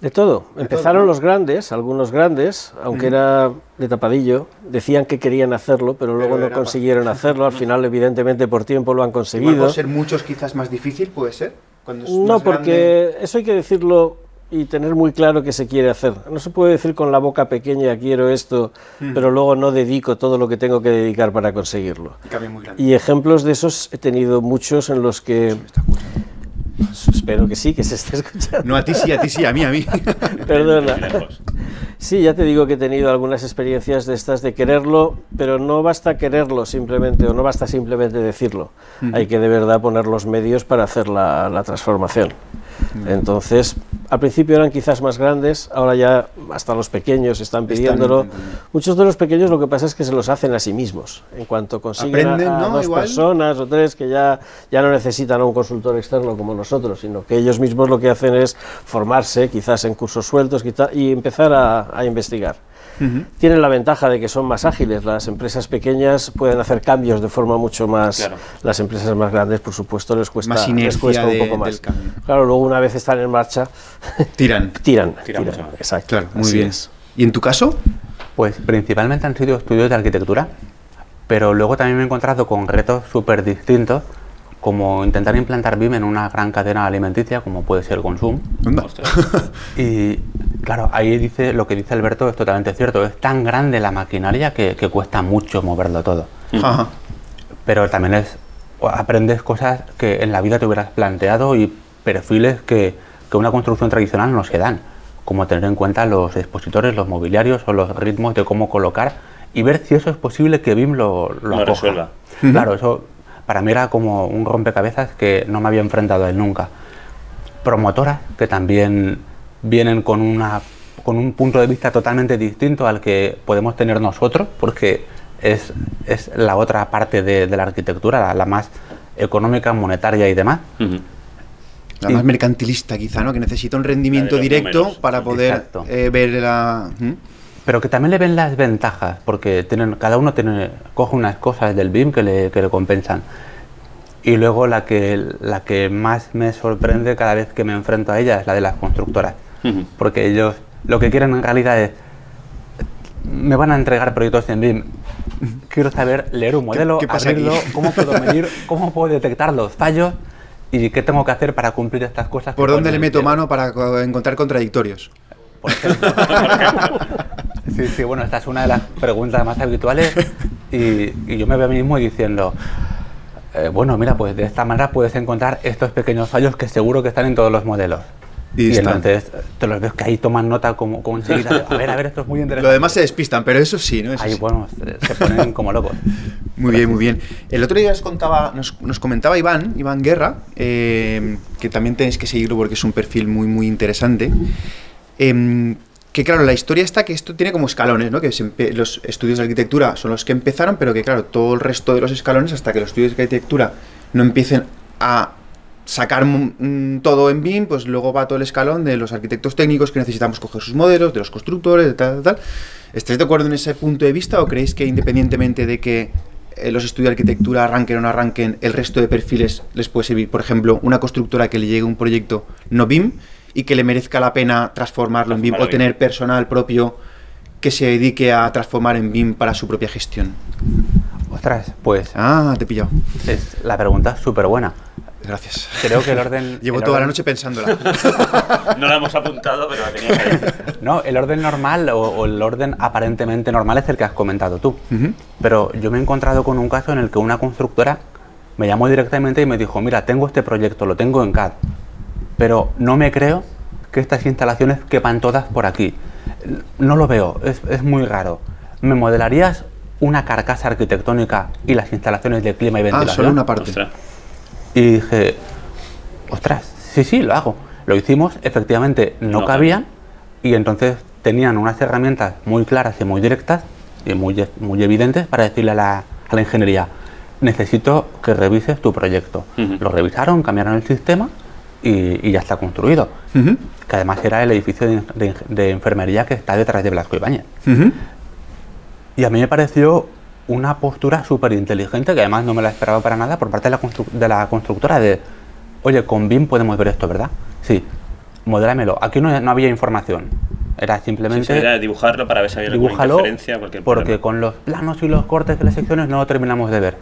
[SPEAKER 9] de todo.
[SPEAKER 2] De
[SPEAKER 9] Empezaron los grandes, algunos grandes, aunque era de tapadillo, decían que querían hacerlo, pero luego no consiguieron hacerlo. Al final, evidentemente, por tiempo lo han
[SPEAKER 2] Igual
[SPEAKER 9] conseguido.
[SPEAKER 2] por ser muchos quizás más difícil, puede ser. Cuando es
[SPEAKER 9] No, porque eso hay que decirlo y tener muy claro qué se quiere hacer. No se puede decir con la boca pequeña quiero esto, pero luego no dedico todo lo que tengo que dedicar para conseguirlo. Y ejemplos de esos he tenido muchos en los que... Espero que sí, que se esté escuchando.
[SPEAKER 2] No a ti sí, a ti sí, a mí, a mí.
[SPEAKER 9] Perdona. Sí, ya te digo que he tenido algunas experiencias de estas de quererlo, pero no basta quererlo simplemente, o no basta simplemente decirlo. Hay que de verdad poner los medios para hacer la, la transformación. Entonces, al principio eran quizás más grandes, ahora ya hasta los pequeños están pidiéndolo. Muchos de los pequeños lo que pasa es que se los hacen a sí mismos. En cuanto consiguen a-
[SPEAKER 2] Aprenden,
[SPEAKER 9] a,
[SPEAKER 2] ¿no?
[SPEAKER 9] dos
[SPEAKER 2] Igual.
[SPEAKER 9] personas o tres que ya, ya no necesitan a un consultor externo como nosotros, sino que ellos mismos lo que hacen es formarse, quizás en cursos sueltos quizá- y empezar a, a investigar. Tienen la ventaja de que son más ágiles. Las empresas pequeñas pueden hacer cambios de forma mucho más.
[SPEAKER 1] Claro.
[SPEAKER 9] Las empresas más grandes, por supuesto, les cuesta,
[SPEAKER 2] Más
[SPEAKER 9] les cuesta un poco más. Claro, luego una vez están en marcha,
[SPEAKER 2] Tiran.
[SPEAKER 9] tiran.
[SPEAKER 1] Tiran.
[SPEAKER 9] Exacto.
[SPEAKER 2] Claro, muy bien.
[SPEAKER 9] es.
[SPEAKER 2] ¿Y en tu caso?
[SPEAKER 8] Pues principalmente han sido estudios de arquitectura, pero luego también me he encontrado con retos súper distintos, como intentar implantar BIM en una gran cadena alimenticia, como puede ser Consum.
[SPEAKER 1] Ostras.
[SPEAKER 8] Y claro, ahí dice lo que dice Alberto es totalmente cierto. Es tan grande la maquinaria que, que cuesta mucho moverlo todo.
[SPEAKER 2] Ajá.
[SPEAKER 8] Pero también es aprendes cosas que en la vida te hubieras planteado y perfiles que, que una construcción tradicional no se dan, como tener en cuenta los expositores, los mobiliarios o los ritmos de cómo colocar y ver si eso es posible que BIM lo, lo,
[SPEAKER 1] Lo resuelva.
[SPEAKER 8] Claro, eso para mí era como un rompecabezas que no me había enfrentado a él nunca. Promotoras que también vienen con, una, con un punto de vista totalmente distinto al que podemos tener nosotros, porque es, es la otra parte de, de la arquitectura, la, la más económica, monetaria y demás.
[SPEAKER 2] La más mercantilista, quizá, ¿no? Que necesita un rendimiento directo
[SPEAKER 1] números.
[SPEAKER 2] para poder eh, ver la. ¿Mm?
[SPEAKER 8] Pero que también le ven las ventajas, porque tienen, cada uno tiene, coge unas cosas del BIM que le, que le compensan. Y luego la que, la que más me sorprende cada vez que me enfrento a ella es la de las constructoras.
[SPEAKER 1] Ujú.
[SPEAKER 8] Porque ellos lo que quieren en realidad es, me van a entregar proyectos en BIM. Quiero saber leer un modelo,
[SPEAKER 2] qué pasa
[SPEAKER 8] abrirlo,
[SPEAKER 2] aquí?
[SPEAKER 8] cómo puedo medir, cómo puedo detectar los fallos ¿Y qué tengo que hacer para cumplir estas cosas?
[SPEAKER 2] ¿Por dónde le meto mano para co- encontrar contradictorios?
[SPEAKER 8] Por ejemplo. sí, sí, bueno, esta es una de las preguntas más habituales y, y yo me veo a mí mismo diciendo, eh, bueno, mira, pues de esta manera puedes encontrar estos pequeños fallos que seguro que están en todos los modelos.
[SPEAKER 2] Y
[SPEAKER 8] Y, entonces te los ves que ahí toman nota como, como enseguida. A ver, a ver, esto es muy interesante.
[SPEAKER 2] Lo demás se despistan, pero eso sí, ¿no? Eso
[SPEAKER 8] Ahí,
[SPEAKER 2] sí.
[SPEAKER 8] bueno, se, se ponen como locos.
[SPEAKER 2] Muy bien, muy bien. El otro día os contaba, nos, nos comentaba Iván, Iván Guerra, eh, que también tenéis que seguirlo porque es un perfil muy, muy interesante. Em, que claro, la historia está que esto tiene como escalones, ¿no? Que los estudios de arquitectura son los que empezaron, pero que claro, todo el resto de los escalones, hasta que los estudios de arquitectura no empiecen a sacar todo en BIM, pues luego va todo el escalón de los arquitectos técnicos que necesitamos coger sus modelos, de los constructores, de tal, tal, tal. ¿Estáis de acuerdo en ese punto de vista o creéis que independientemente de que eh, los estudios de arquitectura arranquen o no arranquen, el resto de perfiles les puede servir? Por ejemplo, una constructora que le llegue un proyecto no BIM y que le merezca la pena transformarlo en BIM o tener personal propio que se dedique a transformar en BIM para su propia gestión.
[SPEAKER 8] Ostras, pues
[SPEAKER 2] Ah, te he pillado.
[SPEAKER 8] es, la pregunta es súper buena.
[SPEAKER 2] Gracias.
[SPEAKER 8] Creo que el orden...
[SPEAKER 2] Llevo
[SPEAKER 8] el
[SPEAKER 2] toda la
[SPEAKER 8] orden-
[SPEAKER 2] noche pensándola.
[SPEAKER 1] No la hemos apuntado, pero la teníamos ahí.
[SPEAKER 8] No, el orden normal o, o el orden aparentemente normal es el que has comentado tú.
[SPEAKER 2] Ujú.
[SPEAKER 8] Pero yo me he encontrado con un caso en el que una constructora me llamó directamente y me dijo, mira, tengo este proyecto, lo tengo en CAD, pero no me creo que estas instalaciones quepan todas por aquí. No lo veo, es, es muy raro. ¿Me modelarías una carcasa arquitectónica y las instalaciones de clima y
[SPEAKER 2] Ah,
[SPEAKER 8] ventilación?
[SPEAKER 2] solo una parte.
[SPEAKER 1] Ostras.
[SPEAKER 8] Y dije, ostras, sí, sí, lo hago. Lo hicimos, efectivamente no,
[SPEAKER 1] No
[SPEAKER 8] cabían y entonces tenían unas herramientas muy claras y muy directas y muy, muy evidentes para decirle a la, a la ingeniería, necesito que revises tu proyecto. Lo revisaron, cambiaron el sistema y, y ya está construido.
[SPEAKER 2] Ujú.
[SPEAKER 8] Que además era el edificio de, de- de enfermería que está detrás de Blasco Ibáñez.
[SPEAKER 2] Ujú.
[SPEAKER 8] Y a mí me pareció una postura súper inteligente, que además no me la esperaba para nada, por parte de la, constru- de la constructora de, oye, con BIM podemos ver esto, ¿verdad? Sí, modélamelo. Aquí no, no había información. Era
[SPEAKER 1] Sí,
[SPEAKER 8] simplemente
[SPEAKER 1] sería dibujarlo para ver si había alguna interferencia, cualquier
[SPEAKER 8] porque
[SPEAKER 1] problema.
[SPEAKER 8] con los planos y los cortes de las secciones no lo terminamos de ver.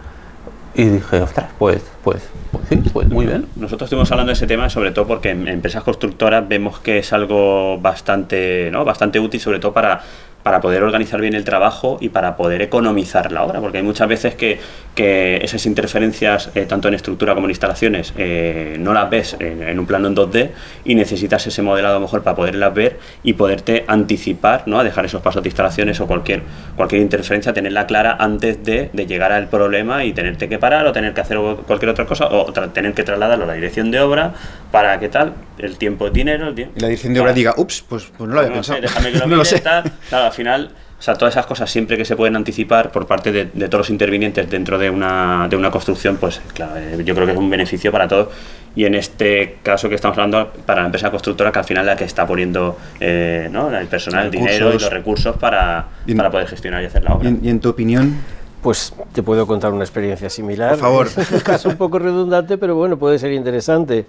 [SPEAKER 8] Y dije, ostras, pues, pues, pues sí, pues muy bien.
[SPEAKER 1] Nosotros estuvimos hablando de ese tema sobre todo porque en empresas constructoras vemos que es algo bastante, ¿no? bastante útil, sobre todo para, para poder organizar bien el trabajo y para poder economizar la obra, porque hay muchas veces que, que esas interferencias, eh, tanto en estructura como en instalaciones, eh, no las ves en, en un plano en 2D y necesitas ese modelado a lo mejor para poderlas ver y poderte anticipar, ¿no? a dejar esos pasos de instalaciones o cualquier, cualquier interferencia, tenerla clara antes de, de llegar al problema y tenerte que parar o tener que hacer cualquier otra cosa o tener que trasladarlo a la dirección de obra para que tal, el tiempo es dinero, el tiempo...
[SPEAKER 2] Y la dirección de obra diga, ups, pues, pues no lo había
[SPEAKER 1] No
[SPEAKER 2] pensado.
[SPEAKER 1] sé, déjame que lo
[SPEAKER 2] no lo
[SPEAKER 1] mire,
[SPEAKER 2] sé.
[SPEAKER 1] tal. Claro, al final, o sea, todas esas cosas siempre que se pueden anticipar por parte de, de todos los intervinientes dentro de una, de una construcción, pues claro, eh, yo creo que es un beneficio para todos. Y en este caso que estamos hablando, para la empresa constructora, que al final es la que está poniendo eh, ¿no? el personal, el dinero y
[SPEAKER 2] Recursos.
[SPEAKER 1] los recursos para,
[SPEAKER 2] Y en-
[SPEAKER 1] para poder gestionar y hacer la obra.
[SPEAKER 2] Y en, y en tu opinión,
[SPEAKER 9] Pues te puedo contar una experiencia similar.
[SPEAKER 2] Por favor.
[SPEAKER 9] Es un caso un poco redundante, pero bueno, puede ser interesante.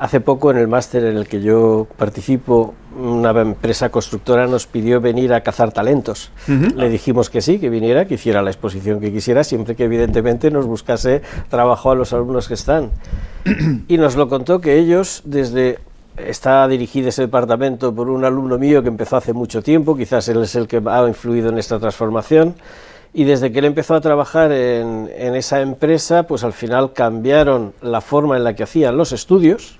[SPEAKER 9] Hace poco en el máster en el que yo participo, una empresa constructora nos pidió venir a cazar talentos. Le dijimos que sí, que viniera, que hiciera la exposición que quisiera, siempre que evidentemente nos buscase trabajo a los alumnos que están. y nos lo contó que ellos desde está dirigido ese departamento por un alumno mío que empezó hace mucho tiempo, quizás él es el que ha influido en esta transformación, y desde que él empezó a trabajar en, en esa empresa, pues al final cambiaron la forma en la que hacían los estudios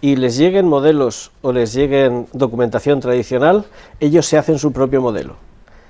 [SPEAKER 9] y les lleguen modelos o les lleguen documentación tradicional, ellos se hacen su propio modelo.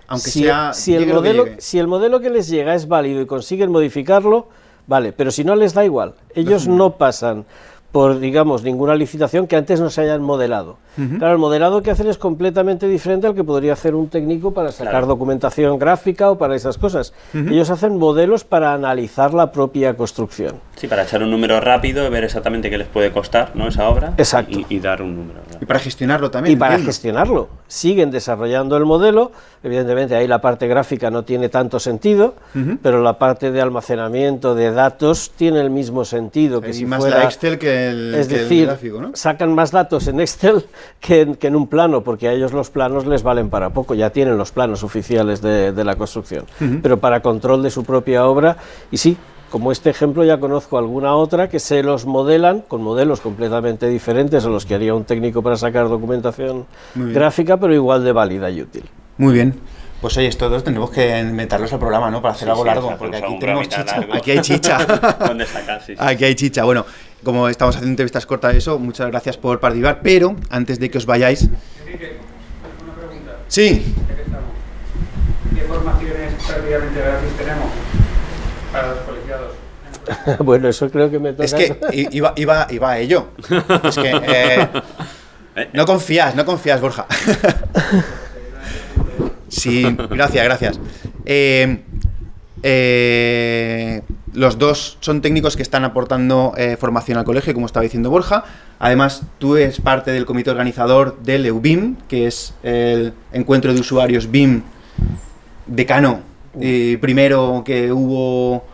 [SPEAKER 2] aunque
[SPEAKER 9] si,
[SPEAKER 2] sea.
[SPEAKER 9] si el modelo, si el modelo que les llega es válido y consiguen modificarlo, vale, pero si no les da igual, ellos no pasan por, digamos, ninguna licitación que antes no se hayan modelado. Claro, el modelado que hacen es completamente diferente al que podría hacer un técnico para sacar
[SPEAKER 1] Claro.
[SPEAKER 9] documentación gráfica o para esas cosas. Ellos hacen modelos para analizar la propia construcción.
[SPEAKER 1] Sí, para echar un número rápido y ver exactamente qué les puede costar ¿no? esa obra
[SPEAKER 9] Exacto.
[SPEAKER 1] Y, y dar un número.
[SPEAKER 2] Y para gestionarlo también.
[SPEAKER 9] y para
[SPEAKER 2] entiendo.
[SPEAKER 9] gestionarlo. Siguen desarrollando el modelo, evidentemente ahí la parte gráfica no tiene tanto sentido, pero la parte de almacenamiento de datos tiene el mismo sentido que
[SPEAKER 2] Hay
[SPEAKER 9] si
[SPEAKER 2] más
[SPEAKER 9] fuera...
[SPEAKER 2] la Excel que el,
[SPEAKER 9] es
[SPEAKER 2] que el
[SPEAKER 9] decir,
[SPEAKER 2] gráfico, ¿no?
[SPEAKER 9] sacan más datos en Excel que en, que en un plano, porque a ellos los planos les valen para poco, ya tienen los planos oficiales de, de la construcción. Pero para control de su propia obra, y sí, como este ejemplo ya conozco alguna otra que se los modelan con modelos completamente diferentes a los que haría un técnico para sacar documentación
[SPEAKER 2] Muy bien.
[SPEAKER 9] gráfica, pero igual de válida y útil.
[SPEAKER 2] Muy bien. Pues oye, estos dos tendremos que inventarlos al programa, ¿no? Para hacer
[SPEAKER 1] Sí,
[SPEAKER 2] algo
[SPEAKER 1] sí,
[SPEAKER 2] largo, porque aquí tenemos chicha.
[SPEAKER 1] largo.
[SPEAKER 2] Aquí hay chicha.
[SPEAKER 1] Sacar, sí, sí.
[SPEAKER 2] Aquí hay chicha. Bueno, como estamos haciendo entrevistas cortas de eso, muchas gracias por participar, pero antes de que os vayáis... Sí,
[SPEAKER 10] ¿Qué formaciones prácticamente gratis tenemos para los colegiados?
[SPEAKER 9] bueno, eso creo que me toca.
[SPEAKER 2] es que i- iba, iba, iba a ello. Es que... eh, no confías, no confías, Borja. Sí, gracias, gracias. Eh, eh, los dos son técnicos que están aportando eh, formación al colegio, como estaba diciendo Borja. Además, tú eres parte del comité organizador del EUBIM, que es el encuentro de usuarios BIM decano eh, primero que hubo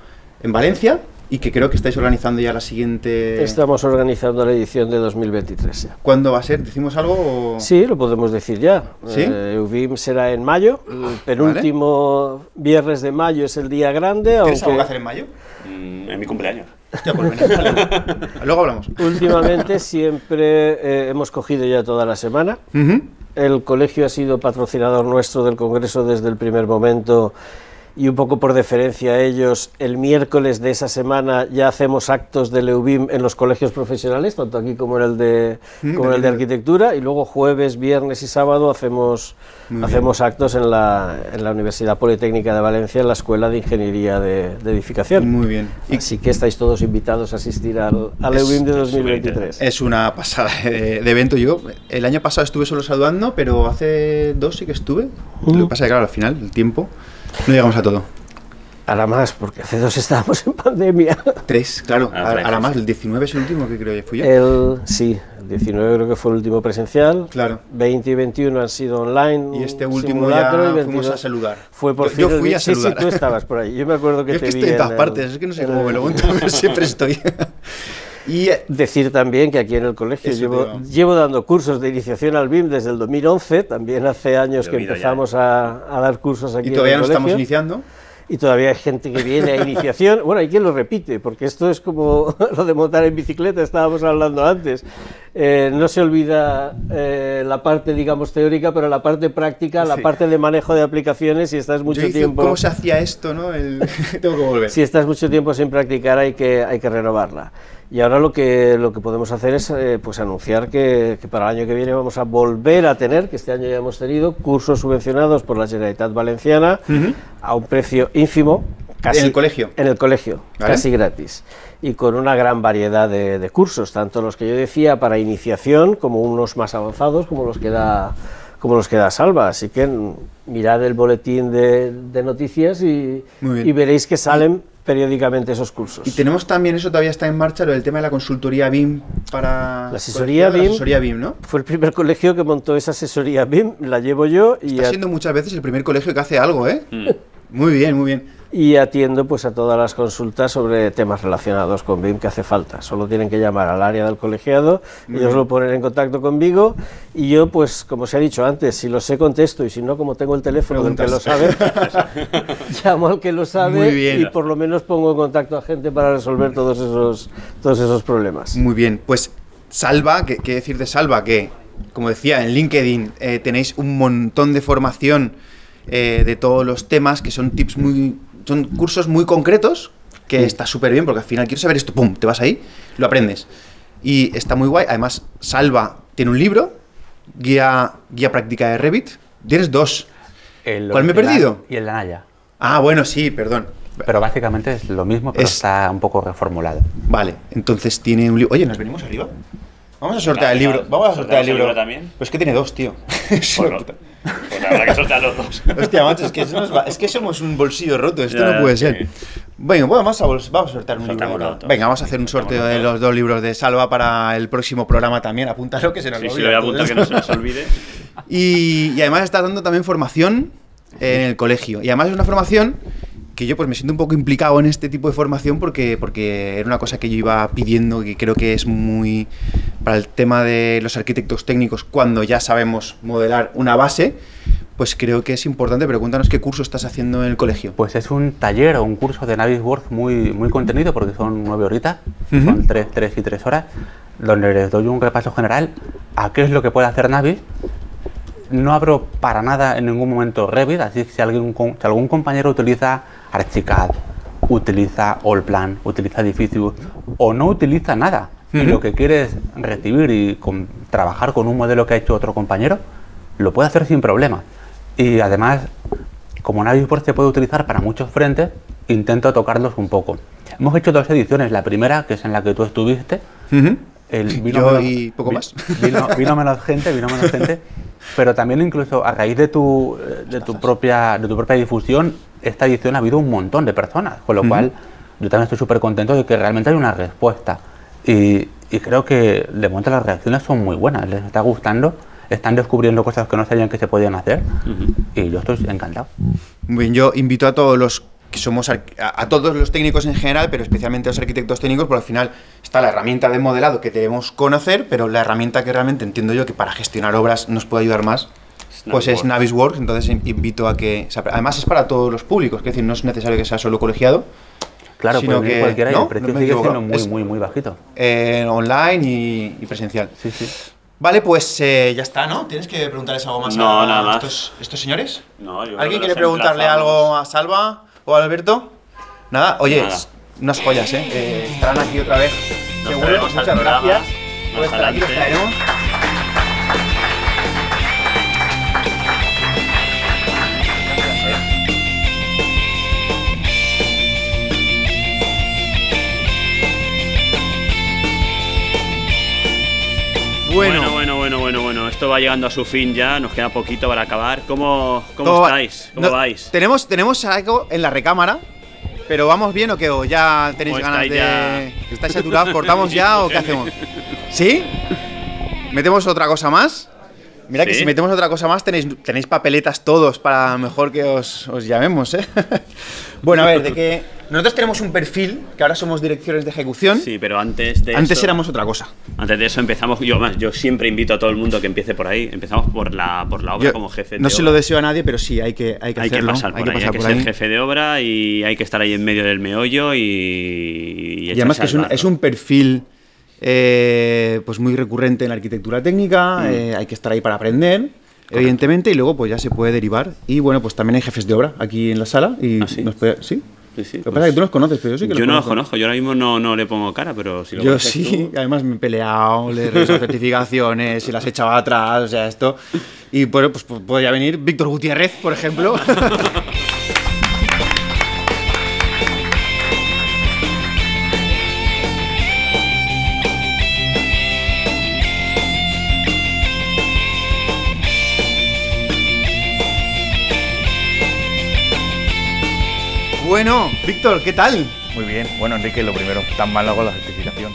[SPEAKER 2] en Valencia y que creo que estáis organizando ya la siguiente...
[SPEAKER 9] Estamos organizando la edición de 2023 ya.
[SPEAKER 2] ¿Cuándo va a ser? ¿Decimos algo? o-
[SPEAKER 9] Sí, lo podemos decir ya.
[SPEAKER 2] ¿Sí?
[SPEAKER 9] Eh, EUBIM será en mayo. El penúltimo viernes de mayo es el día grande.
[SPEAKER 2] ¿Tienes algo
[SPEAKER 9] Aunque
[SPEAKER 2] que hacer en mayo?
[SPEAKER 1] Mm, en mi cumpleaños.
[SPEAKER 2] Hostia, pues vale. Luego hablamos.
[SPEAKER 9] últimamente siempre eh, hemos cogido ya toda la semana.
[SPEAKER 2] Ujú.
[SPEAKER 9] El colegio ha sido patrocinador nuestro del Congreso desde el primer momento y un poco por deferencia a ellos, el miércoles de esa semana ya hacemos actos del EUBIM en los colegios profesionales, tanto aquí como en el de,
[SPEAKER 2] Mm,
[SPEAKER 9] como en el de arquitectura, y luego jueves, viernes y sábado hacemos, hacemos actos en la, en la Universidad Politécnica de Valencia, en la Escuela de Ingeniería de, de Edificación.
[SPEAKER 2] Muy bien. Y
[SPEAKER 9] Así que estáis todos invitados a asistir al, al
[SPEAKER 2] Es-
[SPEAKER 9] EUBIM de
[SPEAKER 1] es
[SPEAKER 9] 2023.
[SPEAKER 2] es una pasada de, de evento. Yo el año pasado estuve solo saludando, pero hace dos sí que estuve. Lo que pasa es que, claro, al final, el tiempo, no llegamos a todo.
[SPEAKER 9] Ahora más, porque hace dos estábamos en pandemia.
[SPEAKER 2] Tres, claro.
[SPEAKER 1] Ah,
[SPEAKER 2] ahora
[SPEAKER 1] sí.
[SPEAKER 2] más, el 19 es el último que creo que fui yo.
[SPEAKER 9] El, sí, el 19 creo que fue el último presencial.
[SPEAKER 2] Claro.
[SPEAKER 9] 20 y 21 han sido online.
[SPEAKER 2] Y este último ya
[SPEAKER 9] y
[SPEAKER 2] fuimos
[SPEAKER 9] 22
[SPEAKER 2] a saludar.
[SPEAKER 9] Fue por
[SPEAKER 2] Yo-
[SPEAKER 9] fin
[SPEAKER 2] yo fui a
[SPEAKER 9] sí,
[SPEAKER 2] saludar.
[SPEAKER 9] Sí, tú estabas por ahí. Yo me acuerdo que
[SPEAKER 2] Yo es
[SPEAKER 9] te
[SPEAKER 2] que
[SPEAKER 9] vi
[SPEAKER 2] estoy en todas
[SPEAKER 9] el-
[SPEAKER 2] partes, es que no sé
[SPEAKER 9] en
[SPEAKER 2] cómo me lo monto, pero siempre estoy. Y
[SPEAKER 9] Decir también que aquí en el colegio llevo, llevo dando cursos de iniciación al BIM desde el 2011, también hace años que empezamos a, a dar cursos aquí
[SPEAKER 2] y todavía
[SPEAKER 9] en
[SPEAKER 2] no
[SPEAKER 9] el
[SPEAKER 2] estamos
[SPEAKER 9] colegio.
[SPEAKER 2] iniciando.
[SPEAKER 9] Y todavía hay gente que viene a iniciación. Bueno, hay quien lo repite, porque esto es como lo de montar en bicicleta, estábamos hablando antes. Eh, no se olvida eh, la parte, digamos, teórica, pero la parte práctica, la
[SPEAKER 2] Sí.
[SPEAKER 9] parte de manejo de aplicaciones, si estás mucho
[SPEAKER 2] Yo hice
[SPEAKER 9] tiempo...
[SPEAKER 2] cómo se hacía esto, ¿no? El- Tengo que volver.
[SPEAKER 9] Si estás mucho tiempo sin practicar hay que, hay que renovarla. Y ahora lo que, lo que podemos hacer es eh, pues anunciar que, que para el año que viene vamos a volver a tener, que este año ya hemos tenido, cursos subvencionados por la Generalitat Valenciana a un precio ínfimo. Casi,
[SPEAKER 2] ¿En el colegio?
[SPEAKER 9] En el colegio,
[SPEAKER 2] Vale.
[SPEAKER 9] casi gratis. Y con una gran variedad de, de cursos, tanto los que yo decía para iniciación como unos más avanzados como los que da, como los que da Salva. Así que mm, mirad el boletín de, de noticias y, y veréis que salen periódicamente esos cursos.
[SPEAKER 2] Y tenemos también, eso todavía está en marcha, lo del tema de la consultoría BIM para...
[SPEAKER 9] La asesoría
[SPEAKER 2] la
[SPEAKER 9] BIM.
[SPEAKER 2] asesoría BIM, ¿no?
[SPEAKER 9] Fue el primer colegio que montó esa asesoría BIM, la llevo yo y,
[SPEAKER 2] Está siendo muchas veces el primer colegio que hace algo, ¿eh? Muy bien, muy bien.
[SPEAKER 9] Y atiendo pues a todas las consultas sobre temas relacionados con BIM que hace falta. Solo tienen que llamar al área del colegiado, ellos lo ponen en contacto conmigo y yo pues como se ha dicho antes, si lo sé contesto y si no como tengo el teléfono del que lo sabe, llamo al que lo sabe
[SPEAKER 2] Muy bien.
[SPEAKER 9] y por lo menos pongo en contacto a gente para resolver todos esos todos esos problemas.
[SPEAKER 2] Muy bien, pues Salva, ¿qué, qué decir de Salva? Que, como decía, en LinkedIn eh, tenéis un montón de formación eh, de todos los temas, que son tips muy... son cursos muy concretos, que está súper bien, porque al final quiero saber esto, pum, te vas ahí, lo aprendes. Y está muy guay. Además, Salva tiene un libro, guía, guía práctica de Revit. Tienes dos.
[SPEAKER 8] El
[SPEAKER 2] ¿Cuál me he perdido?
[SPEAKER 8] Y el de Naya.
[SPEAKER 2] Ah, bueno, sí, perdón.
[SPEAKER 8] Pero básicamente es lo mismo, pero
[SPEAKER 2] Es-
[SPEAKER 8] está un poco reformulado.
[SPEAKER 2] Vale, entonces tiene un libro. Oye, ¿nos venimos arriba? Vamos a sortear el libro. Vamos a sortear el
[SPEAKER 1] ¿sorteamos el
[SPEAKER 2] libro.
[SPEAKER 1] libro también?
[SPEAKER 2] Pues que tiene dos, tío.
[SPEAKER 1] Bueno, pues habrá que soltar los dos.
[SPEAKER 2] Hostia, macho, es que, eso nos va- es que somos un bolsillo roto. Esto
[SPEAKER 1] Ya,
[SPEAKER 2] no puede
[SPEAKER 1] sí.
[SPEAKER 2] ser. Bueno, bueno, vamos a, vamos a sortear un libro.
[SPEAKER 1] Los dos.
[SPEAKER 2] Venga, vamos a hacer un sorteo de los dos libros de Salva para el próximo programa también. Apúntalo que se nos
[SPEAKER 1] Sí, sí,
[SPEAKER 2] olvida
[SPEAKER 1] lo voy a
[SPEAKER 2] todo
[SPEAKER 1] apuntar que
[SPEAKER 2] esto.
[SPEAKER 1] no se nos olvide.
[SPEAKER 2] Y, y además está dando también formación en el colegio. Y además es una formación que yo pues me siento un poco implicado en este tipo de formación porque, porque era una cosa que yo iba pidiendo y creo que es muy para el tema de los arquitectos técnicos cuando ya sabemos modelar una base, pues creo que es importante, pero cuéntanos qué curso estás haciendo en el colegio.
[SPEAKER 8] Pues es un taller o un curso de Navisworks muy, muy contenido porque son nueve horitas, son tres, tres y tres horas, donde les doy un repaso general a qué es lo que puede hacer Navis. No abro para nada en ningún momento Revit, así que si, alguien, si algún compañero utiliza Archicad, utiliza Allplan, utiliza Edificius o no utiliza nada y lo que quiere es recibir y con- trabajar con un modelo que ha hecho otro compañero, lo puede hacer sin problema. Y además, como Navisworks se puede utilizar para muchos frentes, intento tocarlos un poco. Hemos hecho dos ediciones, la primera, que es en la que tú estuviste. El
[SPEAKER 2] Yo y poco más.
[SPEAKER 8] Vino, vino menos gente, vino menos gente, pero también incluso a raíz de tu, de tu propia de tu propia difusión, esta edición ha habido un montón de personas, con lo cual yo también estoy súper contento de que realmente hay una respuesta. Y, y creo que de momento las reacciones son muy buenas, les está gustando, están descubriendo cosas que no sabían que se podían hacer y yo estoy encantado.
[SPEAKER 2] Muy bien, yo invito a todos los que somos a, a todos los técnicos en general, pero especialmente a los arquitectos técnicos, porque al final está la herramienta de modelado que debemos conocer, pero la herramienta que realmente entiendo yo que para gestionar obras nos puede ayudar más, pues es Navisworks. Entonces in- invito a que, además es para todos los públicos, es decir, no es necesario que sea solo colegiado,
[SPEAKER 8] Claro,
[SPEAKER 2] Sino que-
[SPEAKER 8] cualquiera
[SPEAKER 2] ¿no?
[SPEAKER 8] el precio
[SPEAKER 2] No
[SPEAKER 8] sigue siendo muy,
[SPEAKER 2] Es-
[SPEAKER 8] muy, muy bajito.
[SPEAKER 2] eh, online y, y presencial.
[SPEAKER 8] Sí, sí.
[SPEAKER 2] Vale, pues eh, ya está, ¿no? ¿Tienes que preguntarles algo más
[SPEAKER 1] No,
[SPEAKER 2] a
[SPEAKER 1] nada más.
[SPEAKER 2] Estos, estos señores?
[SPEAKER 1] No, yo
[SPEAKER 2] ¿Alguien quiere preguntarle algo a Salva o Alberto? Nada, oye,
[SPEAKER 1] Nada.
[SPEAKER 2] unas joyas, ¿eh? Eh, Estarán aquí otra vez.
[SPEAKER 1] Nos
[SPEAKER 2] Seguro. Muchas gracias por estar aquí, los traeremos.
[SPEAKER 1] Bueno,
[SPEAKER 2] Bueno,
[SPEAKER 1] bueno, bueno, bueno, bueno. Esto va llegando a su fin ya, nos queda poquito para acabar. ¿Cómo, cómo estáis? ¿Cómo
[SPEAKER 2] No,
[SPEAKER 1] vais?
[SPEAKER 2] Tenemos, tenemos algo en la recámara, pero ¿vamos bien o qué? ¿O ya tenéis
[SPEAKER 1] ¿O
[SPEAKER 2] ganas de...?
[SPEAKER 1] ¿Estáis
[SPEAKER 2] saturados? ¿Cortamos ya o qué hacemos? ¿Sí? ¿Metemos otra cosa más? Mira que
[SPEAKER 1] Sí.
[SPEAKER 2] si metemos otra cosa más tenéis, tenéis papeletas todos para mejor que os, os llamemos, ¿eh? bueno, a ver, de que nosotros tenemos un perfil, que ahora somos directores de ejecución.
[SPEAKER 1] Sí, pero antes de
[SPEAKER 2] Antes
[SPEAKER 1] eso,
[SPEAKER 2] éramos otra cosa.
[SPEAKER 1] Antes de eso empezamos, yo más, yo siempre invito a todo el mundo que empiece por ahí. Empezamos por la, por la obra
[SPEAKER 2] Yo
[SPEAKER 1] como jefe.
[SPEAKER 2] no
[SPEAKER 1] de
[SPEAKER 2] se
[SPEAKER 1] obra.
[SPEAKER 2] lo deseo a nadie, pero sí, hay que, hay que
[SPEAKER 1] hay que
[SPEAKER 2] hacerlo.
[SPEAKER 1] pasar por ahí, hay que
[SPEAKER 2] pasar
[SPEAKER 1] ser
[SPEAKER 2] por ahí.
[SPEAKER 1] jefe de obra y hay que estar ahí en medio del meollo y.
[SPEAKER 2] Y además que es un, es un perfil eh, pues muy recurrente en la arquitectura técnica,
[SPEAKER 1] Mm.
[SPEAKER 2] eh, hay que estar ahí para aprender, evidentemente, y luego pues ya se puede derivar. Y bueno, pues también hay jefes de obra aquí en la sala. Y
[SPEAKER 1] ¿Ah, sí?
[SPEAKER 2] nos puede- ¿sí?
[SPEAKER 1] Sí, sí,
[SPEAKER 2] Lo que
[SPEAKER 1] pues-
[SPEAKER 2] pasa es que tú los conoces, pero yo sí que
[SPEAKER 1] yo no los
[SPEAKER 2] conozco.
[SPEAKER 1] conozco, yo ahora mismo no, no le pongo cara, pero si lo
[SPEAKER 2] Yo sí,
[SPEAKER 1] tú-
[SPEAKER 2] además me he peleado, le he revisado certificaciones y las he echado atrás, o sea, esto. Y bueno, pues, pues podría venir Víctor Gutiérrez, por ejemplo. bueno, Víctor, ¿qué tal?
[SPEAKER 11] Muy bien. Bueno, Enrique, lo primero, tan mal hago la certificación.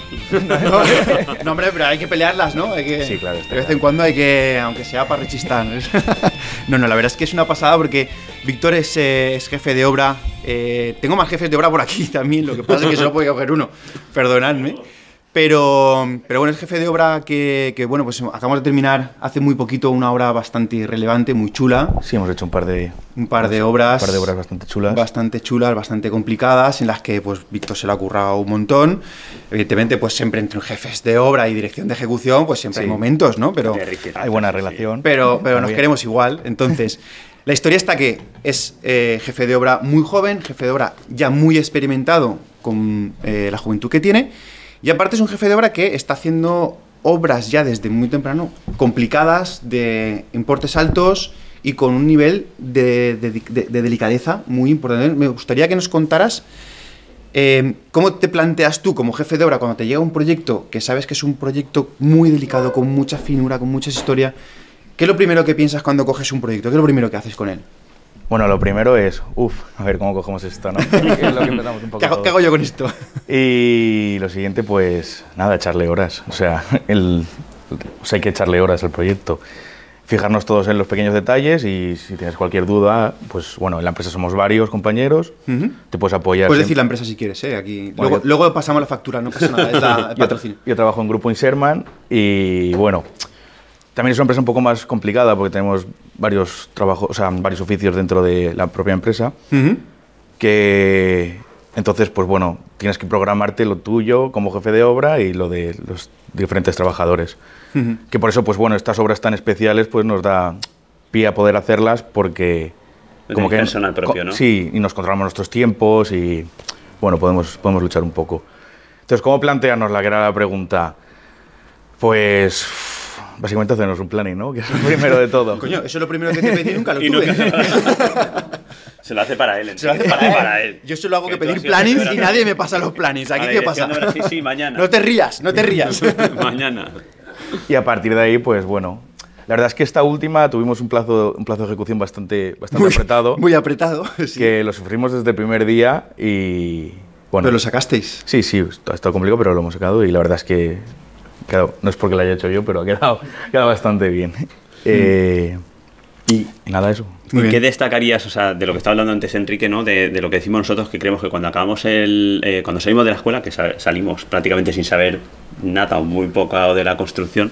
[SPEAKER 2] No, hombre, pero hay que pelearlas, ¿no? Hay que,
[SPEAKER 11] Sí, claro,
[SPEAKER 2] De vez en cuando hay que, aunque sea para rechistar. no, no, la verdad es que es una pasada porque Víctor es, eh, es jefe de obra. eh, tengo más jefes de obra por aquí también, lo que pasa es que solo puedo coger uno. Perdonadme. Pero, pero bueno, es jefe de obra que, que, bueno, pues acabamos de terminar hace muy poquito una obra bastante relevante, muy chula.
[SPEAKER 11] Sí, hemos hecho un par de,
[SPEAKER 2] Un par de obras.
[SPEAKER 11] un par de obras bastante chulas.
[SPEAKER 2] Bastante chulas, bastante complicadas, en las que pues Víctor se lo ha currado un montón. Evidentemente, pues siempre entre jefes de obra y dirección de ejecución, pues siempre
[SPEAKER 11] Sí.
[SPEAKER 2] hay momentos, ¿no? Pero,
[SPEAKER 11] Hay buena relación.
[SPEAKER 2] pero, pero nos
[SPEAKER 11] bien.
[SPEAKER 2] queremos igual. Entonces, la historia está que es eh, jefe de obra muy joven, jefe de obra ya muy experimentado con eh, la juventud que tiene, y aparte es un jefe de obra que está haciendo obras ya desde muy temprano, complicadas, de importes altos y con un nivel de, de- de- de delicadeza muy importante. Me gustaría que nos contaras eh, cómo te planteas tú como jefe de obra cuando te llega un proyecto que sabes que es un proyecto muy delicado, con mucha finura, con mucha historia. ¿Qué es lo primero que piensas cuando coges un proyecto? ¿Qué es lo primero que haces con él?
[SPEAKER 11] Bueno, lo primero es, uff, a ver cómo cogemos esto, ¿no? Que es lo que empezamos un poco
[SPEAKER 2] ¿Qué hago, qué hago yo con esto?
[SPEAKER 11] Y lo siguiente, pues nada, echarle horas. O sea, el, o sea, hay que echarle horas al proyecto. Fijarnos todos en los pequeños detalles y si tienes cualquier duda, pues bueno, en la empresa somos varios compañeros,
[SPEAKER 2] Ujú.
[SPEAKER 11] te puedes apoyar.
[SPEAKER 2] Puedes
[SPEAKER 11] siempre.
[SPEAKER 2] decir la empresa si quieres, ¿eh? Aquí.
[SPEAKER 11] Bueno,
[SPEAKER 2] luego,
[SPEAKER 11] yo-
[SPEAKER 2] luego pasamos la factura, no pasa nada, es la, el
[SPEAKER 11] yo,
[SPEAKER 2] patrocinio.
[SPEAKER 11] yo trabajo en Grupo Inserman y bueno, también es una empresa un poco más complicada porque tenemos varios trabajos, o sea, varios oficios dentro de la propia empresa, que entonces, pues bueno, tienes que programarte lo tuyo como jefe de obra y lo de los diferentes trabajadores. Que por eso, pues bueno, estas obras tan especiales, pues nos da pie a poder hacerlas porque...
[SPEAKER 1] Tenéis personal propio.
[SPEAKER 11] Sí, y nos controlamos nuestros tiempos y, bueno, podemos, podemos luchar un poco. Entonces, ¿cómo plantearnos la que era la pregunta? Pues, básicamente hacernos un planning, ¿no? Que es lo primero de todo.
[SPEAKER 2] Coño, eso es lo primero que te pedí, nunca lo
[SPEAKER 1] Y
[SPEAKER 2] tuve.
[SPEAKER 1] Se lo hace para él.
[SPEAKER 2] Se lo hace
[SPEAKER 1] Enrique,
[SPEAKER 2] para él. Yo solo hago que
[SPEAKER 1] has
[SPEAKER 2] pedir plannings y nadie me pasa los plannings.
[SPEAKER 1] A
[SPEAKER 2] ¿Aquí qué pasa?
[SPEAKER 1] Brasil, sí, mañana.
[SPEAKER 2] No te rías, no te rías.
[SPEAKER 1] Mañana.
[SPEAKER 11] Y a partir de ahí, pues bueno, la verdad es que esta última tuvimos un plazo, un plazo de ejecución bastante, bastante
[SPEAKER 2] Muy-
[SPEAKER 11] apretado,
[SPEAKER 2] Muy apretado. sí.
[SPEAKER 11] que lo sufrimos desde el primer día y bueno.
[SPEAKER 2] Pero lo sacasteis.
[SPEAKER 11] Sí, sí, ha estado complicado, pero lo hemos sacado y la verdad es que quedado- no es porque lo haya hecho yo, pero ha quedado, ha quedado bastante bien. Eh, y nada, eso.
[SPEAKER 1] ¿Y qué destacarías, o sea, de lo que estaba hablando antes Enrique, ¿no? De, de lo que decimos nosotros, que creemos que cuando acabamos el. eh, cuando salimos de la escuela, que sa- salimos prácticamente sin saber nada o muy poco de la construcción,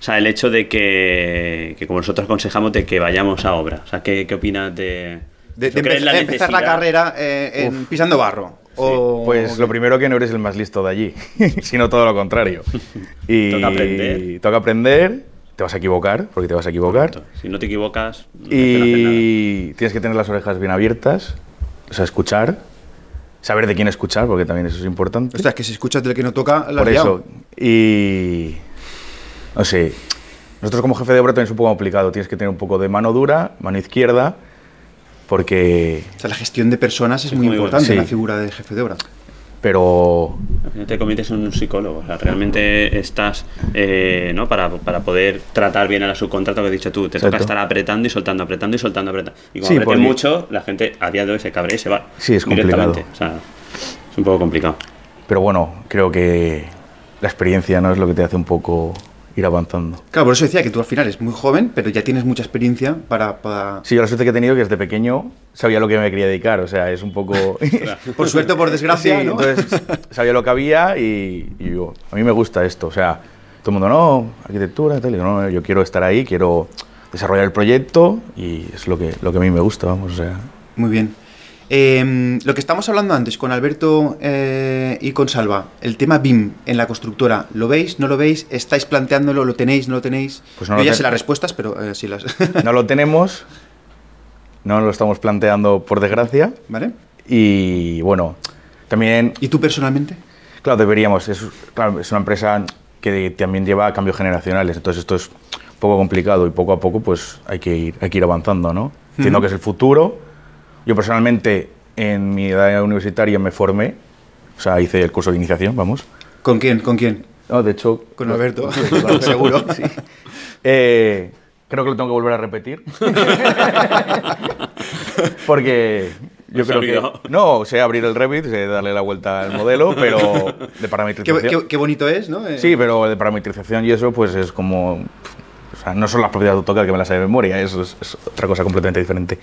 [SPEAKER 1] o sea, el hecho de que, que como nosotros aconsejamos, de que vayamos a obra. O sea, ¿qué, qué opinas de.
[SPEAKER 2] De, de empezar, de empezar la carrera eh, en- pisando barro. O,
[SPEAKER 11] Pues lo primero que no eres el más listo de allí, sino todo lo contrario. Y
[SPEAKER 1] Toca aprender.
[SPEAKER 11] Toca aprender, te vas a equivocar, porque te vas a equivocar.
[SPEAKER 1] Si no te equivocas, no hacer nada.
[SPEAKER 11] Y tienes que tener las orejas bien abiertas, o sea, escuchar, saber de quién escuchar, porque también eso es importante.
[SPEAKER 2] Ostras, que si escuchas del que no toca, la
[SPEAKER 11] Por
[SPEAKER 2] liado.
[SPEAKER 11] eso. Y. No sé. Nosotros como jefe de obra también es un poco complicado. Tienes que tener un poco de mano dura, mano izquierda, porque.
[SPEAKER 2] O sea, la gestión de personas es, muy,
[SPEAKER 1] muy
[SPEAKER 2] importante
[SPEAKER 11] bueno.
[SPEAKER 2] en la figura del jefe de obra.
[SPEAKER 11] Pero.
[SPEAKER 1] Al final te conviertes en un psicólogo. O sea, realmente estás, eh, ¿no? Para, para poder tratar bien a la subcontrata, que has dicho tú, te toca
[SPEAKER 11] Exacto.
[SPEAKER 1] estar apretando y soltando, apretando y soltando, apretando. Y como
[SPEAKER 11] Sí,
[SPEAKER 1] apretes
[SPEAKER 11] porque-
[SPEAKER 1] mucho, la gente a día de hoy se cabrea y se va.
[SPEAKER 11] Sí, es complicado.
[SPEAKER 1] directamente. O sea, es un poco complicado.
[SPEAKER 11] Pero bueno, creo que la experiencia no es lo que te hace un poco ir avanzando.
[SPEAKER 2] Claro, por eso decía que tú al final eres muy joven, pero ya tienes mucha experiencia para... para-
[SPEAKER 11] Sí, yo la suerte que he tenido que desde pequeño sabía lo que me quería dedicar, o sea, es un poco...
[SPEAKER 2] Por suerte o por desgracia,
[SPEAKER 11] Sí,
[SPEAKER 2] ¿no?
[SPEAKER 11] entonces sabía lo que había y, y yo, a mí me gusta esto, o sea, todo el mundo, no, arquitectura, tal, y digo, no, yo quiero estar ahí, quiero desarrollar el proyecto y es lo que, lo que a mí me gusta, vamos, o sea...
[SPEAKER 2] Muy bien. Eh, lo que estamos hablando antes con Alberto eh, y con Salva, el tema BIM en la constructora, ¿lo veis? ¿No lo veis? ¿Estáis planteándolo? ¿Lo tenéis? ¿No lo tenéis?
[SPEAKER 11] Pues no
[SPEAKER 2] Yo ya sé las respuestas, pero eh, sí las...
[SPEAKER 11] No lo tenemos, no lo estamos planteando por desgracia
[SPEAKER 2] ¿Vale?
[SPEAKER 11] y bueno, también
[SPEAKER 2] ¿Y tú personalmente?
[SPEAKER 11] Claro, deberíamos. Es, claro, es una empresa que también lleva cambios generacionales, entonces esto es un poco complicado y poco a poco pues hay que ir, hay que ir avanzando, ¿no? Entiendo
[SPEAKER 2] Ujú.
[SPEAKER 11] que es el futuro. Yo personalmente en mi edad universitaria me formé, o sea, hice el curso de iniciación, vamos.
[SPEAKER 2] ¿Con quién? ¿Con quién?
[SPEAKER 11] No, de hecho...
[SPEAKER 2] Con Alberto, seguro.
[SPEAKER 11] Sí. Eh, creo que lo tengo que volver a repetir. Porque yo creo que... No, sé abrir el Revit, sé darle la vuelta al modelo, pero de
[SPEAKER 2] Qué,
[SPEAKER 11] parametrización...
[SPEAKER 2] qué- qué bonito es, ¿no? Eh,
[SPEAKER 11] Sí, pero de parametrización y eso, pues es como. O sea, no son las propiedades de AutoCAD que me las sé de memoria, eso es, es otra cosa completamente diferente.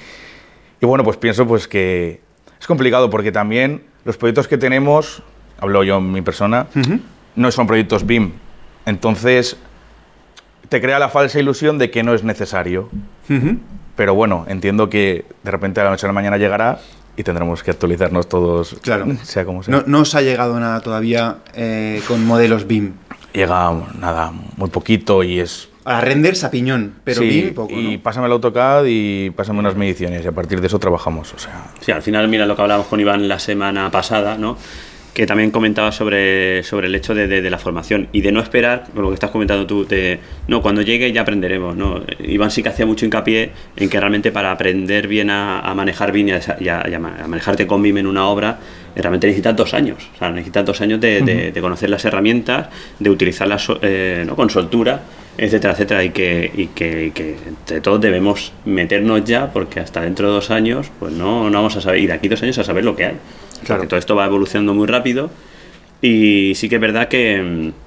[SPEAKER 11] Y bueno, pues pienso pues que es complicado porque también los proyectos que tenemos, hablo yo en mi persona, no son proyectos BIM. Entonces, te crea la falsa ilusión de que no es necesario.
[SPEAKER 2] Ujú.
[SPEAKER 11] Pero bueno, entiendo que de repente a la noche a la mañana llegará y tendremos que actualizarnos todos,
[SPEAKER 2] Claro.
[SPEAKER 11] sea como sea.
[SPEAKER 2] No, no os ha llegado nada todavía eh, con modelos BIM.
[SPEAKER 11] Llega nada, muy poquito y es
[SPEAKER 2] A renders a piñón, pero
[SPEAKER 11] Sí,
[SPEAKER 2] BIM poco,
[SPEAKER 11] y
[SPEAKER 2] ¿no?
[SPEAKER 11] pásame el AutoCAD y pásame unas mediciones y a partir de eso trabajamos, o sea...
[SPEAKER 1] Sí, al final, mira lo que hablábamos con Iván la semana pasada, ¿no? Que también comentaba sobre, sobre el hecho de, de- de la formación y de no esperar, lo que estás comentando tú, de no, cuando llegue ya aprenderemos, ¿no? Iván sí que hacía mucho hincapié en que realmente para aprender bien a, a manejar BIM y a, y a- y a ma- a manejarte con BIM en una obra, eh, realmente necesitas dos años. O sea, necesitas dos años de, de- de conocer las herramientas, de utilizarlas eh, ¿no? con soltura, etcétera, etcétera, y que, y, que, y que entre todos debemos meternos ya, porque hasta dentro de dos años, pues no, no vamos a saber, y de aquí dos años a saber lo que hay.
[SPEAKER 2] Claro.
[SPEAKER 1] Porque todo esto va evolucionando muy rápido, y sí que es verdad que, mm,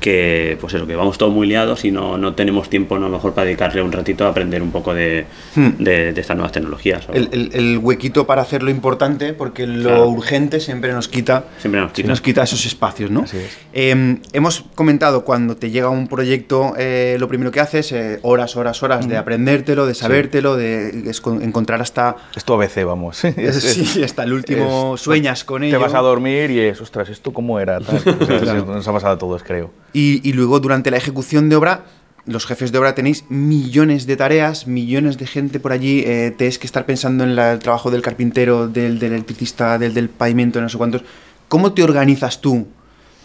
[SPEAKER 1] que pues eso, que vamos todos muy liados y no, no tenemos tiempo a lo mejor para dedicarle un ratito a aprender un poco de,
[SPEAKER 2] Hmm.
[SPEAKER 1] de- de estas nuevas tecnologías.
[SPEAKER 2] El, el- el huequito para hacer lo importante, porque lo
[SPEAKER 1] Claro.
[SPEAKER 2] urgente siempre nos quita,
[SPEAKER 1] Siempre nos quita.
[SPEAKER 2] nos quita esos espacios, ¿no?
[SPEAKER 11] Así es.
[SPEAKER 2] Eh, hemos comentado cuando te llega un proyecto, eh, lo primero que haces, eh, horas, horas, horas de aprendértelo, de sabértelo, de encontrar hasta,
[SPEAKER 11] Es tu ABC, vamos. Es-
[SPEAKER 2] sí, hasta el último
[SPEAKER 11] es-
[SPEAKER 2] sueñas con ello.
[SPEAKER 11] Te vas a dormir y es, ostras, ¿esto cómo era? Tal. O sea,
[SPEAKER 2] Claro.
[SPEAKER 11] Nos ha pasado a todos, creo.
[SPEAKER 2] Y, luego durante la ejecución de obra, los jefes de obra tenéis millones de tareas, millones de gente por allí, eh, tenéis que estar pensando en el trabajo del carpintero, del, electricista, del, del pavimento, no sé cuántos. ¿Cómo te organizas tú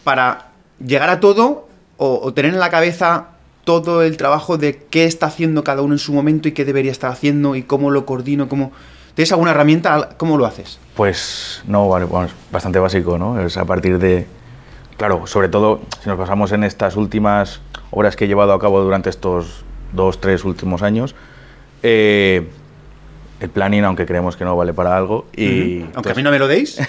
[SPEAKER 2] para llegar a todo o, tener en la cabeza todo el trabajo de qué está haciendo cada uno en su momento y qué debería estar haciendo y cómo lo coordino? Cómo... ¿Tienes alguna herramienta? ¿Cómo lo haces?
[SPEAKER 11] Pues no, vale, bueno, bastante básico, ¿no? Es a partir de. Claro, sobre todo si nos basamos en estas últimas obras que he llevado a cabo durante estos dos, tres últimos años, eh, el planning, aunque creemos que no vale para algo, y.
[SPEAKER 2] Aunque a mí no me lo deis.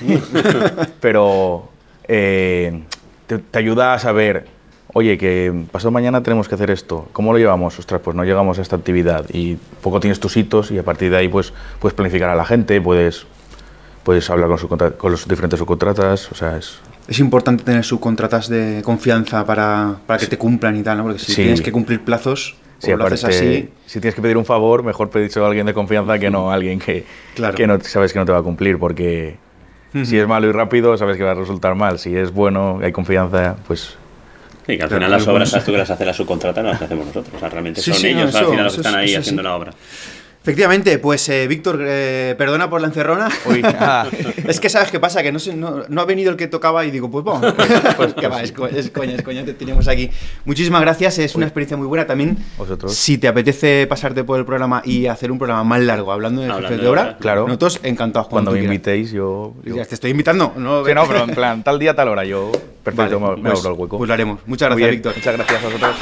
[SPEAKER 11] pero eh, te, te ayuda a saber, oye, que pasado mañana tenemos que hacer esto, ¿cómo lo llevamos? Ostras, pues no llegamos a esta actividad y poco tienes tus hitos y a partir de ahí pues puedes planificar a la gente, puedes, puedes hablar con, con los diferentes subcontratas, o sea, es...
[SPEAKER 2] Es importante tener subcontratas de confianza para, para que te cumplan y tal, ¿no? Porque si
[SPEAKER 11] Sí.
[SPEAKER 2] tienes que cumplir plazos,
[SPEAKER 11] Sí,
[SPEAKER 2] o lo haces
[SPEAKER 11] aparte,
[SPEAKER 2] así.
[SPEAKER 11] si tienes que pedir un favor, mejor pedírselo a alguien de confianza que no a alguien que,
[SPEAKER 2] Claro.
[SPEAKER 11] que no sabes que no te va a cumplir, porque si es malo y rápido, sabes que va a resultar mal. Si es bueno, hay confianza, pues
[SPEAKER 1] Sí, que al final las obras, sabes tú que las hace la subcontrata, no las hacemos nosotros. O sea, realmente
[SPEAKER 2] Sí,
[SPEAKER 1] son
[SPEAKER 2] sí, no,
[SPEAKER 1] ellos al final los que están
[SPEAKER 2] es-
[SPEAKER 1] ahí
[SPEAKER 2] eso
[SPEAKER 1] haciendo
[SPEAKER 2] sí.
[SPEAKER 1] la obra.
[SPEAKER 2] Efectivamente, pues eh, Víctor, eh, perdona por la encerrona.
[SPEAKER 11] Uy, ah.
[SPEAKER 2] es que sabes qué pasa, que no, sé, no, no ha venido el que tocaba y digo, pues vamos. pues que va, es, co- es coña, es coña, te tenemos aquí. Muchísimas gracias, es una experiencia muy buena también.
[SPEAKER 11] Vosotros.
[SPEAKER 2] Si te apetece pasarte por el programa y hacer un programa más largo hablando de
[SPEAKER 1] Hablando
[SPEAKER 2] jefes
[SPEAKER 1] de
[SPEAKER 2] obra,
[SPEAKER 11] claro.
[SPEAKER 2] nosotros encantados
[SPEAKER 11] cuando
[SPEAKER 2] tú
[SPEAKER 11] me
[SPEAKER 2] quieras.
[SPEAKER 11] invitéis, yo... yo-
[SPEAKER 2] Ya te estoy invitando, ¿no?
[SPEAKER 11] Sí, no, pero en plan, tal día, tal hora, yo perfecto,
[SPEAKER 2] Vale,
[SPEAKER 11] me, me
[SPEAKER 2] pues-
[SPEAKER 11] abro el hueco.
[SPEAKER 2] pues lo haremos. Muchas gracias, Víctor.
[SPEAKER 11] Muchas gracias a vosotros.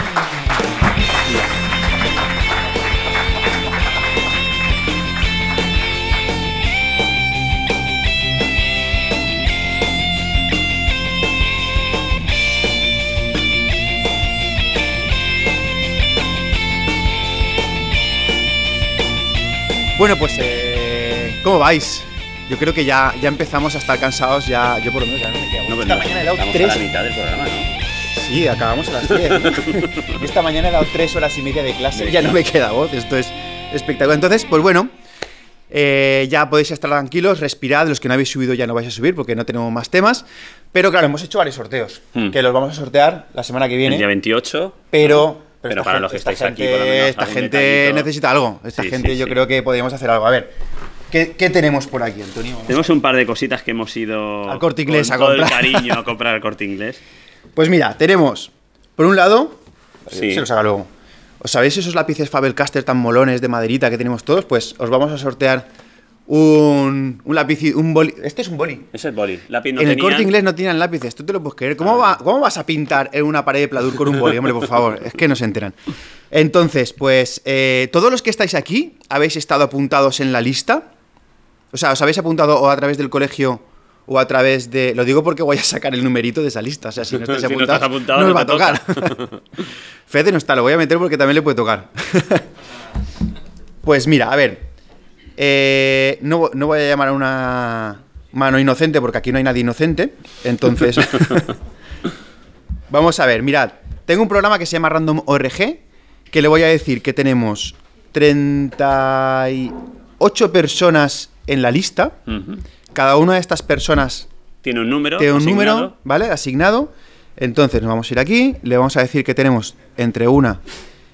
[SPEAKER 2] Bueno, pues, eh, ¿cómo vais? Yo creo que ya, ya empezamos a estar cansados, ya, yo por lo menos ya no me quedo.
[SPEAKER 1] No, pero
[SPEAKER 2] Esta
[SPEAKER 1] no,
[SPEAKER 2] mañana he dado
[SPEAKER 1] estamos
[SPEAKER 2] tres.
[SPEAKER 1] a la mitad del programa, ¿no?
[SPEAKER 2] Sí, acabamos a las 10. Esta mañana he dado tres horas y media de clase. Ya no me queda voz. Esto es espectacular. Entonces, pues bueno, eh, ya podéis estar tranquilos, respirad. Los que no habéis subido ya no vais a subir porque no tenemos más temas. Pero claro, hemos hecho varios sorteos.
[SPEAKER 1] Hmm.
[SPEAKER 2] Que los vamos a sortear la semana que
[SPEAKER 1] El día
[SPEAKER 2] viene.
[SPEAKER 1] 28.
[SPEAKER 2] Pero.
[SPEAKER 1] Pero para
[SPEAKER 2] gente-
[SPEAKER 1] los que estáis aquí,
[SPEAKER 2] gente-
[SPEAKER 1] por lo menos,
[SPEAKER 2] Esta gente
[SPEAKER 1] detallito.
[SPEAKER 2] necesita algo. Esta
[SPEAKER 1] Sí,
[SPEAKER 2] gente
[SPEAKER 1] sí,
[SPEAKER 2] yo
[SPEAKER 1] sí.
[SPEAKER 2] creo que podríamos hacer algo. A ver, ¿qué, qué tenemos por aquí, Antonio? Vamos
[SPEAKER 1] Tenemos un par de cositas que hemos ido
[SPEAKER 2] Al Corte Inglés
[SPEAKER 1] con
[SPEAKER 2] a
[SPEAKER 1] todo el cariño a comprar al corte inglés.
[SPEAKER 2] Pues mira, tenemos, por un lado,
[SPEAKER 1] Sí.
[SPEAKER 2] se los haga luego. ¿Os sabéis esos lápices Faber-Castell tan molones de maderita que tenemos todos? Pues os vamos a sortear un, un lápiz, un boli. Este es un boli.
[SPEAKER 1] Ese es boli. Lápiz no
[SPEAKER 2] en el
[SPEAKER 1] tenían.
[SPEAKER 2] corte inglés no tienen lápices, tú te lo puedes creer. ¿Cómo, va- ¿Cómo vas a pintar en una pared de pladur con un boli? Hombre, por favor, es que no se enteran. Entonces, pues, eh, todos los que estáis aquí habéis estado apuntados en la lista. O sea, os habéis apuntado o a través del colegio o a través de. Lo digo porque voy a sacar el numerito de esa lista. O sea, si no estáis
[SPEAKER 1] Si no
[SPEAKER 2] apuntados,
[SPEAKER 1] estás apuntado,
[SPEAKER 2] no
[SPEAKER 1] no
[SPEAKER 2] os va a tocar.
[SPEAKER 1] toca.
[SPEAKER 2] Fede no está, lo voy a meter porque también le puede tocar. pues mira, a ver. Eh, no, no voy a llamar a una mano inocente porque aquí no hay nadie inocente. Entonces. Vamos a ver, mirad. Tengo un programa que se llama Random ORG. Que le voy a decir que tenemos 38 personas en la lista. Cada una de estas personas
[SPEAKER 1] Tiene un número.
[SPEAKER 2] tiene un
[SPEAKER 1] asignado.
[SPEAKER 2] número, ¿vale? Asignado. Entonces nos vamos a ir aquí, le vamos a decir que tenemos entre 1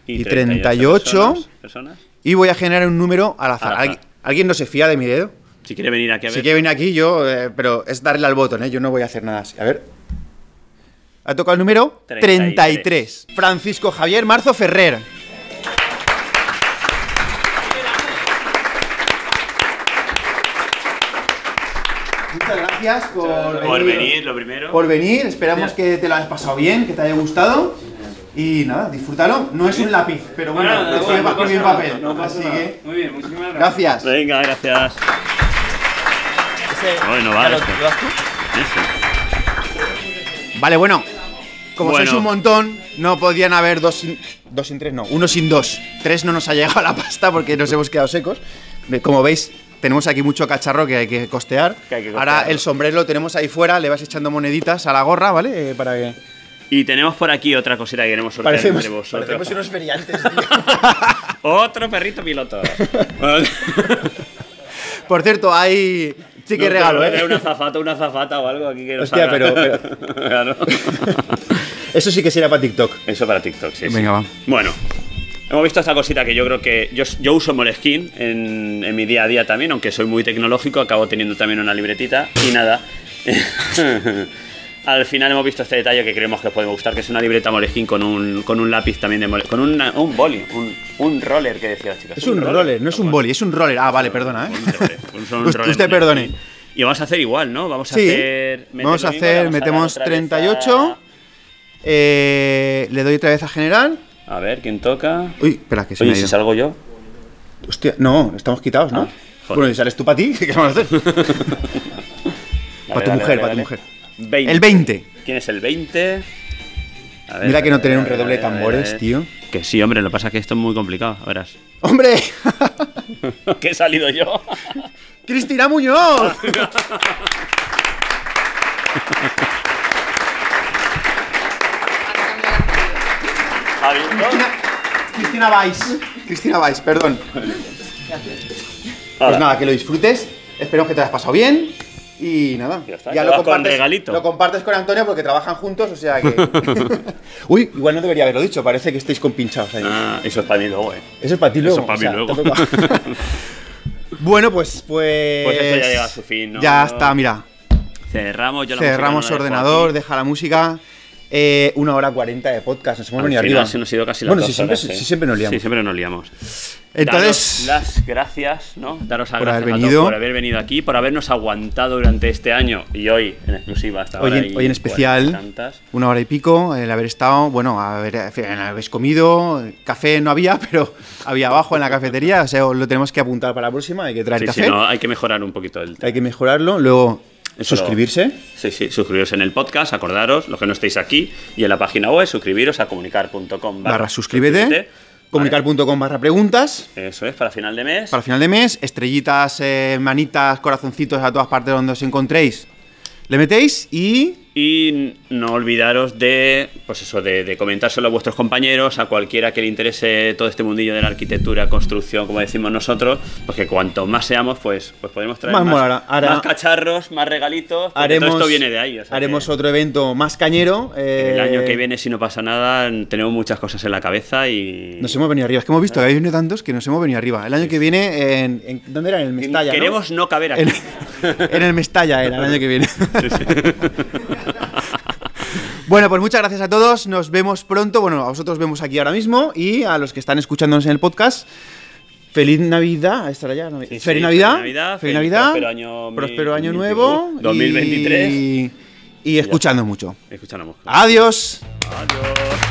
[SPEAKER 2] y 38
[SPEAKER 1] personas- personas.
[SPEAKER 2] y voy a generar un número al azar.
[SPEAKER 1] Al azar.
[SPEAKER 2] ¿Alguien, no se fía de mi dedo?
[SPEAKER 1] Si quiere venir aquí a ver.
[SPEAKER 2] Si quiere venir aquí, yo, eh, pero es darle al botón, ¿eh? Yo no voy a hacer nada así. A ver. Ha tocado el número 33.
[SPEAKER 1] 33.
[SPEAKER 2] Francisco Javier Marzo Ferrer. Muchas gracias por,
[SPEAKER 1] Por venir, lo primero.
[SPEAKER 2] Por venir, esperamos que te lo hayas pasado bien, que te haya gustado. Y nada, disfrútalo. No es un lápiz, pero bueno,
[SPEAKER 10] Bueno, no pasa
[SPEAKER 2] papel. Así que,
[SPEAKER 10] Muy bien, muchísimas gracias.
[SPEAKER 2] gracias.
[SPEAKER 1] Venga, gracias. Ay, no vale.
[SPEAKER 2] Vale, bueno. como
[SPEAKER 1] Bueno.
[SPEAKER 2] sois un montón, no podían haber dos sin, dos sin tres, no, uno sin dos. Tres no nos ha llegado la pasta porque nos hemos quedado secos. Como veis, tenemos aquí mucho cacharro que hay que costear.
[SPEAKER 1] Que hay que
[SPEAKER 2] Ahora
[SPEAKER 1] costear.
[SPEAKER 2] el sombrero lo tenemos ahí fuera, le vas echando moneditas a la gorra, ¿vale? Eh, para que.
[SPEAKER 1] Y tenemos por aquí otra cosita que queremos sortear
[SPEAKER 2] Parecemos,
[SPEAKER 1] entre vosotros.
[SPEAKER 2] parecemos unos feriantes, tío.
[SPEAKER 1] Otro perrito piloto.
[SPEAKER 2] Por cierto, hay. Sí que
[SPEAKER 1] no,
[SPEAKER 2] regalo, ¿eh?
[SPEAKER 1] Una zafata, una zafata o algo aquí que nos
[SPEAKER 2] Hostia, pero-
[SPEAKER 1] Claro.
[SPEAKER 2] Eso sí que sería para TikTok.
[SPEAKER 1] Eso para TikTok, sí. sí.
[SPEAKER 2] Venga, va.
[SPEAKER 1] Bueno, hemos visto esta cosita que yo creo que. Yo, yo uso Moleskine en, en mi día a día también, aunque soy muy tecnológico, acabo teniendo también una libretita y nada. Al final hemos visto este detalle que creemos que os puede gustar, que es una libreta Moleskine con un, con un lápiz también de Moleskine. Con una- un boli, un, un roller que decía la chica.
[SPEAKER 2] Es un roller, no es un boli, es un roller. Ah, vale, perdona, ¿eh? Usted- usted perdone.
[SPEAKER 1] Y vamos a hacer igual, ¿no? Vamos a
[SPEAKER 2] Sí,
[SPEAKER 1] hacer.
[SPEAKER 2] vamos a hacer,
[SPEAKER 1] vamos a
[SPEAKER 2] metemos
[SPEAKER 1] vez
[SPEAKER 2] 38. Eh, le doy otra vez a general.
[SPEAKER 1] A, a ver, ¿quién toca?
[SPEAKER 2] Uy, espera, que se
[SPEAKER 1] Oye,
[SPEAKER 2] me ha
[SPEAKER 1] si salgo yo.
[SPEAKER 2] Hostia, no, estamos quitados, ¿no?
[SPEAKER 1] Ah,
[SPEAKER 2] bueno, y sales tú para ti, ¿qué vamos a hacer? Para tu
[SPEAKER 1] dale,
[SPEAKER 2] mujer, para tu
[SPEAKER 1] dale.
[SPEAKER 2] mujer.
[SPEAKER 1] 20.
[SPEAKER 2] El 20.
[SPEAKER 1] ¿Quién es el 20? A ver,
[SPEAKER 2] Mira
[SPEAKER 1] a
[SPEAKER 2] que no tener un redoble
[SPEAKER 1] a
[SPEAKER 2] de
[SPEAKER 1] ver, a ver, a
[SPEAKER 2] tambores,
[SPEAKER 1] ver.
[SPEAKER 2] tío.
[SPEAKER 1] Que sí, hombre, lo que pasa es que esto es muy complicado, verás.
[SPEAKER 2] ¡Hombre!
[SPEAKER 1] que he salido yo.
[SPEAKER 2] ¡Cristina Muñoz! Cristina, Cristina Weiss. Cristina Weiss, perdón. Pues nada, que lo disfrutes. Esperemos que te hayas pasado bien. Y nada,
[SPEAKER 1] Ya está, te vas con regalito.
[SPEAKER 2] lo compartes con Antonio porque trabajan juntos, o sea que. Uy, igual no debería haberlo dicho, parece que estáis compinchados ahí.
[SPEAKER 1] Ah, eso es para mí luego, eh.
[SPEAKER 2] Eso es para ti luego.
[SPEAKER 1] Eso es para
[SPEAKER 2] o sea,
[SPEAKER 1] mí luego.
[SPEAKER 2] bueno, pues, pues.
[SPEAKER 1] Pues esto ya llega a su fin, ¿no?
[SPEAKER 2] Ya está, mira.
[SPEAKER 1] Cerramos, yo la
[SPEAKER 2] Cerramos ordenador, deja la música. Eh, una hora cuarenta de podcast, nos hemos venido arriba.
[SPEAKER 1] se nos ha ido casi las
[SPEAKER 2] bueno,
[SPEAKER 1] dos
[SPEAKER 2] si siempre,
[SPEAKER 1] horas,
[SPEAKER 2] si
[SPEAKER 1] eh.
[SPEAKER 2] siempre nos liamos.
[SPEAKER 1] Sí, siempre nos liamos.
[SPEAKER 2] Entonces,
[SPEAKER 1] Daros las gracias, ¿no? Daros las
[SPEAKER 2] por
[SPEAKER 1] gracias
[SPEAKER 2] haber
[SPEAKER 1] a todos
[SPEAKER 2] venido.
[SPEAKER 1] por haber venido aquí, por habernos aguantado durante este año y hoy en exclusiva hasta
[SPEAKER 2] hoy,
[SPEAKER 1] ahora.
[SPEAKER 2] en-
[SPEAKER 1] y
[SPEAKER 2] hoy en especial,
[SPEAKER 1] tantas.
[SPEAKER 2] una hora y pico, el haber estado, bueno, haber, habéis comido, café no había, pero había abajo en la cafetería, o sea, lo tenemos que apuntar para la próxima, hay que traer
[SPEAKER 1] Sí,
[SPEAKER 2] café,
[SPEAKER 1] sí, no, hay que mejorar un poquito el
[SPEAKER 2] hay que mejorarlo, luego Suscribirse.
[SPEAKER 1] Sí, sí, suscribiros en el podcast, acordaros, los que no estéis aquí, y en la página web, suscribiros a comunicar.com
[SPEAKER 2] barra suscríbete, comunicar.com barra preguntas.
[SPEAKER 1] Eso es, para final de mes.
[SPEAKER 2] Para final de mes, estrellitas, eh, manitas, corazoncitos a todas partes donde os encontréis. Le metéis y
[SPEAKER 1] Y no olvidaros de, pues eso, de, de comentárselo a vuestros compañeros, a cualquiera que le interese todo este mundillo de la arquitectura, construcción, como decimos nosotros, porque cuanto más seamos, pues, pues podemos traer
[SPEAKER 2] Más
[SPEAKER 1] más,
[SPEAKER 2] molará. Ahora-
[SPEAKER 1] más cacharros, más regalitos,
[SPEAKER 2] haremos,
[SPEAKER 1] todo esto viene de ahí. o sea
[SPEAKER 2] haremos
[SPEAKER 1] que
[SPEAKER 2] otro evento más cañero. eh,
[SPEAKER 1] el año que viene, si no pasa nada, tenemos muchas cosas en la cabeza y...
[SPEAKER 2] Nos hemos venido arriba. Es que hemos visto que habéis venido tantos que nos hemos venido arriba. El año que viene, en, en- ¿dónde era? En el Mestalla.
[SPEAKER 1] Queremos no caber aquí.
[SPEAKER 2] En, en el Mestalla era el año que viene. Bueno, pues muchas gracias a todos. Nos vemos pronto. Bueno, a vosotros vemos aquí ahora mismo y a los que están escuchándonos en el podcast. Feliz Navidad. Estará ya. Navi-
[SPEAKER 1] Sí, sí,
[SPEAKER 2] feliz Navidad.
[SPEAKER 1] feliz Navidad, Feliz
[SPEAKER 2] Navidad.
[SPEAKER 1] próspero año
[SPEAKER 2] próspero año
[SPEAKER 1] 2021,
[SPEAKER 2] nuevo.
[SPEAKER 1] 2023.
[SPEAKER 2] Y, y escuchando mucho.
[SPEAKER 1] Escuchamos.
[SPEAKER 2] Adiós.
[SPEAKER 1] Adiós.